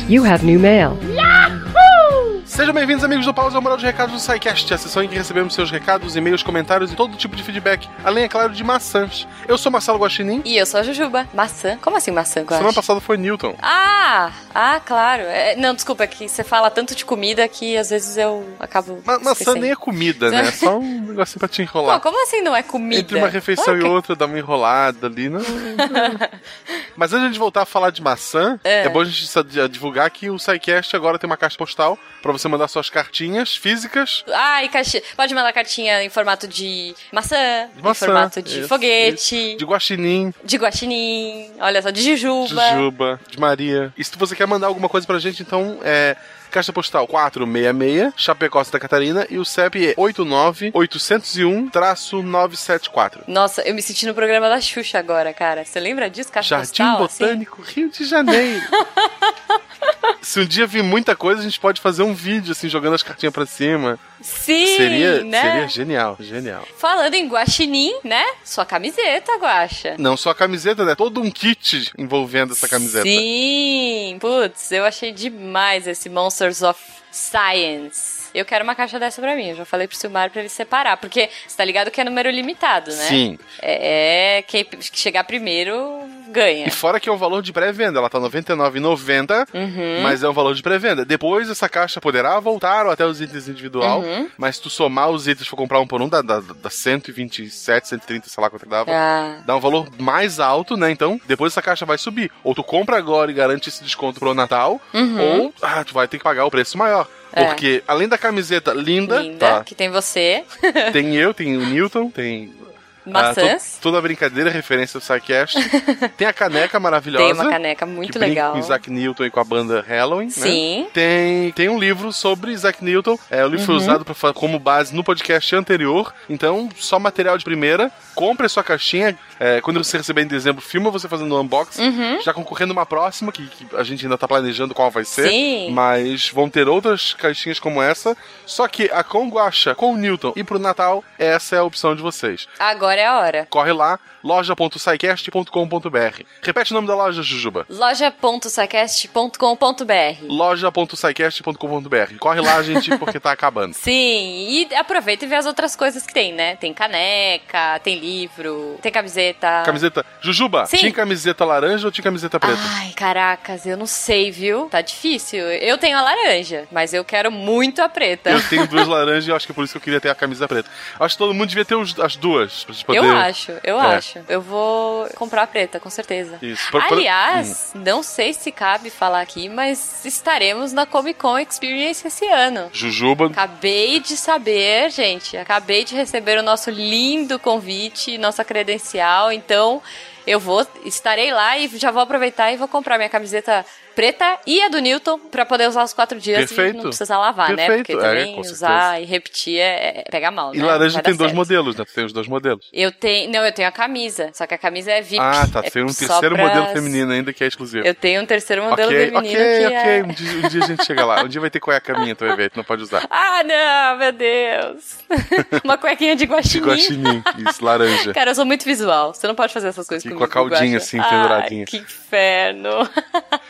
You have new mail. Bem-vindos, amigos do Pausa, ao Moral de Recados do SciCast, a sessão em que recebemos seus recados, e-mails, comentários e todo tipo de feedback, além, é claro, de maçãs. Eu sou Marcelo Guaxinim. E eu sou a Jujuba. Maçã? Como assim maçã, Guax? Semana passada foi Newton. Ah! Ah, claro. É, não, desculpa, é que você fala tanto de comida que às vezes eu acabo. Ma maçã nem é comida, né? É só um negocinho pra te enrolar. Pô, como assim não é comida? Entre uma refeição e que- outra, dá uma enrolada ali, não. Mas antes de voltar a falar de maçã, é, É. bom a gente divulgar que o SciCast agora tem uma caixa postal pra você mandar suas cartinhas físicas. Ai, caixa... pode mandar cartinha em formato de maçã, maçã, em formato de isso, foguete, De guaxinim, de guaxinim, olha só, de jujuba. de juba, de Maria. E se você quer mandar alguma coisa pra gente, então é. Caixa postal 466, Chapecó, Santa Catarina, e o CEP é 89801-974. Nossa, eu me senti no programa da Xuxa agora, cara. Você lembra disso, caixa Jardim postal? assim? Botânico, Rio de Janeiro. Se um dia vir muita coisa, a gente pode fazer um vídeo, assim, jogando as cartinhas pra cima. Sim, seria, né? seria genial, genial. Falando em guaxinim, né? Sua camiseta, guaxa. Não só a camiseta, né? Todo um kit envolvendo essa camiseta. Sim, putz, eu achei demais esse Of Science. Eu quero uma caixa dessa pra mim. Eu já falei pro Silmar pra ele separar, porque você tá ligado que é número limitado, né? Sim. É, é quem chegar primeiro ganha. E fora que é um valor de pré-venda, ela tá R$ 99,90, Uhum. mas é um valor de pré-venda. Depois essa caixa poderá voltar ou até os itens individual, Uhum. mas se tu somar os itens, for comprar um por um, dá, dá, dá 127, 130, sei lá quanto que dava. Ah. Dá um valor mais alto, né? Então, depois essa caixa vai subir. Ou tu compra agora e garante esse desconto pro Natal, Uhum. ou ah, tu vai ter que pagar o preço maior. É. Porque além da camiseta linda, Linda, tá, que tem você. tem eu, tem o Newton, tem. Maçãs. Ah, to- toda brincadeira, referência ao SciCast. tem a caneca maravilhosa. Tem uma caneca muito que legal. com Isaac Newton e com a banda Halloween. né? Sim. Tem, tem um livro sobre Isaac Newton. É, o livro foi Uhum. usado pra, como base no podcast anterior. Então, só material de primeira. Compre a sua caixinha. É, quando você receber em dezembro, filma você fazendo o unboxing. Uhum. Já concorrendo uma próxima, que, que a gente ainda tá planejando qual vai ser. Sim. Mas vão ter outras caixinhas como essa. Só que a com Guaxa, com o Newton e pro Natal, essa é a opção de vocês. Agora é a hora. Corre lá, loja.sicast.com.br. Repete o nome da loja, Jujuba. loja.sacast.com.br loja.sicast.com.br. Corre lá, gente, porque tá acabando. Sim, e aproveita e vê as outras coisas que tem, né? Tem caneca, tem livro, tem camiseta. Camiseta. Jujuba, Sim. tinha camiseta laranja ou tinha camiseta preta? Ai, caracas, eu não sei, viu? Tá difícil. Eu tenho a laranja, mas eu quero muito a preta. Eu tenho duas laranjas e acho que é por isso que eu queria ter a camisa preta. Acho que todo mundo devia ter os- as duas. Eu acho, eu É. acho. Eu vou comprar a preta, com certeza. Isso. Por- por- Aliás, não sei se cabe falar aqui, mas estaremos na Comic Con Experience esse ano. Jujuba. Acabei de saber, gente. Acabei de receber o nosso lindo convite, nossa credencial. Então, eu vou, estarei lá e já vou aproveitar e vou comprar minha camiseta preta e a do Newton pra poder usar os quatro dias Perfeito. e não precisar lavar, né? Perfeito. Porque É, também com usar e repetir é, é pega mal, E né? laranja tem dois certo. modelos, né? Tu tem os dois modelos. Eu tenho, não, eu tenho a camisa, só que a camisa é VIP. Ah, tá. é Tem um só terceiro modelo feminino ainda que é exclusivo. Eu tenho um terceiro modelo ok, feminino ok, que ok. é... Um, dia, um dia a gente chega lá. Um dia vai ter cueca minha, tu vai ver, tu não pode usar. Ah, não, meu Deus. Uma cuequinha de De guaxinim. guaxinim, isso, laranja. Cara, eu sou muito visual. Você não pode fazer essas coisas E com comigo. a caldinha, assim, penduradinha. Ai, que inferno.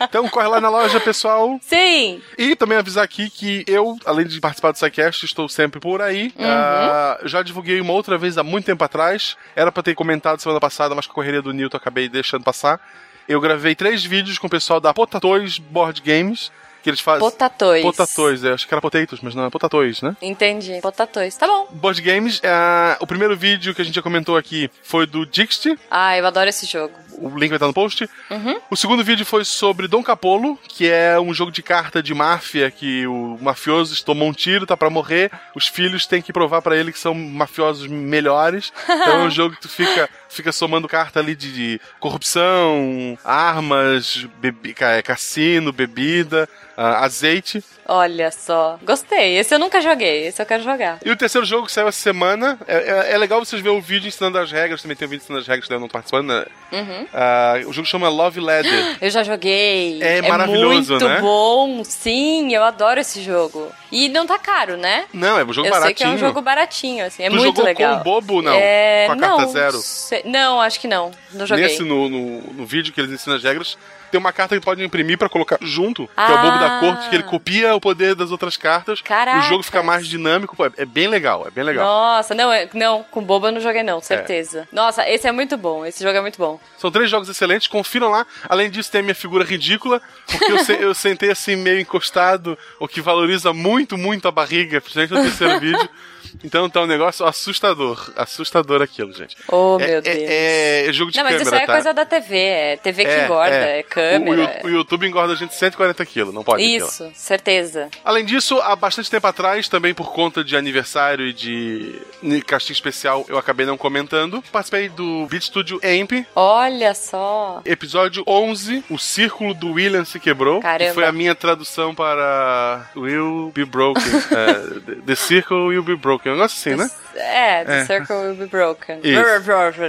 Então corre lá na loja, pessoal. Sim. E também avisar aqui que eu, além de participar do SciCast, estou sempre por aí. Uhum. Ah, já divulguei uma outra vez há muito tempo atrás. Era pra ter comentado semana passada, mas com a correria do Newton acabei deixando passar. Eu gravei três vídeos com o pessoal da Potatoes Board Games. Que eles fazem. Potatoes. Potatoes, é, acho que era Potatoes, mas não é Potatoes, né? Entendi. Potatoes. Tá bom. Board Games, ah, o primeiro vídeo que a gente já comentou aqui foi do Dixit. Ah, eu adoro esse jogo. O link vai estar no post. Uhum. O segundo vídeo foi sobre Dom Capolo, que é um jogo de carta de máfia que o mafioso tomou um tiro, tá pra morrer. Os filhos têm que provar pra ele que são mafiosos melhores. Então é um jogo que tu fica, fica somando carta ali de, de corrupção, armas, bebi, ca- cassino, bebida, ah, azeite. Olha só. Gostei. Esse eu nunca joguei. Esse eu quero jogar. E o terceiro jogo que saiu essa semana, é, é- é legal vocês verem o vídeo ensinando as regras, também tem um vídeo ensinando as regras, daí eu não participando, né? Uhum. Ah, o jogo chama Love Ladder. Eu já joguei. É maravilhoso, muito né? bom. Sim, eu adoro esse jogo. E não tá caro, né? Não, é um jogo eu baratinho. sei que é um jogo baratinho, assim. É Tu muito legal. com o bobo, não? É... Com a carta não, zero? sei- Não, acho que não. Não joguei. Nesse, no, no, no vídeo que eles ensinam as regras, Tem uma carta que pode imprimir pra colocar junto, que é o bobo da Ah. corte, que ele copia o poder das outras cartas. Caracas. O jogo fica mais dinâmico. Pô, é- é bem legal, é bem legal. Nossa, não, é- não, com boba eu não joguei É. não, certeza. Nossa, esse é muito bom, esse jogo é muito bom. São três jogos excelentes, confiram lá. Além disso, tem a minha figura ridícula, porque eu, se- eu sentei assim meio encostado, o que valoriza muito, muito a barriga, principalmente no terceiro vídeo. Então tá um negócio assustador. Assustador aquilo, gente. Oh, É- meu é- Deus. É, é jogo de não, mas câmera, isso aí é tá? coisa da TV, é TV que engorda, é, câmera. O, o YouTube engorda a gente 140 quilos, não pode aquilo. Isso, certeza. Além disso, há bastante tempo atrás, também por conta de aniversário e de casting especial, eu acabei não comentando. Participei do Beat Studio Amp, Olha só. episódio 11, O Círculo do William se quebrou. Caramba. Que foi a minha tradução para Will Be Broken. é, The- The Circle Will Be Broken. Um negócio assim, né? É, The É. Circle Will Be Broken. Isso.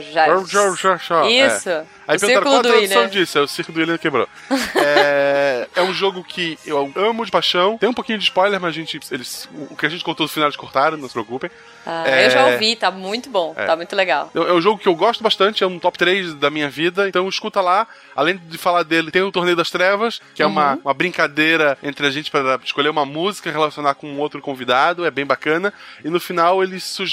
Já- É. Isso. Aí o perguntaram qual a tradução disso? É o Círculo do William quebrou. é, é um jogo que eu amo de paixão. Tem um pouquinho de spoiler, mas a gente, eles, o que a gente contou no final eles cortaram, não se preocupem. Ah, É, Eu já ouvi, tá muito bom, É. tá muito legal. É é um jogo que eu gosto bastante, é um top 3 da minha vida, então escuta lá. Além de falar dele, tem o Torneio das Trevas, que é uma, Uhum. uma brincadeira entre a gente para escolher uma música, relacionar com um outro convidado, é bem bacana. E no final eles sugerem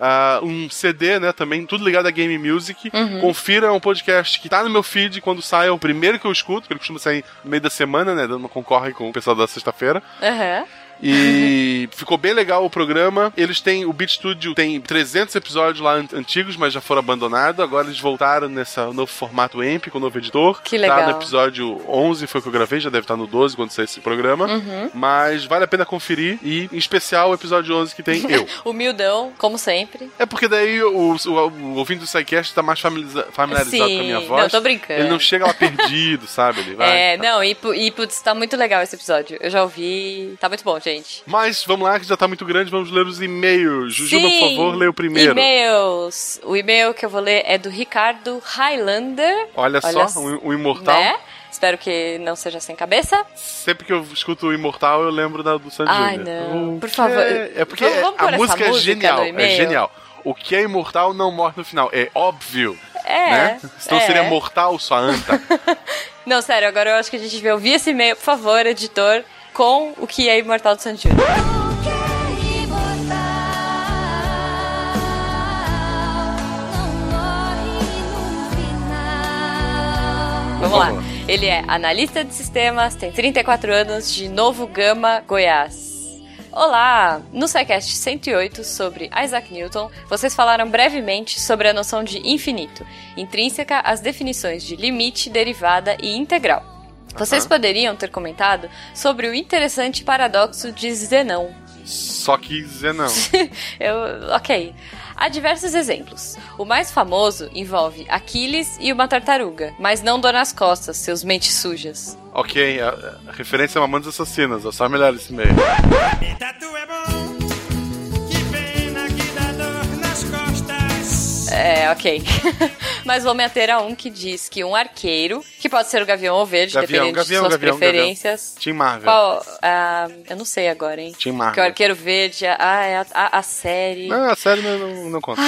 ah, um CD, né, também, tudo ligado a Game Music. Uhum. Confira, é um podcast que tá no meu feed quando sai, é o primeiro que eu escuto, que ele costuma sair no meio da semana, né, dando concorre com o pessoal da sexta-feira. Aham. E ficou bem legal o programa. Eles têm. O Beat Studio tem 300 episódios lá an- antigos, mas já foram abandonados. Agora eles voltaram nesse novo formato AMP com o novo editor. Que Tá legal. no episódio 11, foi o que eu gravei, já deve estar no 12 quando sair esse programa. Uhum. Mas vale a pena conferir. E em especial o episódio 11 que tem eu. Humildão, como sempre. É porque daí o, o, o ouvinte do SciCast tá mais familiariza- familiarizado Sim. com a minha voz. Não, tô brincando. Ele não chega lá perdido, sabe? Ele vai. É, não, e, e putz, tá muito legal esse episódio. Eu já ouvi, tá muito bom, gente. Mas vamos lá, que já tá muito grande, vamos ler os e-mails. Jujuba, por favor, lê o primeiro. E-mails. O e-mail que eu vou ler é do Ricardo Highlander. Olha, Olha só, o, o Imortal. Né? Espero que não seja sem cabeça. Sempre que eu escuto o Imortal, eu lembro da, do Sandy Ai, não. O Por favor. É, é porque Vamos- vamos a essa música é música genial. É genial. O que é imortal não morre no final. É óbvio. É. Né? Senão é. seria mortal sua anta. Não, sério, agora eu acho que a gente devia ouvir esse e-mail, por favor, editor, com o que é Imortal do Sandy Júnior. Vamos lá. Ele é analista de sistemas, tem 34 anos, de Novo Gama, Goiás. Olá! No SciCast 108 sobre Isaac Newton, vocês falaram brevemente sobre a noção de infinito, intrínseca às definições de limite, derivada e integral. Vocês Aham. poderiam ter comentado sobre o interessante paradoxo de Zenão. Só que dizer não. Eu, ok. Há diversos exemplos. O mais famoso envolve Aquiles e uma tartaruga, mas não dor nas costas, seus mentes sujas. ok, a, a referência é Mamonas Assassinas. É só melhor esse e-mail. É, ok. Mas vou me ater a um que diz que um arqueiro, que pode ser o Gavião ou Verde, Gavião, dependendo Gavião, de suas Gavião, preferências. Team Marvel. Qual? ah, eu não sei agora, hein? Team Porque o Marvel. Arqueiro Verde, ah, é a, a, a série. Não, a série não, não, não conta.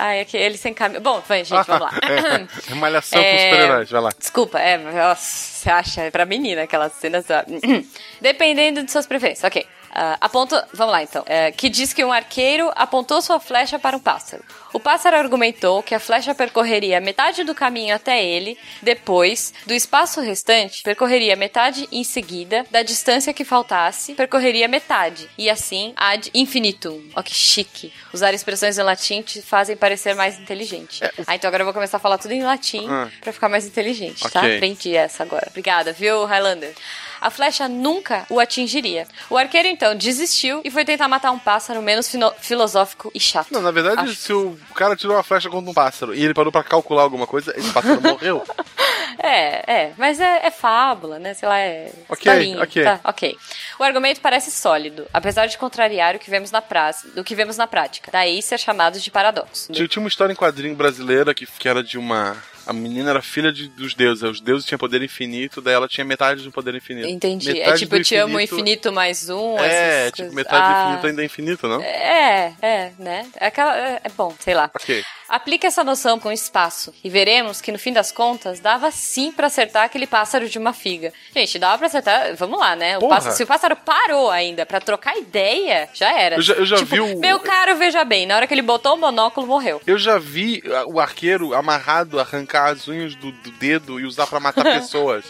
Ai, é que ele sem caminho. Bom, vai, gente, vamos lá. é, malhação com É, super-heróis, vai lá. Desculpa, é, nossa, você acha? É pra menina aquelas cenas. da- Dependendo de suas preferências, ok. Ah, aponta, vamos lá então. É, que diz que um arqueiro apontou sua flecha para um pássaro. O pássaro argumentou que a flecha percorreria metade do caminho até ele, depois, do espaço restante, percorreria metade em seguida, da distância que faltasse, percorreria metade, e assim ad infinitum. Ó, que chique. Usar expressões em latim te fazem parecer mais inteligente. Ah, então agora eu vou começar a falar tudo em latim Ah. pra ficar mais inteligente, tá? Ok. Aprendi essa agora. Obrigada, viu, Highlander? A flecha nunca o atingiria. O arqueiro então desistiu e foi tentar matar um pássaro menos filosófico e chato. Não, na verdade, Acho. se o cara tirou uma flecha contra um pássaro e ele parou pra calcular alguma coisa, esse pássaro morreu. É, é, mas é, é fábula, né? Sei lá, é. Ok, historinha, ok. Tá, ok. O argumento parece sólido, apesar de contrariar o que vemos na praça, do que vemos na prática. Daí ser chamado de paradoxo. Tinha, tinha uma história em quadrinho brasileira que, que era de uma A menina era filha de- dos deuses, os deuses tinham poder infinito, daí ela tinha metade do poder infinito. Entendi. Metade é tipo, do eu te amo infinito mais um. É, essas tipo, metade do Ah, infinito ainda é infinito, não? É, é, né? É, aquela, é, é bom, sei lá. Ok. Aplique essa noção com o espaço e veremos que no fim das contas dava sim pra acertar aquele pássaro de uma figa. Gente, dava pra acertar, vamos lá, né? O pássaro- se o pássaro parou ainda pra trocar ideia, já era. Eu já- eu já Tipo, vi o- Meu caro, veja bem, na hora que ele botou o monóculo, morreu. Eu já vi ah, o arqueiro amarrado arrancar as unhas do, do dedo e usar pra matar pessoas.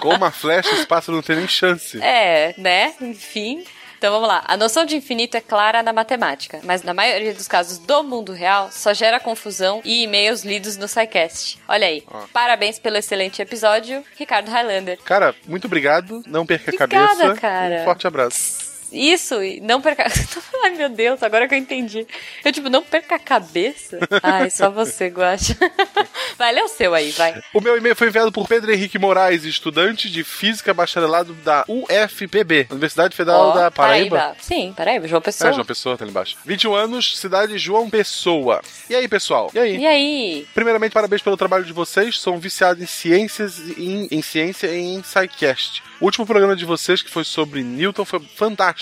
Com uma flecha, esse pássaro não tem nem chance. É, né? Enfim. Então vamos lá. A noção de infinito é clara na matemática, mas na maioria dos casos do mundo real só gera confusão e e-mails lidos no SciCast. Olha aí. Ó. Parabéns pelo excelente episódio, Ricardo Highlander. Cara, muito obrigado. Não perca a Obrigada, cabeça. cara. Um forte abraço. Isso, e não perca. Ai meu Deus, agora que eu entendi. Eu, tipo, não perca a cabeça. Ai, só você, Guacha. Vai, lê o seu aí, vai. O meu e-mail foi enviado por Pedro Henrique Moraes, estudante de Física Bacharelado da UFPB, Universidade Federal Ó, da Paraíba. Sim, Paraíba, João Pessoa. É, João Pessoa, tá ali embaixo. 21 anos, cidade João Pessoa. E aí, pessoal? E aí? E aí? Primeiramente, parabéns pelo trabalho de vocês. Sou um viciado em ciências, em, em ciência e em SciCast. O último programa de vocês, que foi sobre Newton, foi fantástico.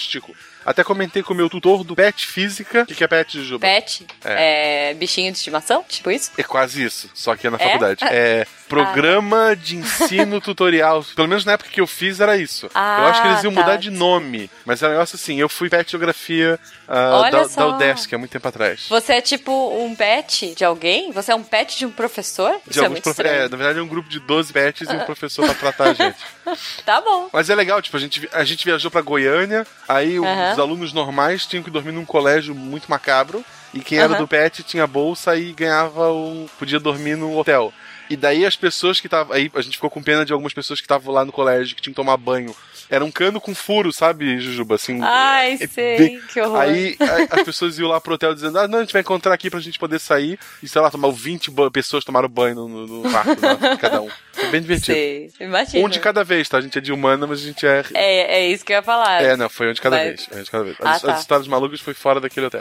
Até comentei com o meu tutor do PET Física. O que, que é PET, Jujuba? Pet? É. bichinho de estimação? Tipo isso? É quase isso, só que é na É? faculdade. É Programa de Ensino Tutorial. Pelo menos na época que eu fiz era isso. Ah, eu acho que eles iam tá. mudar de nome. Mas era um negócio assim, eu fui PET Geografia ah, Olha da, só. da UDESC há muito tempo atrás. Você é tipo um pet de alguém? Você é um pet de um professor? De Isso é é, na verdade é um grupo de 12 pets e um professor pra tratar a gente. Tá bom. Mas é legal, tipo, a gente, a gente viajou pra Goiânia, aí os alunos normais tinham que dormir num colégio muito macabro, e quem era Aham. do PET tinha bolsa e ganhava um. podia dormir no hotel. E daí as pessoas que estavam. Aí a gente ficou com pena de algumas pessoas que estavam lá no colégio, que tinham que tomar banho. Era um cano com furo, sabe, Jujuba? Assim. Ai, é sei, que horror. Aí a- as pessoas iam lá pro hotel dizendo: Ah, não, a gente vai encontrar aqui pra gente poder sair. E sei lá, tomar 20 ba- pessoas tomaram banho no, no, no quarto, né, cada um. Foi bem divertido. Sei, imagina. Um de cada vez, tá? A gente é de humana, mas a gente é. É, é isso que eu ia falar. É, não, foi um de cada Mas- vez. um de cada vez. Ah, As, tá. as histórias malucas foi fora daquele hotel.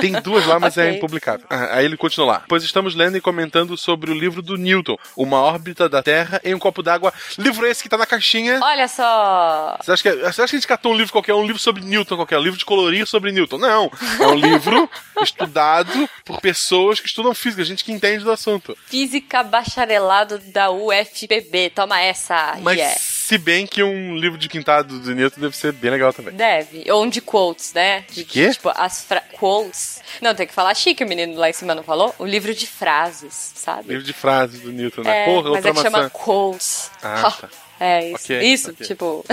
Tem duas lá, mas é Ok. impublicável. Ah, aí ele continua lá. Pois estamos lendo e comentando sobre o livro do Newton, Uma órbita da Terra em um copo d'água. Livro esse que tá na caixinha. Olha só. Você acha, que, você acha que a gente catou um livro qualquer, um livro sobre Newton qualquer, um livro de colorir sobre Newton? Não. É um livro estudado por pessoas que estudam física, gente que entende do assunto. Física bacharelado da UFPB. Toma essa. Mas yeah. Se bem que um livro de pintado do Newton deve ser bem legal também. Deve. Ou um de quotes, né? De quê? Tipo, as quotes. Não, tem que falar chique, o menino lá em cima não falou? O livro de frases, sabe? Livro de frases do Newton, né? É, Porra, mas é que maçã. chama quotes. Ah, tá. É isso. Ok, isso, ok. tipo.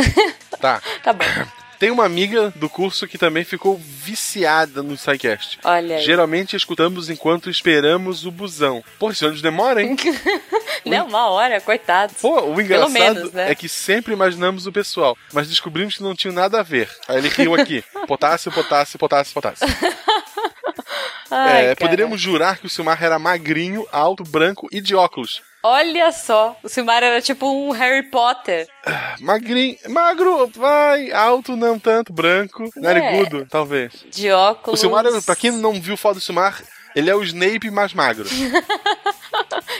Tá. tá bom. Tem uma amiga do curso que também ficou viciada no SciCast. Olha aí. Geralmente escutamos enquanto esperamos o busão. Pô, esse ônibus demora, hein? Não, uma hora, coitado. Pô, o engraçado menos, né? é que sempre imaginamos o pessoal, mas descobrimos que não tinha nada a ver. Aí ele riu aqui. Potássio, potássio, potássio, potássio. Ai, É, poderíamos jurar que o Silmar era magrinho, alto, branco e de óculos. Olha só, o Silmar era tipo um Harry Potter. Magrinho, magro, vai, alto não tanto, branco, narigudo, talvez. De óculos. O Silmar, pra quem não viu foto do Silmar, ele é o Snape mais magro.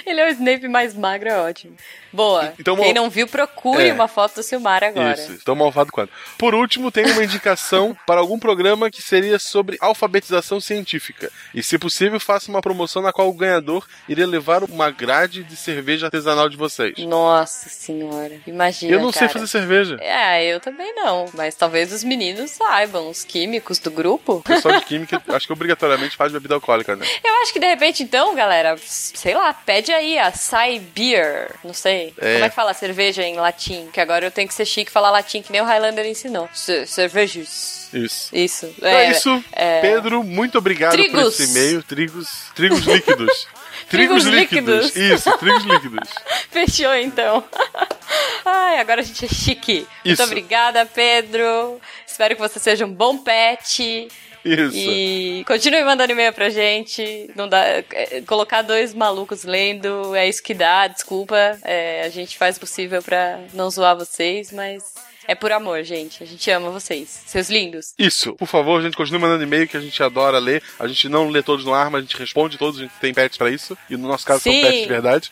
Ele é o Snape mais magro, é ótimo. Boa. Então, Quem não viu, procure É. uma foto do Silmar agora. Isso, tão malvado quanto. Por último, tem uma indicação para algum programa que seria sobre alfabetização científica. E, se possível, faça uma promoção na qual o ganhador iria levar uma grade de cerveja artesanal de vocês. Nossa senhora, imagina. Eu não sei cara. fazer cerveja. É, eu também não. Mas talvez os meninos saibam, os químicos do grupo. O pessoal de química, acho que obrigatoriamente faz bebida alcoólica, né? Eu acho que de repente, então, galera, sei lá, pede aí a Sai Beer. Não sei. É. Como é que fala cerveja em latim? Que agora eu tenho que ser chique e falar latim, que nem o Highlander ensinou. Ce- Cervejos. Isso. Isso. Então é isso. é- Pedro, muito obrigado por Trigos. esse e-mail. Trigos, trigos líquidos. Trigos líquidos. Isso, trigos líquidos. Fechou então. Ai, agora a gente é chique. Muito Isso. obrigada, Pedro. Espero que você seja um bom pet. Isso. E continue mandando e-mail pra gente. Não dá, é, colocar dois malucos lendo é isso que dá. Desculpa. É, a gente faz o possível pra não zoar vocês, mas É por amor, gente. A gente ama vocês. Seus lindos. Isso, por favor, gente, continue mandando e-mail que a gente adora ler. A gente não lê todos no ar, mas a gente responde todos, a gente tem pets pra isso. E no nosso caso Sim. são pets de verdade.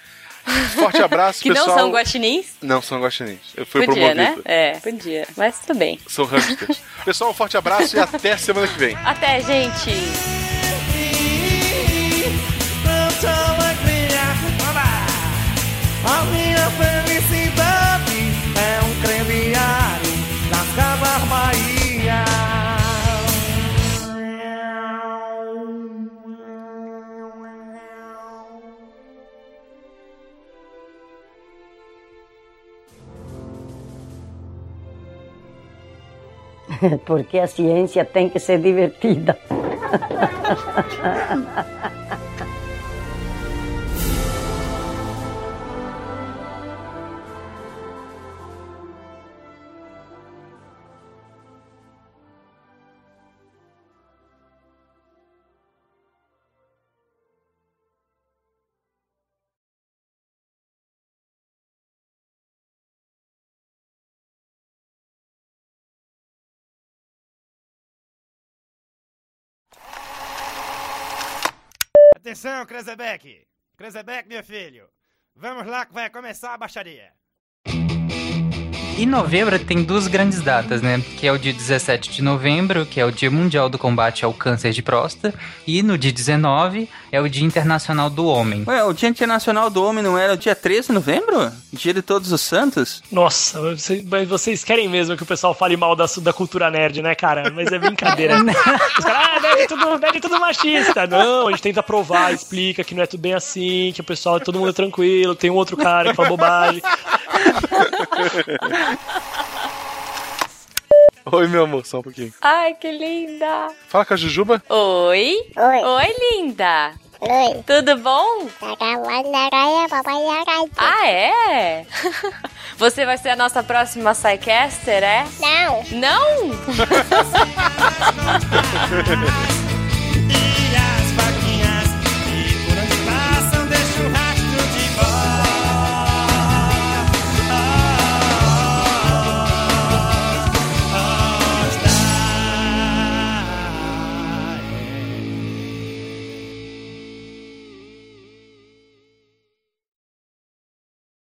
Forte abraço, que pessoal. não são guaxinins? Não são guaxinins. Eu fui Podia, promovido. né? É, podia. Mas tudo bem. São hamsters. pessoal, um forte abraço e até semana que vem. Até, gente! A minha felicidade é um Casas Bahia. Porque a ciência tem que ser divertida. Atenção, Krezebeck! Krezebeck, meu filho! Vamos lá que vai começar a baixaria. E novembro tem duas grandes datas, né? Que é o dia 17 de novembro, que é o Dia Mundial do Combate ao Câncer de Próstata, e no dia 19 é o Dia Internacional do Homem. Ué, o Dia Internacional do Homem não era o dia 13 de novembro? Dia de Todos os Santos? Nossa, mas vocês querem mesmo que o pessoal fale mal da, da cultura nerd, né, cara? Mas é brincadeira. Os caras, ah, nerd é, tudo, nerd é tudo machista. Não, a gente tenta provar, explica que não é tudo bem assim, que o pessoal, todo mundo é tranquilo, tem um outro cara que fala bobagem. Oi, meu amor, só um pouquinho. Ai, que linda! Fala com a Jujuba. Oi? Oi. Oi, linda! Oi. Tudo bom? Ah, é? Você vai ser a nossa próxima Psycaster, é? Não. Não?